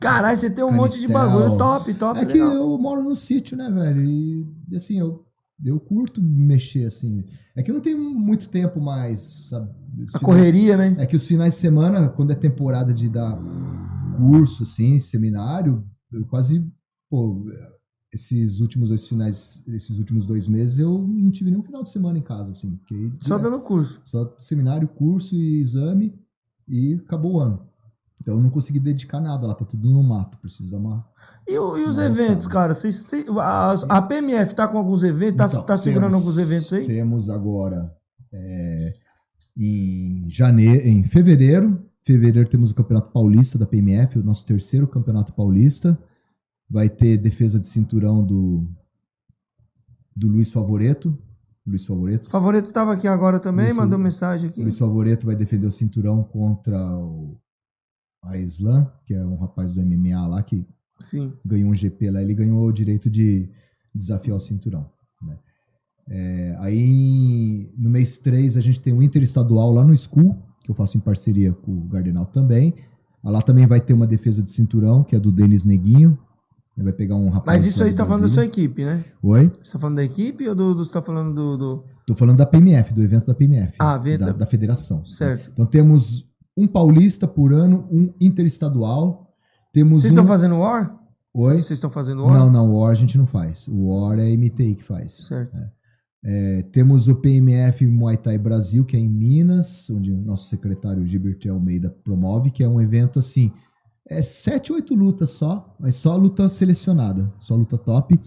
Caralho, você tem um monte de Canistel. bagulho. Top, top. É que legal. eu moro no sítio, né, velho? E e, assim, eu, eu curto mexer assim. É que eu não tenho muito tempo mais, sabe? Os A finais- correria, né? é que os finais de semana, quando é temporada de dar curso, assim, seminário, eu quase, pô, esses últimos dois finais, esses últimos dois meses, eu não tive nenhum final de semana em casa, assim. Só dando curso. Só seminário, curso e exame e acabou o ano. Então eu não consegui dedicar nada lá, tá tudo no mato, preciso dar uma... E, o- e os Nossa. eventos, cara? Vocês- a, a PMF tá com alguns eventos? Tá, Então, tá segurando temos- alguns eventos aí? Temos agora é, em janeiro, em fevereiro. Fevereiro temos o Campeonato Paulista da PMF, o nosso terceiro Campeonato Paulista. Vai ter defesa de cinturão do, do Luiz Favoreto. Luiz Favoreto. O favorito tava aqui agora também, Isso. mandou mensagem aqui. Luiz Favoreto vai defender o cinturão contra o a Islam, que é um rapaz do MMA lá que Sim. ganhou um GP lá, ele ganhou o direito de desafiar o cinturão. né? É, aí, no mês 3, a gente tem o Interestadual lá no School, que eu faço em parceria com o Gardenal também. Lá também vai ter uma defesa de cinturão, que é do Denis Neguinho. Ele vai pegar um rapaz. Mas isso aí você tá falando da sua equipe, né? Oi? Você tá falando da equipe ou do, do- você tá falando do. do- Tô falando da PMF, do evento da PMF. Ah, evento da, da- da federação. Certo. Então temos um paulista por ano, um interestadual. Temos Vocês um... estão fazendo War? Oi? Vocês estão fazendo War? Não, não, o War a gente não faz. O War é a MTI que faz. Certo. É, temos o PMF Muay Thai Brasil, que é em Minas, onde o nosso secretário Gilbert Almeida promove, que é um evento assim, é sete, oito lutas só, mas só luta selecionada, só luta top.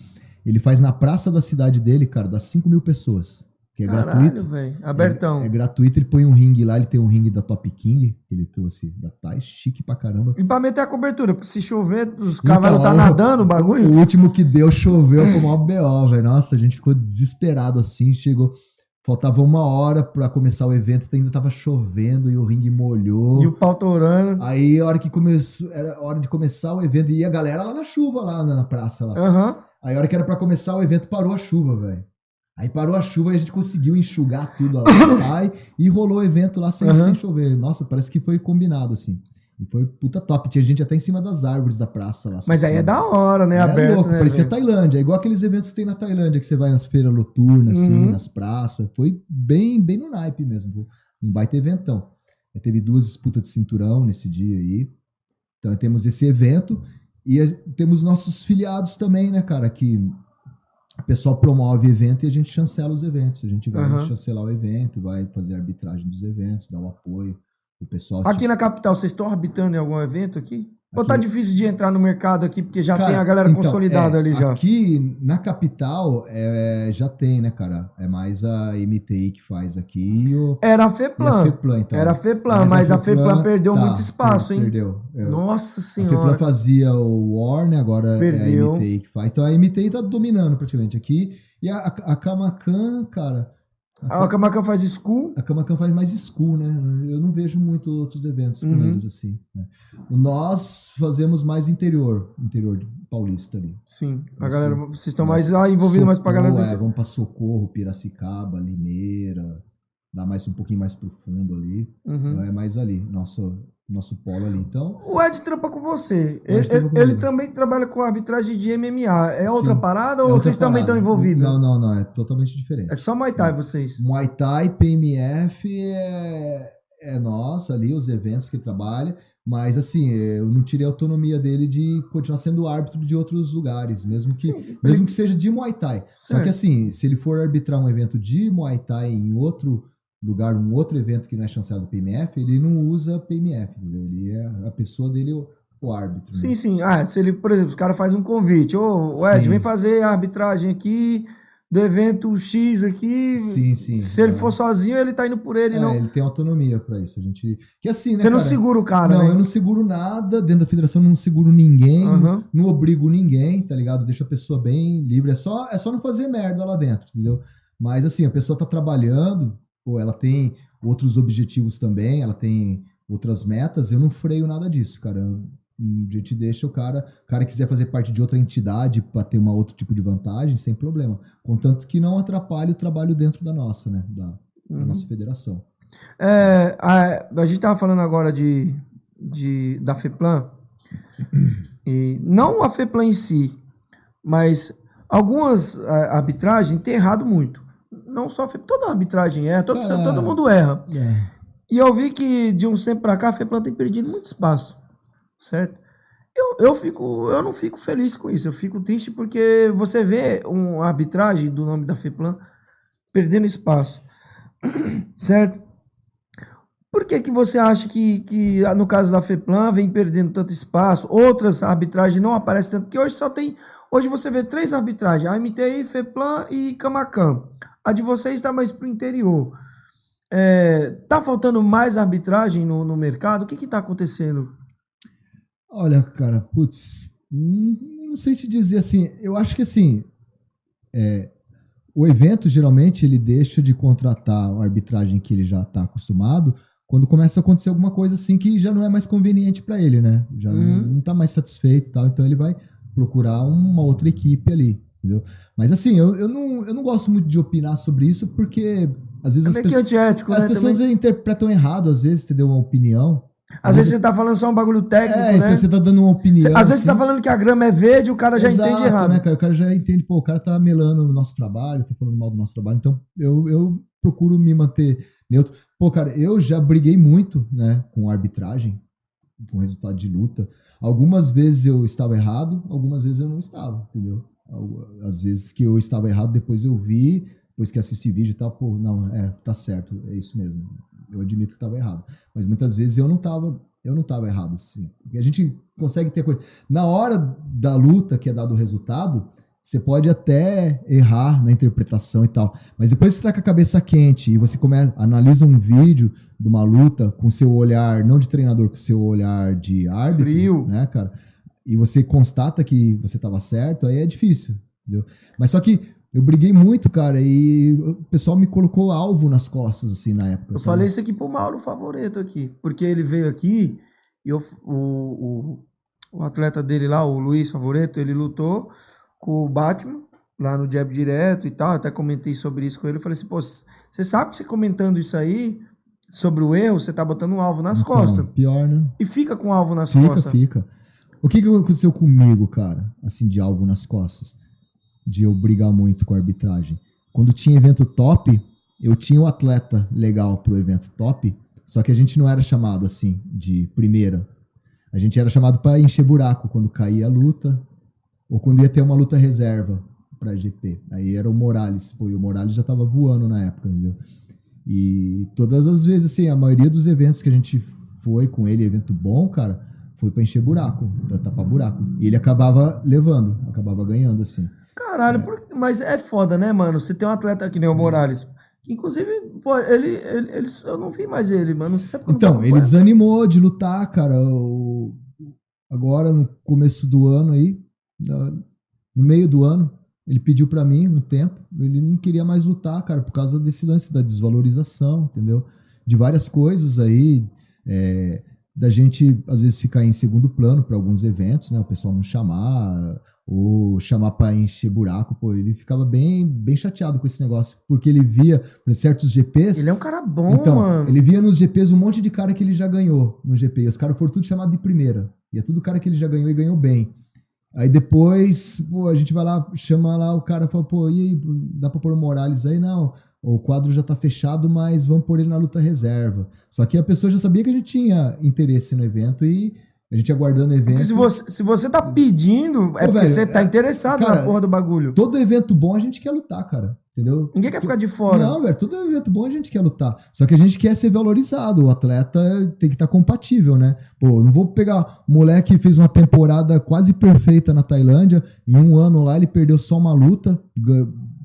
Ele faz na praça da cidade dele, cara, dá 5 mil pessoas, que é Caralho, gratuito. velho. Abertão. É, é gratuito, ele põe um ringue lá, ele tem um ringue da Top King, que ele trouxe da Thai, chique pra caramba. E pra meter a cobertura, porque se chover, os Então, cavalos tá o- nadando o bagulho. O último que deu choveu como uma BO, velho. Nossa, a gente ficou desesperado assim. Chegou. Faltava uma hora pra começar o evento, ainda tava chovendo e o ringue molhou. E o pau torando. Aí, a hora que começou, era a hora de começar o evento, e a galera lá na chuva, lá na praça. Lá. Aham. Aí, a hora que era pra começar o evento, parou a chuva, velho. Aí parou a chuva e a gente conseguiu enxugar tudo lá e- e rolou o evento lá sem, Aham. sem chover. Nossa, parece que foi combinado, assim. E foi puta top. Tinha gente até em cima das árvores da praça lá. Mas aí é da hora, né? É Aberto, louco, né? parecia? Tailândia. É igual aqueles eventos que tem na Tailândia, que você vai nas feiras noturnas, assim, Uhum. nas praças. Foi bem, bem no naipe mesmo. Um baita eventão. Aí teve duas disputas de cinturão nesse dia aí. Então temos esse evento. E temos nossos filiados também, né, cara? Que o pessoal promove evento e a gente chancela os eventos. A gente vai Aham. chancelar o evento, vai fazer a arbitragem dos eventos, dar o apoio. O pessoal. Aqui na capital, vocês estão arbitrando em algum evento aqui? Ou tá Aqui- difícil de entrar no mercado aqui, porque já Cara, tem a galera então, consolidada é, ali já? Aqui na capital é, já tem, né, cara? É mais a MTI que faz aqui o, Era a e a FEPLAN. FEPLAN. Então, Era a FEPLAN, mas a FEPLAN perdeu tá, muito espaço, hein? Perdeu. É, Nossa a FEPLAN senhora. fazia o War, né? Agora Perdeu. é a MTI que faz. Então a MTI tá dominando praticamente aqui. E a, a, a Kamakan, cara. A Camacan faz school. A Kamakan faz mais school, né? Eu não vejo muito outros eventos com Uhum. eles assim. né? Nós fazemos mais interior, interior paulista ali. Sim. A galera, com- vocês estão mas mais ah, envolvidos mais pra galera. É, vamos pra Socorro, Piracicaba, Limeira, dá mais um pouquinho mais pro fundo ali. Uhum. Então é mais ali, nosso, nosso polo ali. Então, O Ed trampa com você. Ele, ele- ele também trabalha com arbitragem de MMA. É outra Sim. parada é ou outra vocês também parada. estão envolvidos? Não, não, não, é totalmente diferente. É só Muay Thai vocês. Muay Thai, PMF é, é nós ali, os eventos que ele trabalha. Mas assim, eu não tirei a autonomia dele de continuar sendo árbitro de outros lugares, mesmo que, Sim, mesmo que seja de Muay Thai. Só que assim, se ele for arbitrar um evento de Muay Thai em outro lugar, um outro evento que não é chancelado PMF, ele não usa PMF, entendeu? Ele é a pessoa dele, o, o árbitro. né? Sim, sim. Ah, se ele, por exemplo, os caras fazem um convite. Ô, Ed, Sim. vem fazer a arbitragem aqui do evento X aqui. Sim, sim. Se ele É. for sozinho, ele tá indo por ele, É, não. ele tem autonomia pra isso. A gente. Que assim, né? Você não cara? segura o cara, não, né? eu não seguro nada. Dentro da federação, eu não seguro ninguém. Aham. Não obrigo ninguém, tá ligado? Deixa a pessoa bem livre. É só, é só não fazer merda lá dentro, entendeu? Mas assim, a pessoa tá trabalhando, pô, ela tem outros objetivos também, ela tem outras metas. Eu não freio nada disso, cara. A gente deixa o cara, o cara quiser fazer parte de outra entidade para ter uma outro tipo de vantagem, sem problema. Contanto que não atrapalhe o trabalho dentro da nossa, né? Da, da Uhum. nossa federação. É, a, a gente tava falando agora de, de da FEPLAN. E não a FEPLAN em si, mas algumas é, arbitragens têm errado muito. Não só a toda arbitragem erra, todo, Ah. todo mundo erra. É. E eu vi que de uns tempos pra cá a FEPLAN tem perdido muito espaço. certo? Eu, eu, fico, eu não fico feliz com isso, eu fico triste porque você vê uma arbitragem do nome da FEPLAN perdendo espaço, certo? Por que, que você acha que, que, no caso da FEPLAN, vem perdendo tanto espaço? Outras arbitragens não aparecem tanto, porque hoje só tem. Hoje você vê três arbitragens: AMTI, FEPLAN e Camacan. A de vocês está mais para o interior. É, tá faltando mais arbitragem no, no mercado? O que está acontecendo? Olha, cara, putz, não sei te dizer assim. Eu acho que assim, é, o evento geralmente ele deixa de contratar a arbitragem que ele já está acostumado quando começa a acontecer alguma coisa assim que já não é mais conveniente para ele, né? Já uhum. não está mais satisfeito, tal. Então ele vai procurar uma outra equipe ali, entendeu? Mas assim, eu, eu, não, eu não gosto muito de opinar sobre isso porque às vezes é as, pessoas, antiético, as né, pessoas também. interpretam errado, às vezes, entendeu? Uma opinião. Às, vezes você tá falando só um bagulho técnico, é, né? você tá dando uma opinião. Às vezes você tá assim. falando que a grama é verde, o cara já Exato, entende errado. Né, cara? O cara já entende, pô, o cara tá melando o nosso trabalho, tá falando mal do nosso trabalho. Então, eu, eu procuro me manter neutro. Pô, cara, eu já briguei muito, né, com arbitragem, com resultado de luta. Algumas vezes eu estava errado, algumas vezes eu não estava, entendeu? Às vezes que eu estava errado, depois eu vi, depois que assisti vídeo e tal, pô, não, é, tá certo, é isso mesmo. Eu admito que estava errado. Mas muitas vezes eu não estava eu não estava errado, sim. A gente consegue ter coisa. Na hora da luta, que é dado o resultado, você pode até errar na interpretação e tal. Mas depois você está com a cabeça quente e você começa, analisa um vídeo de uma luta com seu olhar, não de treinador, com seu olhar de árbitro, Frio. né, cara? E você constata que você estava certo, aí é difícil, entendeu? Mas só que eu briguei muito, cara, e o pessoal me colocou alvo nas costas, assim, na época. Eu sabe? falei isso aqui pro Mauro Favoreto aqui, porque ele veio aqui e eu, o, o, o atleta dele lá, o Luiz Favoreto, ele lutou com o Batman lá no Jab Direto e tal, até comentei sobre isso com ele, eu falei assim, pô, você sabe que você comentando isso aí, sobre o erro, você tá botando um alvo nas Então, costas. Pior, né? E fica com alvo nas Fica, costas. fica. O que, que aconteceu comigo, cara? Assim, de alvo nas costas. De eu brigar muito com a arbitragem. Quando tinha evento top, eu tinha um atleta legal pro evento top, só que a gente não era chamado assim, de primeira. A gente era chamado para encher buraco quando caía a luta, ou quando ia ter uma luta reserva pra GP. Aí era o Morales. Pô, e o Morales já tava voando na época, entendeu? E todas as vezes, assim, a maioria dos eventos que a gente foi com ele, evento bom, cara, foi pra encher buraco, pra tapar buraco. E ele acabava levando, acabava ganhando, assim. Caralho, por- mas é foda, né, mano? Você tem um atleta que nem o Morales. Que inclusive, pô, ele, ele, ele- Eu não vi mais ele, mano. Não sei se é Então, ele desanimou de lutar, cara. o- Agora, no começo do ano aí, no meio do ano, ele pediu pra mim um tempo. Ele não queria mais lutar, cara, por causa desse lance da desvalorização, entendeu? De várias coisas aí. é, da gente, às vezes, ficar em segundo plano para alguns eventos, né? O pessoal não chamar, ou chamar pra encher buraco. Pô, ele ficava bem, bem chateado com esse negócio, porque ele via por certos GPs. Ele é um cara bom, Então, mano. ele via nos GPs um monte de cara que ele já ganhou no GP. E os caras foram tudo chamado de primeira. E é tudo cara que ele já ganhou e ganhou bem. Aí depois, pô, a gente vai lá, chama lá o cara e fala, pô, e aí, dá pra pôr o Morales aí? Não, o quadro já tá fechado, mas vamos pôr ele na luta reserva. Só que a pessoa já sabia que a gente tinha interesse no evento e a gente aguardando evento. Porque se você, se você tá pedindo, é Pô, porque velho, você tá é- interessado cara, na porra do bagulho. Todo evento bom a gente quer lutar, cara. Entendeu? Ninguém quer ficar de fora. Não, velho, todo evento bom a gente quer lutar. Só que a gente quer ser valorizado. O atleta tem que estar compatível, né? Pô, não vou pegar um moleque que fez uma temporada quase perfeita na Tailândia. Em um ano lá, ele perdeu só uma luta,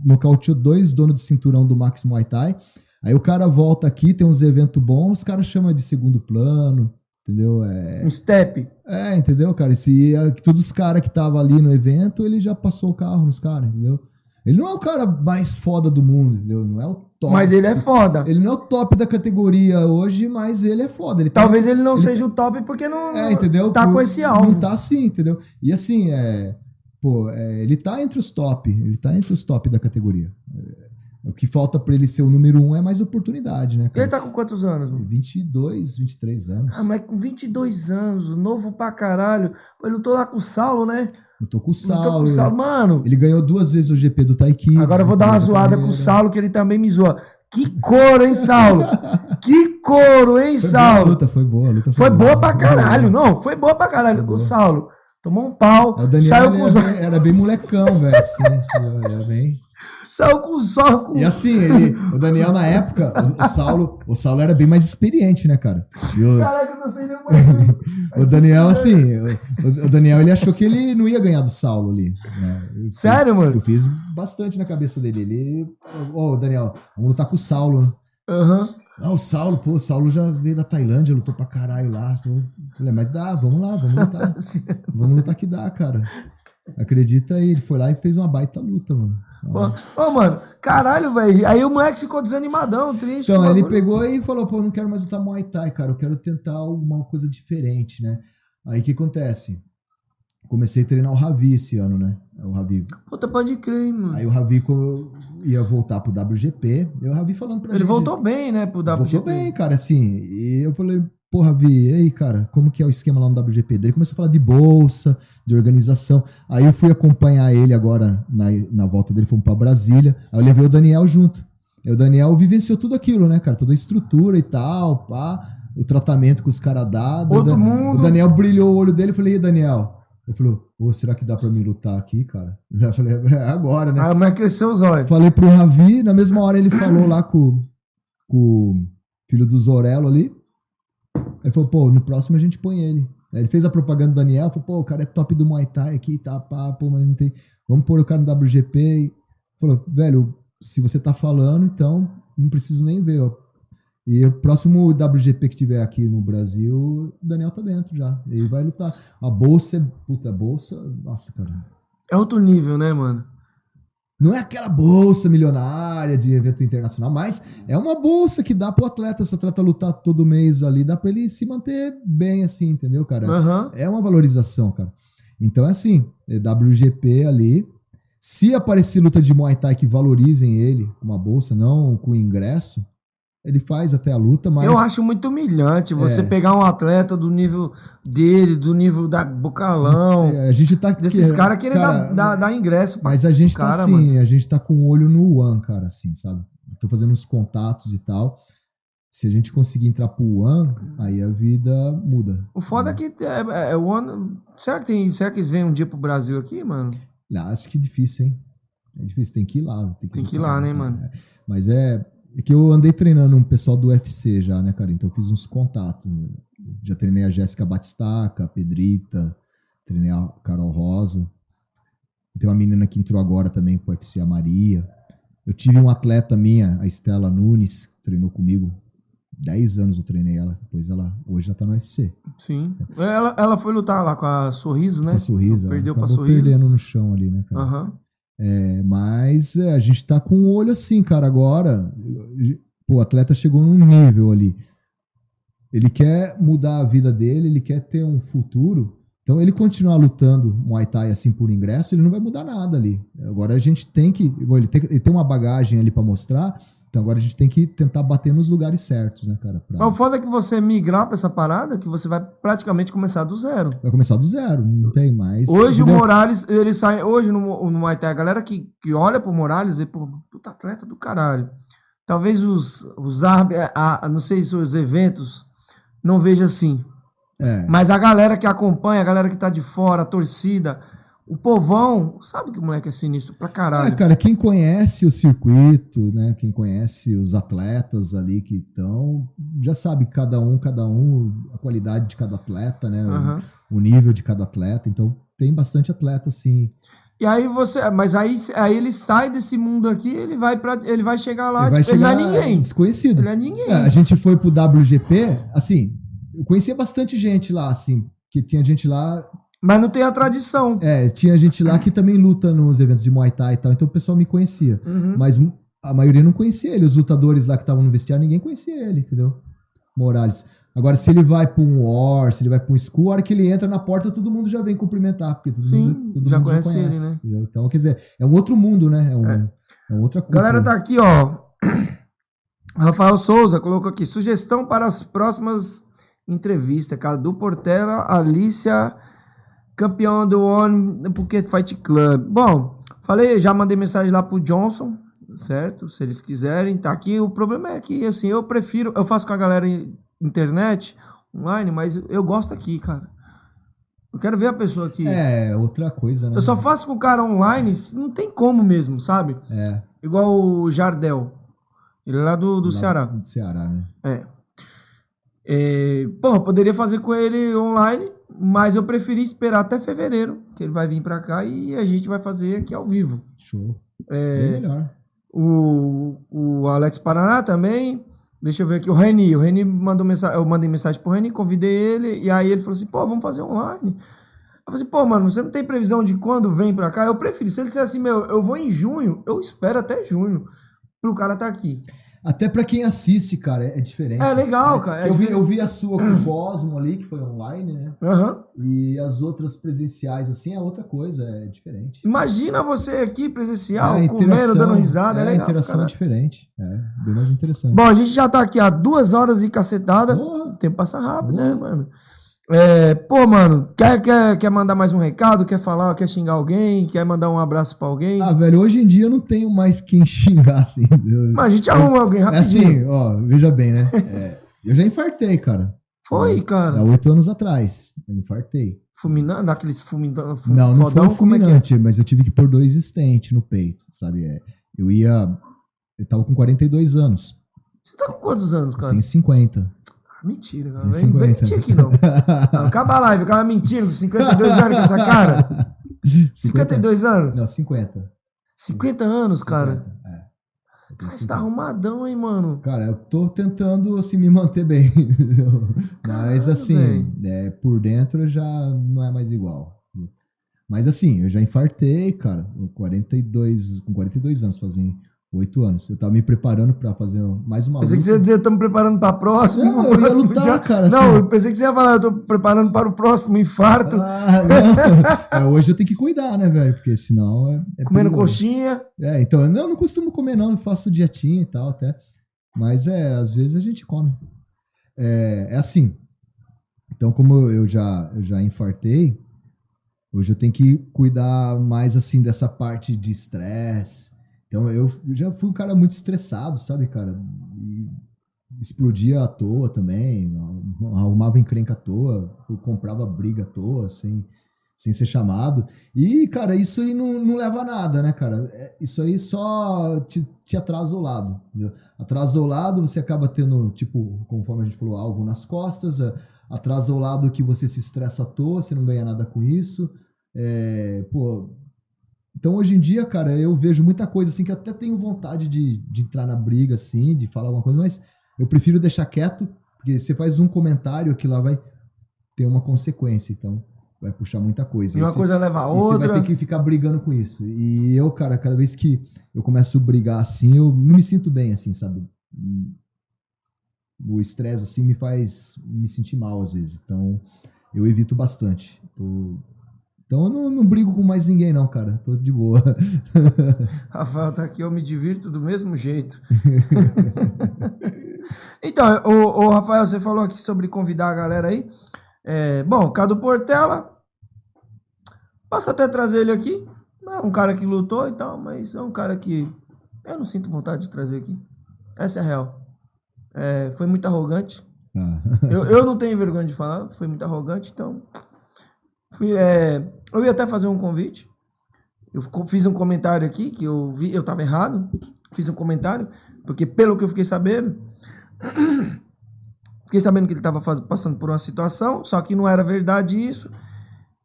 nocauteou dois donos do cinturão do Max Muay Thai. Aí o cara volta aqui, tem uns eventos bons, os caras chamam de segundo plano, entendeu? É, Um step. é, entendeu, cara? Se todos os caras que estavam ali no evento, ele já passou o carro nos caras, entendeu? Ele não é o cara mais foda do mundo, entendeu? Não é o top. Mas ele é foda. Ele não é o top da categoria hoje, mas ele é foda. Ele tem- Talvez ele não ele- seja o top porque não, É, entendeu? tá Por- com esse alvo. Não tá assim, entendeu? E assim, é. Pô, é, ele tá entre os top. Ele tá entre os top da categoria. É, o que falta pra ele ser o número um é mais oportunidade, né, cara? Ele tá com quantos anos, mano? 22, 23 anos. Ah, moleque com 22 anos, novo pra caralho. Ele lutou lá com o Saulo, né? Tô com o Lutou com Saulo. o Saulo. Mano, Ele ganhou duas vezes o GP do Taiki. agora eu vou dar uma zoada com o Saulo, que ele também me zoa. Que couro, hein, Saulo? Que couro, hein, Foi boa a Saulo? luta, foi boa, a luta Foi boa pra Foi caralho, boa. não, foi boa pra caralho. Foi O boa. Saulo tomou um pau, Daniel saiu com, era, os, bem, era bem molecão, velho, assim. Era bem... saiu com só com... E assim, ele, o Daniel na época, o, o Saulo, o Saulo era bem mais experiente, né, cara? O, Caraca, eu tô sem nem o Daniel, assim, o, o Daniel, ele achou que ele não ia ganhar do Saulo ali. né? Eu Sério, mano? Eu fiz bastante na cabeça dele. Ele, ô, Daniel, vamos lutar com o Saulo, né? Aham. Ah, o Saulo, pô, o Saulo já veio da Tailândia, lutou pra caralho lá. Falei, mas dá, vamos lá, vamos lutar. vamos lutar que dá, cara. Acredita aí, ele foi lá e fez uma baita luta, mano. Ô, mano, caralho, velho. Aí o moleque ficou desanimadão, triste. Então, ele pegou e falou, pô, eu não quero mais lutar Muay Thai, cara, eu quero tentar alguma coisa diferente, né? Aí o que acontece? Comecei a treinar o Ravi esse ano, né? O Ravi. Puta, pode crer, mano. Aí o Ravi ia voltar pro WGP, e o Ravi falando pra Ele gente... voltou bem, né, pro WGP. Voltou bem, cara, assim. E eu falei, pô, Ravi, e aí, cara, como que é o esquema lá no WGP? Daí ele começou a falar de bolsa, de organização. Aí eu fui acompanhar ele agora na, na volta dele, fomos pra Brasília. Aí eu levei o Daniel junto. E o Daniel vivenciou tudo aquilo, né, cara? Toda a estrutura e tal, pá. O tratamento que os caras dão. Todo o, mundo. o Daniel brilhou o olho dele e falei, e Daniel? Ele falou, ô, será que dá pra mim lutar aqui, cara? Eu falei, é agora, né? O moleque cresceu os olhos. Falei pro Ravi, na mesma hora ele falou lá com, com o filho do Zorello ali. Aí falou, pô, no próximo a gente põe ele. Aí ele fez a propaganda do Daniel, falou, pô, o cara é top do Muay Thai aqui, tá, pá, pô, mas não tem... Vamos pôr o cara no WGP. Falou, velho, se você tá falando, então não preciso nem ver, ó. E o próximo WGP que tiver aqui no Brasil, o Daniel tá dentro já. Ele vai lutar. A bolsa é... Puta, a bolsa... Nossa, cara... É outro nível, né, mano? Não é aquela bolsa milionária de evento internacional, mas é uma bolsa que dá pro atleta. Se o atleta lutar todo mês ali, dá pra ele se manter bem assim, entendeu, cara? Aham. É uma valorização, cara. Então é assim, é WGP ali. Se aparecer luta de Muay Thai que valorizem ele com uma bolsa, não com ingresso, ele faz até a luta, mas Eu acho muito humilhante você É. pegar um atleta do nível dele, do nível da Bocalão, É, a gente tá desses caras querer cara, dar, dar, dar ingresso Mas a gente tá cara, assim, mano. a gente tá com o olho no One, cara, assim, sabe? Tô fazendo uns contatos e tal. Se a gente conseguir entrar pro One, aí a vida muda. O foda é que é, é, é o ano. Será que tem. Será que eles vêm um dia pro Brasil aqui, mano? Ah, acho que é difícil, hein? É difícil, tem que ir lá. Tem que, Tem que ir lá, né, mano? É. Mas é, é que eu andei treinando um pessoal do UFC já, né, cara? Então eu fiz uns contatos. Já treinei a Jéssica Batistaca, a Pedrita, treinei a Carol Rosa. Tem uma menina que entrou agora também pro UFC, a Maria. Eu tive um atleta minha, a Estela Nunes, que treinou comigo. 10 anos eu treinei ela. Depois ela, hoje ela tá no UFC. Sim. Ela, ela foi lutar lá com a Sorriso, né? Com a Sorriso. ela Perdeu pra Sorriso. perdendo no chão ali, né, cara? Aham. É, mas é, a gente tá com o olho assim, cara, agora. O atleta chegou num nível ali. Ele quer mudar a vida dele, ele quer ter um futuro. Então, ele continuar lutando Muay Thai assim por ingresso, ele não vai mudar nada ali. Agora a gente tem que. Ele tem, ele tem uma bagagem ali pra mostrar. Então agora a gente tem que tentar bater nos lugares certos, né, cara? pra- Mas o foda é que você migrar pra essa parada, que você vai praticamente começar do zero. Vai começar do zero, não tem mais. Hoje o? Morales, ele sai. Hoje no, no Muay Thai, a galera que, que olha pro Morales vê, pô, puta atleta do caralho. Talvez os, os árbitros, a- não sei se os eventos não veja assim. É. Mas a galera que acompanha, a galera que tá de fora, a torcida, o povão, sabe que o moleque é sinistro pra caralho. É, cara, quem conhece o circuito, né? Quem conhece os atletas ali que estão, já sabe cada um, cada um, a qualidade de cada atleta, né? o- Aham. O, nível de cada atleta. Então, tem bastante atleta, assim. E aí você, mas aí, aí ele sai desse mundo aqui, ele vai para, ele vai chegar lá, Ele vai tipo, ele não é chegar ninguém. desconhecido. Ele é ninguém. É, a gente foi pro WGP, assim, eu conhecia bastante gente lá, assim, que tinha gente lá. Mas não tem a tradição. É, tinha gente lá que também luta nos eventos de Muay Thai e tal, então o pessoal me conhecia. Uhum. Mas a maioria não conhecia ele. Os lutadores lá que estavam no vestiário, ninguém conhecia ele, entendeu? Morales. Agora, se ele vai pra um War, se ele vai pra um School, a hora que ele entra na porta, todo mundo já vem cumprimentar, porque todo Sim, mundo, todo já mundo conhece ele, né? entendeu? Então, quer dizer, é um outro mundo, né? É, um, é. uma outra A cultura. galera tá aqui, ó. Rafael Souza colocou aqui sugestão para as próximas entrevistas, Cadu Portela, Alicia, campeão do One Phuket Fight Club. Bom, falei, já mandei mensagem lá pro Johnson, certo? Se eles quiserem, tá aqui. O problema é que, assim, eu prefiro. Eu faço com a galera internet, online, mas eu gosto aqui, cara. Eu quero ver a pessoa aqui. É, outra coisa, né? Eu só faço com o cara online, não tem como mesmo, sabe? É. Igual o Jardel. Ele é lá do, do lá Ceará. Do Ceará, né? É. É, Porra, poderia fazer com ele online, mas eu preferi esperar até fevereiro, que ele vai vir pra cá e a gente vai fazer aqui ao vivo. Show. É, Bem melhor. o, o Alex Paraná também. Deixa eu ver aqui, o Reni. O Reni mandou mensagem, eu mandei mensagem pro Reni, convidei ele, e aí ele falou assim, pô, vamos fazer online. Eu falei assim, pô, mano, você não tem previsão de quando vem pra cá? Eu prefiro, se ele disser assim, meu, eu vou em junho, eu espero até junho pro cara estar aqui. Até pra quem assiste, cara, é, diferente. É legal, cara, é eu, vi, eu vi a sua com o Cosmo ali, que foi online, né? Aham. E as outras presenciais, assim, é outra coisa, é diferente. Imagina você aqui presencial, É, comendo, dando risada, é, é, legal. a interação cara. é diferente. É, bem mais interessante. Bom, a gente já tá aqui há duas horas e cacetada. O tempo passa rápido, né, mano? É, pô, mano, quer, quer, quer mandar mais um recado? Quer falar, quer xingar alguém? Quer mandar um abraço pra alguém? Ah, velho, hoje em dia eu não tenho mais quem xingar, assim. Eu- Mas a gente arruma alguém É rapidinho. assim, ó, veja bem, né? É, eu já infartei, cara. Foi, cara. Há oito anos atrás. Eu infartei. Fulminando, daqueles fulminando, fum, Não, não fodão, foi como é que é? fulminante, mas eu tive que pôr dois stents no peito, sabe? É, eu ia... Eu tava com 42 anos. Você tá com quantos anos, cara? Tenho 50. Mentira, cara. Tenho Vem, 50. mentir aqui, não. não. Acaba a live, o cara mentindo com 52 anos com essa cara. 52 anos? Não, 50. 50 anos, cara. É. Cara, você tá arrumadão, hein, mano? Cara, eu tô tentando, assim, me manter bem. entendeu? Mas, assim, é, por dentro já não é mais igual. Mas, assim, eu já infartei, cara, com 42, com 42 anos, fazem 8 anos. Eu tava me preparando pra fazer mais uma Pensei que luta. você ia dizer, estamos preparando para próximo. Não, eu próximo lutar, cara, Não, assim. eu pensei que você ia falar, eu tô preparando para o próximo infarto. Ah. É, hoje eu tenho que cuidar, né, velho? Porque senão é. é comendo perigoso. coxinha. É, então, não, eu não costumo comer, não. Eu faço dietinha e tal, até. Mas é, às vezes a gente come. É, é assim. Então, como eu já, eu já infartei, hoje eu tenho que cuidar mais, assim, dessa parte de estresse. Então, eu, já fui um cara muito estressado, sabe, cara? E explodia à toa também, arrumava encrenca à toa, comprava briga à toa, sem, sem ser chamado. E, cara, isso aí não, não leva a nada, né, cara? É, Isso aí só te, te atrasa o lado. Entendeu? Atrasa o lado, você acaba tendo, tipo, conforme a gente falou, alvo nas costas, é, atrasa o lado que você se estressa à toa, você não ganha nada com isso. É, pô, então, hoje em dia, cara, eu vejo muita coisa assim que eu até tenho vontade de, de entrar na briga, assim, de falar alguma coisa, mas eu prefiro deixar quieto, porque você faz um comentário que lá vai ter uma consequência, então vai puxar muita coisa. E uma você- coisa leva a e Você outra. vai ter que ficar brigando com isso. E eu, cara, cada vez que eu começo a brigar assim, eu não me sinto bem, assim, sabe? O estresse, assim, me faz me sentir mal às vezes. Então, eu evito bastante. Eu- Então, eu não, não brigo com mais ninguém, não, cara. Tô de boa. Rafael tá aqui, eu me divirto do mesmo jeito. então, o, Rafael, você falou aqui sobre convidar a galera aí. É, bom, Cadu Portela. Posso até trazer ele aqui. É um cara que lutou e tal, mas é um cara que eu não sinto vontade de trazer aqui. Essa é a real. É, foi muito arrogante. Ah. Eu, eu não tenho vergonha de falar, foi muito arrogante, então. Fui, é, eu ia até fazer um convite. Eu fiz um comentário aqui que eu vi, eu tava errado. Fiz um comentário, porque pelo que eu fiquei sabendo, fiquei sabendo que ele estava passando por uma situação, só que não era verdade isso.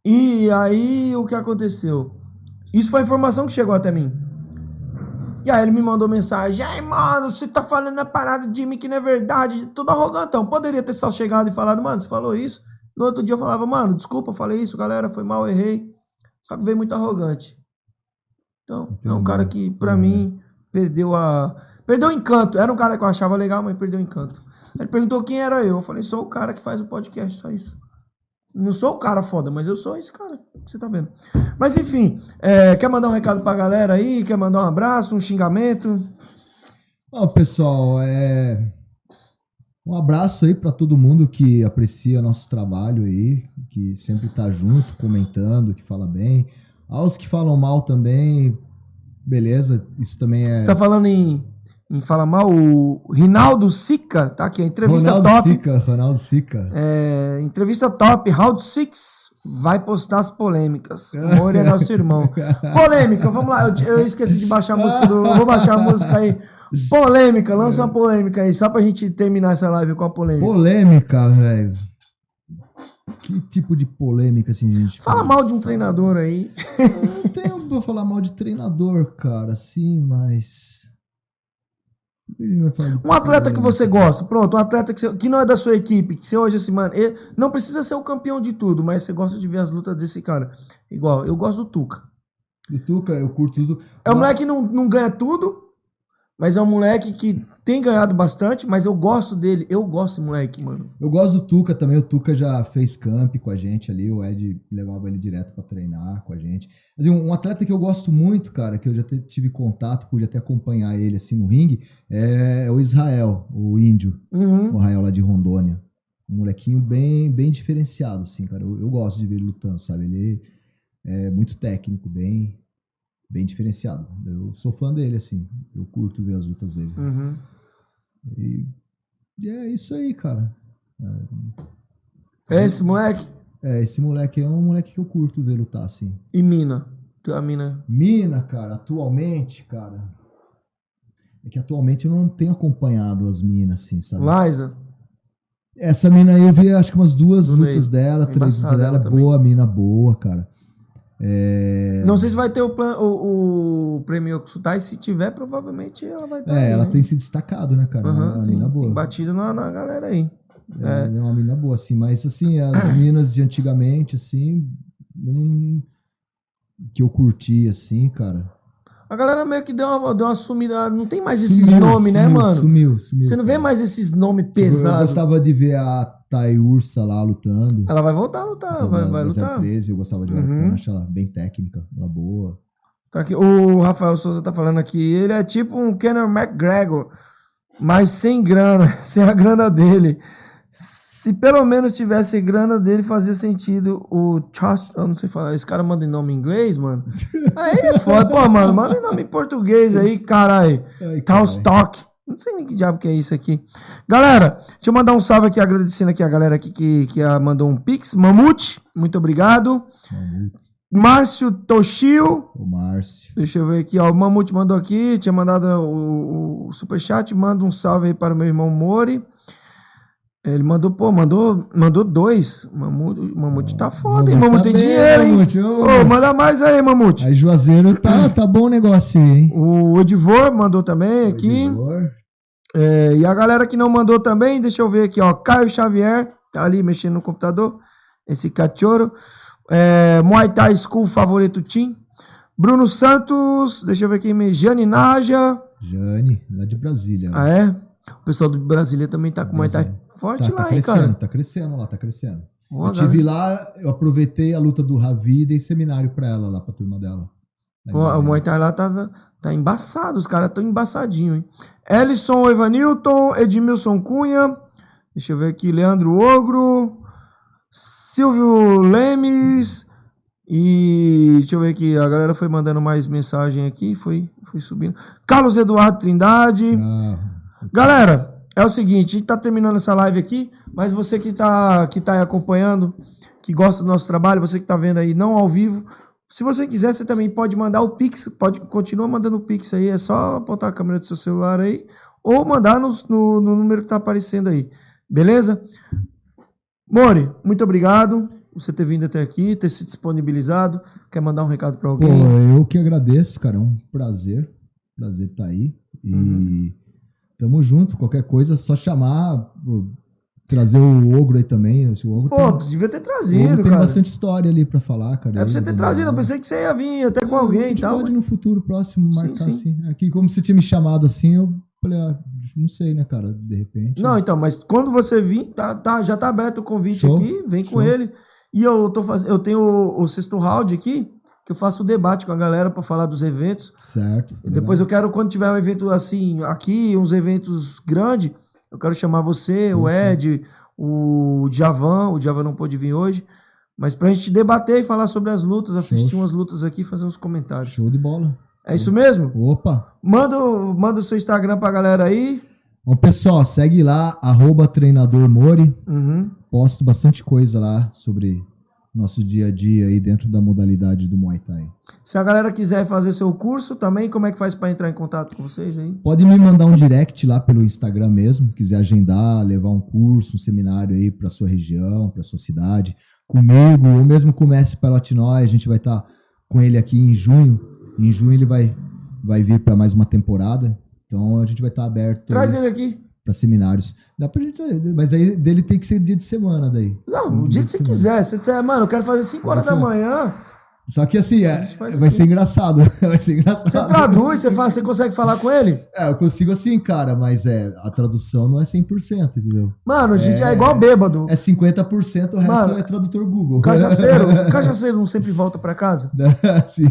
E aí o que aconteceu? Isso foi a informação que chegou até mim. E aí ele me mandou mensagem, ai mano, você tá falando a parada de mim que não é verdade, tudo arrogantão. Poderia ter só chegado e falado, mano, você falou isso. No outro dia eu falava, mano, desculpa, eu falei isso, galera, foi mal, errei. Só que veio muito arrogante. Então, é um cara que, pra mim, perdeu a. Perdeu o encanto. Era um cara que eu achava legal, mas perdeu o encanto. Ele perguntou quem era eu. Eu falei, sou o cara que faz o podcast, só isso. Não sou o cara foda, mas eu sou esse cara que você tá vendo. Mas enfim, é, quer mandar um recado pra galera aí? Quer mandar um abraço, um xingamento? Ó, pessoal, é... um abraço aí para todo mundo que aprecia nosso trabalho aí, que sempre tá junto, comentando, que fala bem. Aos que falam mal também, beleza, isso também é. Você tá falando em, em falar mal? O Rinaldo Sica, tá aqui, a entrevista Ronaldo top. Sica, Ronaldo Sica. É, entrevista top, Round 6 vai postar as polêmicas. O Mori é nosso irmão. Polêmica, vamos lá. Eu, eu esqueci de baixar a música do. Vou baixar a música aí. Polêmica, lança uma polêmica aí, só pra gente terminar essa live com a polêmica. Polêmica, velho. Que tipo de polêmica, assim, gente? Fala mal de um treinador aí. Eu não tenho pra falar mal de treinador, cara, assim, mas. Um atleta que você gosta, pronto, um atleta que, você- que não é da sua equipe, que você hoje assim, mano, ele não precisa ser o campeão de tudo, mas você gosta de ver as lutas desse cara. Igual, eu gosto do Tuca. Do Tuca, eu curto tudo. É um Mas- moleque que não, não ganha tudo, mas é um moleque que tem ganhado bastante, mas eu gosto dele. Eu gosto desse moleque, mano. Eu gosto do Tuca também. O Tuca já fez camp com a gente ali. O Ed levava ele direto pra treinar com a gente. Assim, um atleta que eu gosto muito, cara, que eu já tive contato, pude até acompanhar ele assim no ringue, é o Israel, o índio, Uhum. o Israel lá de Rondônia. Um molequinho bem, bem diferenciado, assim, cara. Eu, eu gosto de ver ele lutando, sabe? Ele é muito técnico, bem, bem diferenciado. Eu sou fã dele, assim. Eu curto ver as lutas dele. Uhum. E, e é isso aí, cara. É esse moleque? É, esse moleque é um moleque que eu curto ver lutar, assim. E Mina? A Mina. Mina, cara, atualmente, cara. É que atualmente eu não tenho acompanhado as minas, assim, sabe? Liza? Essa mina aí eu vi acho que umas duas lutas dela, três lutas dela. também. Boa, mina boa, cara. É, Não sei se vai ter o, plan- o, o prêmio. Se tiver, provavelmente ela vai estar. é aí, ela né? tem se destacado, né, cara? Aham, é uma tem, mina boa. tem batido na, na galera aí. É, é uma mina boa, assim. Mas, assim, as minas de antigamente, assim, não- que eu curti, assim, cara. A galera meio que deu uma, deu uma sumida. Não tem mais esses Sumiu, nomes, né, sumiu, mano? Sumiu, sumiu. Você não vê mais esses nomes Tipo, eu pesados. gostava de ver a Thay Ursa lá lutando. Ela vai voltar a lutar, Então, vai, vai lutar. 013, eu gostava de ver ela Uhum. acho ela bem técnica, ela boa. Tá aqui, o Rafael Souza tá falando aqui, ele é tipo um Conor McGregor, mas sem grana, sem a grana dele. Se pelo menos tivesse grana dele, fazia sentido o Josh, eu não sei falar, esse cara manda em nome em inglês, mano. Aí é foda, pô, mano, manda em nome em português aí, caralho. Talstock. Não sei nem que diabo que é isso aqui. Galera, deixa eu mandar um salve aqui, agradecendo aqui a galera aqui que, que mandou um pix. Mamute, muito obrigado. Márcio Toshio. O Márcio. Deixa eu ver aqui, ó. O Mamute mandou aqui, tinha mandado o, o superchat. Manda um salve aí para o meu irmão Mori. Ele mandou, pô, mandou, mandou dois. O Mamute, Mamute tá foda, hein? Mamute Mamute tem tá bem, dinheiro, hein? Mamute, ô, Ô, Mamute. manda mais aí, Mamute. Aí Juazeiro tá, tá bom o negócio aí, hein? O Edivor mandou também aqui. Edivor. É, e a galera que não mandou também, deixa eu ver aqui, ó. Caio Xavier, tá ali mexendo no computador. Esse cachorro. É, Muay Thai School favorito Tim. Bruno Santos, deixa eu ver aqui, Jane Naja. Jane, lá de Brasília. Ah, é? O pessoal do Brasília também tá com Muay Thai forte tá, lá, tá hein, crescendo, cara. tá crescendo lá, tá crescendo. Ó, eu tive lá, eu aproveitei a luta do Ravi e dei seminário pra ela lá, pra turma dela. Ó, o. Muay Thai lá tá, tá embaçado, os caras tão embaçadinhos, hein? Ellison Evanilton, Edmilson Cunha, deixa eu ver aqui, Leandro Ogro, Silvio Lemes, e deixa eu ver aqui, a galera foi mandando mais mensagem aqui, foi, foi subindo. Carlos Eduardo Trindade. Ah, Galera, é o seguinte, a gente tá terminando essa live aqui, mas você que tá, que tá aí acompanhando, que gosta do nosso trabalho, você que tá vendo aí não ao vivo, se você quiser, você também pode mandar o Pix, pode continuar mandando o Pix aí, é só apontar a câmera do seu celular aí, ou mandar no, no, no número que tá aparecendo aí, beleza? Mori, muito obrigado por você ter vindo até aqui, ter se disponibilizado, quer mandar um recado Pô, alguém? eu que agradeço, cara. É um prazer. Prazer estar aí. E Uhum. Tamo junto. Qualquer coisa, é só chamar. trazer o ogro aí também. O ogro Pô, tem, devia ter trazido, ogro tem cara. bastante história ali pra falar, cara. É pra você ter trazido, eu pensei que você ia vir até com alguém a e tal. pode mas- no futuro próximo Sim, marcar sim. assim. Aqui, como você tinha me chamado assim, eu falei, ah, não sei, né, cara? De repente. Não, então, mas quando você vir, tá, tá, já tá aberto o convite Show, aqui, vem com show. ele. E eu tô fazendo, eu tenho o, o sexto round aqui, que eu faço o debate com a galera pra falar dos eventos. Certo. E depois eu quero, quando tiver um evento assim, aqui, uns eventos grandes, eu quero chamar você, o Uhum. Ed, o Javan, o Javan não pôde vir hoje, mas pra gente debater e falar sobre as lutas, assistir Show. umas lutas aqui fazer uns comentários. Show de bola. É isso mesmo? Opa! Manda, o- manda o seu Instagram pra galera aí. Bom, pessoal, segue lá, arroba treinador Mori. Uhum. Posto bastante coisa lá sobre nosso dia a dia aí dentro da modalidade do Muay Thai. Se a galera quiser fazer seu curso também, como é que faz pra entrar em contato com vocês aí? Pode me mandar um direct lá pelo Instagram mesmo, quiser agendar, levar um curso, um seminário aí para sua região, para sua cidade, comigo, ou mesmo com o Mestre Pelotinói, a gente vai estar com ele aqui em junho. Em junho ele vai, vai vir para mais uma temporada, então a gente vai estar aberto Traz ele aqui. Para seminários. Dá pra gente, mas aí dele tem que ser dia de semana daí. Não, o dia que você quiser. Se você disser, mano, eu quero fazer 5 horas da manhã, Só que assim, é, vai ser engraçado. Vai ser engraçado. você traduz, você, fala, você consegue falar com ele? É, eu consigo assim, cara, mas é, a tradução não é 100%, entendeu? Mano, a gente é, igual bêbado. É 50%, o resto Mano, é tradutor Google. Cachaceiro, o cachaceiro não sempre volta pra casa? Sim.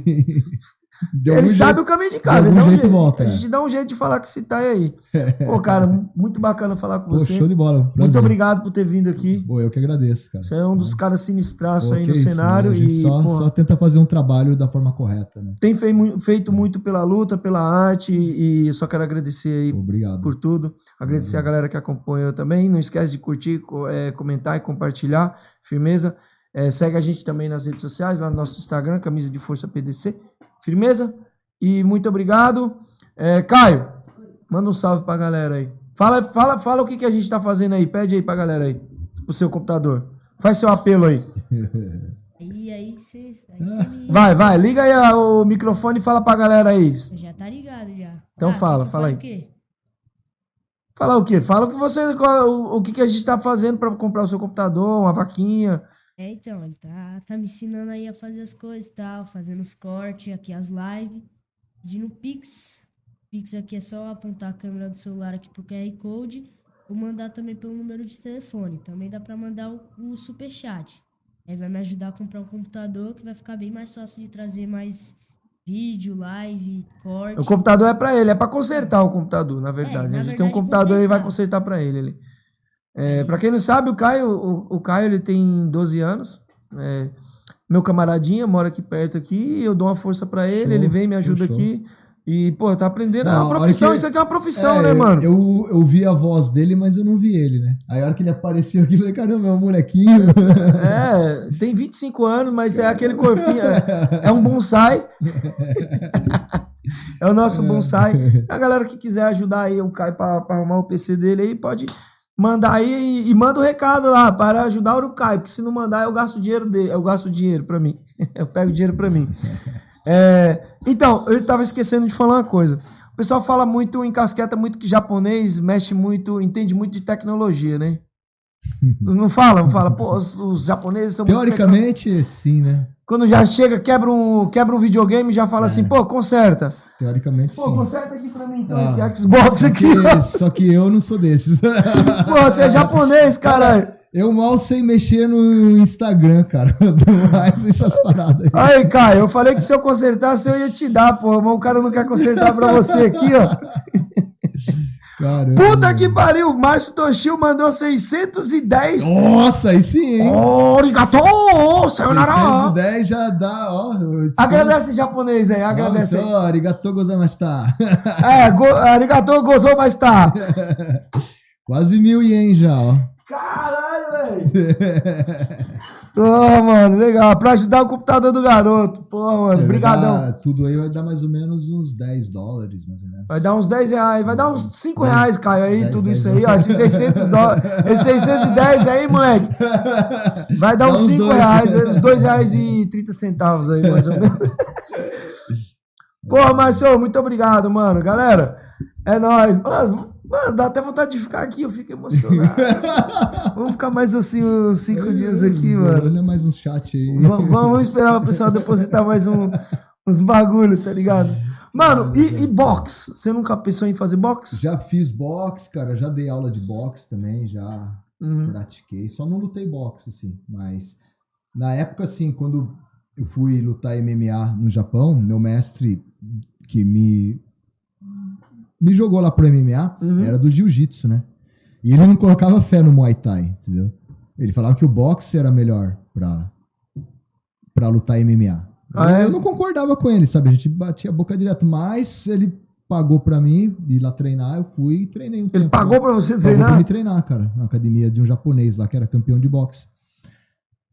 De ele sabe jeito- o caminho de casa. dá um jeito volta, A é. gente dá um jeito de falar que esse tá aí. Pô, cara, muito bacana falar com Pô, você. show de bola. Muito prazer. obrigado por ter vindo aqui. Pô, eu que agradeço, cara. Você é um dos caras sinistraços aí no isso, cenário. né? A gente e, só, pô, só tenta fazer um trabalho da forma correta, né? tem fei- feito muito pela luta, pela arte. E só quero agradecer aí Obrigado. por tudo. Agradecer a galera que acompanhou também. Não esquece de curtir, é, comentar e compartilhar. Firmeza. É, segue a gente também nas redes sociais, lá no nosso Instagram, Camisa de Força PDC. Firmeza? E muito obrigado. É, Caio, manda um salve pra galera aí. Fala, fala, fala o que, que a gente tá fazendo aí. Pede aí pra galera aí. O seu computador. Faz seu apelo aí. Aí, aí você me. Vai, vai. Liga aí a- o microfone e fala pra galera aí. Já tá ligado já. Então Ah, fala, fala aí. O quê? Fala o quê? Fala o que você. qual- o, o que, que a gente tá fazendo pra comprar o seu computador, uma vaquinha. É, então, ele tá, tá me ensinando aí a fazer as coisas e tal, fazendo os cortes aqui, as lives, pedindo Pix. Pix aqui é só apontar a câmera do celular aqui pro QR Code ou mandar também pelo número de telefone. Também dá pra mandar o, o superchat. Aí vai me ajudar a comprar um computador que vai ficar bem mais fácil de trazer mais vídeo, live, corte. O computador é pra ele, é pra consertar o computador, na verdade. na a gente tem um verdade, computador e vai consertar. pra ele. ele. É, pra quem não sabe, o Caio, o, o Caio ele tem 12 anos. é, meu camaradinha mora aqui perto aqui, eu dou uma força pra ele, Show, ele vem, me ajuda aqui. E, pô, tá aprendendo. é Não, uma a hora profissão, que- isso aqui é uma profissão, É, né, mano? Eu, eu vi a voz dele, mas eu não vi ele, né? Aí a hora que ele apareceu aqui, eu falei, caramba, é um molequinho. É, tem 25 anos, mas é aquele corpinho. É, é um bonsai. é o nosso bonsai. A galera que quiser ajudar aí o Caio pra, pra arrumar o PC dele aí, pode mandar aí e, manda o recado lá para ajudar o Caio, porque se não mandar, eu gasto dinheiro dele, eu gasto dinheiro pra mim. eu pego dinheiro pra mim. É, então, eu tava esquecendo de falar uma coisa. O pessoal fala muito, encasqueta muito que japonês mexe muito, entende muito de tecnologia, né? Não fala, não fala, pô, os, os japoneses são muito Teoricamente, sim, né? Quando já chega, quebra um, quebra um videogame, já fala assim, pô, conserta. Teoricamente, Pô, sim. conserta aqui pra mim então, Ah, esse Xbox aqui. que- só que eu não sou desses. Pô, você é japonês, caralho. Eu mal sei mexer no Instagram, cara. Mais essas paradas aí. Aí, Caio, eu falei que se eu consertasse, eu ia te dar, pô, mas o cara não quer consertar pra você aqui, ó. Caramba. Puta que pariu, Márcio Toshio mandou 610. Nossa, aí sim, hein? Oh, arigato, sayonara. 610 já dá, ó. Agradece japonês aí, agradece aí. Nossa, ó, arigatou gozaimashita. É, go, arigato, gozou, mas tá. Quase mil ien já, ó. Caralho, velho. Pô, mano, legal. Pra ajudar o computador do garoto. Pô, mano, Vai brigadão. dar- tudo aí vai dar mais ou menos uns 10 dólares, mais ou menos. Vai dar uns 10 reais, vai dar uns 5 Dez- reais, Caio, aí, dez, tudo dez isso aí, ó, esses 600 dólares, esses 610 aí, moleque, vai dar Dá uns uns 5 dois. reais, uns 2 reais e 30 centavos aí, mais ou menos. Pô, Marcelo, muito obrigado, mano, galera, é nóis, mano, mano, dá até vontade de ficar aqui, eu fico emocionado, vamos ficar mais assim uns 5 dias aqui, mano. Olha mais um chat aí. Vamos, vamos esperar o pessoal depositar mais um, uns bagulho, tá ligado? Mano, e, e box? Você nunca pensou em fazer box? Já fiz boxe, cara, já dei aula de boxe também, já Uhum. pratiquei. Só não lutei boxe, assim, mas na época, assim, quando eu fui lutar MMA no Japão, meu mestre que me me jogou lá pro MMA Uhum. era do jiu-jitsu, né? E ele não colocava fé no Muay Thai, entendeu? Ele falava que o boxe era melhor pra, pra lutar MMA. Ah, é? Eu não concordava com ele, sabe? A gente batia a boca direto, mas ele pagou pra mim ir lá treinar, eu fui e treinei um Ele pagou pra você Pagou treinar? pra me treinar, cara, na academia de um japonês lá que era campeão de boxe.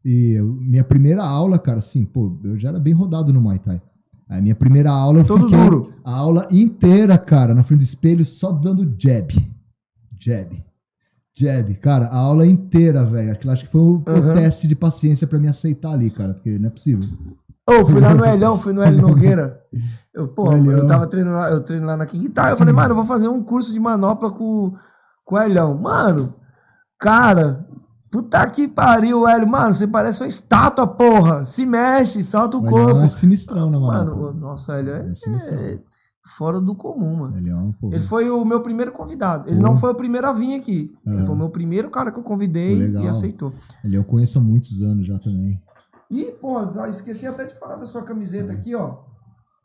E eu- minha primeira aula, cara, assim, pô, eu já era bem rodado no Muay Thai. Aí minha primeira aula eu Todo fiquei duro. a aula inteira, cara, na frente do espelho só dando jab. Jab. Jab. Cara, a aula inteira, velho. Aquilo acho que foi o, o Aham. teste de paciência pra me aceitar ali, cara, porque não é possível. Ô, fui lá no Elhão, fui no Hélio Nogueira. Eu, pô, eu tava treinando lá, eu treino lá na King Guitar. Eu falei, mano, eu vou fazer um curso de manopla com, com o Elhão. Mano, cara, puta que pariu, Hélio. Mano, você parece uma estátua, porra. Se mexe, solta o O corpo. Elhão é sinistrão, né, mano? Mano, o nosso Hélio é, É é fora do comum, mano. Elhão, pô. Ele foi o meu primeiro convidado. Ele não foi o primeiro a vir aqui. Ele Aham. foi o meu primeiro cara que eu convidei e aceitou. Ele eu conheço há muitos anos já também. E, pô, já esqueci até de falar da sua camiseta aqui, ó.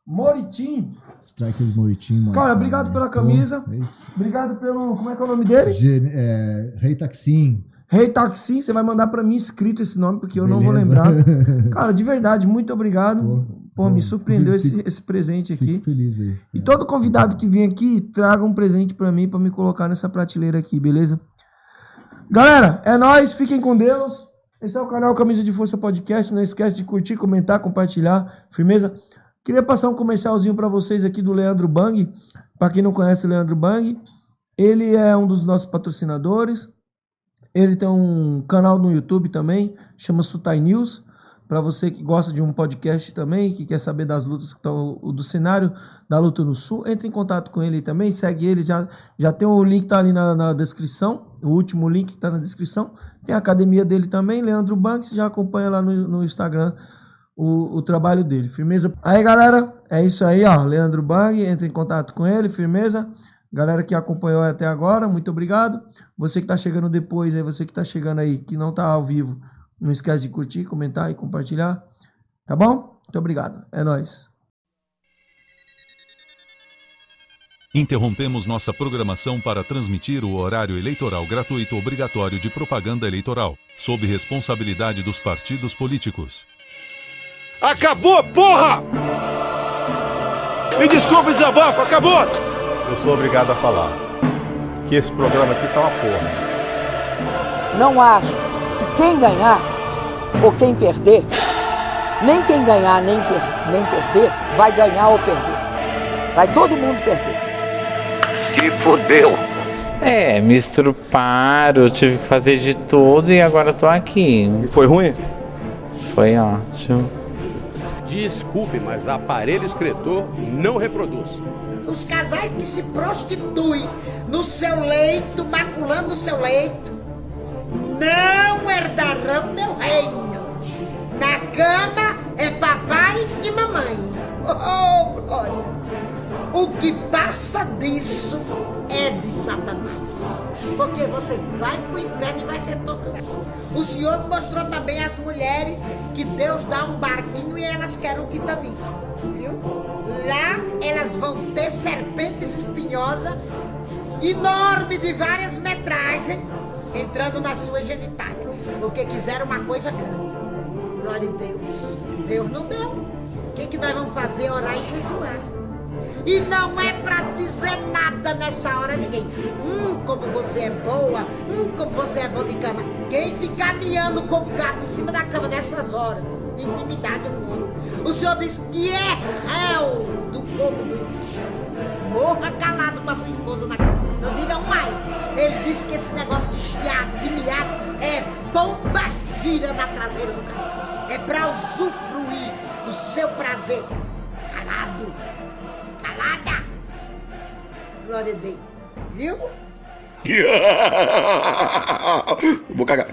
Moritim. Strikers Moritim, mano. Cara, obrigado pela camisa. Pô, é. Obrigado pelo. Como é que é o nome dele? Ge- é, Rei Taxim. Rei Taxi. Você vai mandar pra mim escrito esse nome, porque eu não vou Beleza. lembrar. Cara, de verdade, muito obrigado. Pô, Pô, pô, me surpreendeu fico- esse, esse presente Fico aqui. feliz aí. E todo convidado que vem aqui, traga um presente pra mim, pra me colocar nessa prateleira aqui, beleza? Galera, é nóis, fiquem com Deus. Esse é o canal Camisa de Força Podcast. Não esquece de curtir, comentar, compartilhar. Firmeza? Queria passar um comercialzinho pra vocês aqui do Leandro Bang. Pra quem não conhece o Leandro Bang, ele é um dos nossos patrocinadores. Ele tem um canal no YouTube também, chama Sutai News. Para você que gosta de um podcast também, que quer saber das lutas que estão do cenário da luta no Sul, entre em contato com ele também, segue ele, já, já tem o link tá ali na, na descrição, o último link que tá na descrição. Tem a academia dele também, Leandro Banks, já acompanha lá no, no Instagram o, o trabalho dele. Firmeza? Aí, galera, é isso aí, ó. Leandro Bang, entre em contato com ele, firmeza. Galera que acompanhou até agora, muito obrigado. Você que tá chegando depois, aí você que tá chegando aí, que não tá ao vivo, não esquece de curtir, comentar e compartilhar. Tá bom? Muito obrigado. É nóis. Interrompemos nossa programação para transmitir o horário eleitoral gratuito obrigatório de propaganda eleitoral, sob responsabilidade dos partidos políticos. Acabou, porra! Me desculpe, desabafo, acabou! Eu sou obrigado a falar que esse programa aqui tá uma porra. Não acho que quem ganhar ou quem perder, nem quem ganhar nem, per- nem perder, vai ganhar ou perder. Vai todo mundo perder. Se fodeu. É, me estruparam, eu tive que fazer de tudo e agora tô aqui. E foi ruim? Foi ótimo. Desculpe, mas aparelho excretor não reproduz. Os casais que se prostituem no seu leito, maculando o seu leito, não herdarão meu reino. Na cama é papai e mamãe. Oh, glória! O que passa disso é de Satanás. Porque você vai pro inferno e vai ser torturado. O Senhor mostrou também às mulheres que Deus dá um barquinho e elas querem um Titanic. Viu? Lá elas vão ter serpentes espinhosas, enormes de várias metragens, entrando na sua genitália. Porque quiseram uma coisa grande. Glória a Deus. Deus não deu. O que, que nós vamos fazer? Orar e jejuar. E não é pra dizer nada nessa hora ninguém. Hum, como você é boa. Hum, como você é bom de cama. Quem ficar miando como gato em cima da cama nessas horas, intimidade com o senhor diz que é réu do fogo do inferno. Morra calado com a sua esposa na cama. Não diga ai. Ele disse que esse negócio de chiado, de miado, é bomba gira na traseira do carro. É pra usufruir do seu prazer. Calado. Calada. Glória a Deus. Viu? Vou cagar.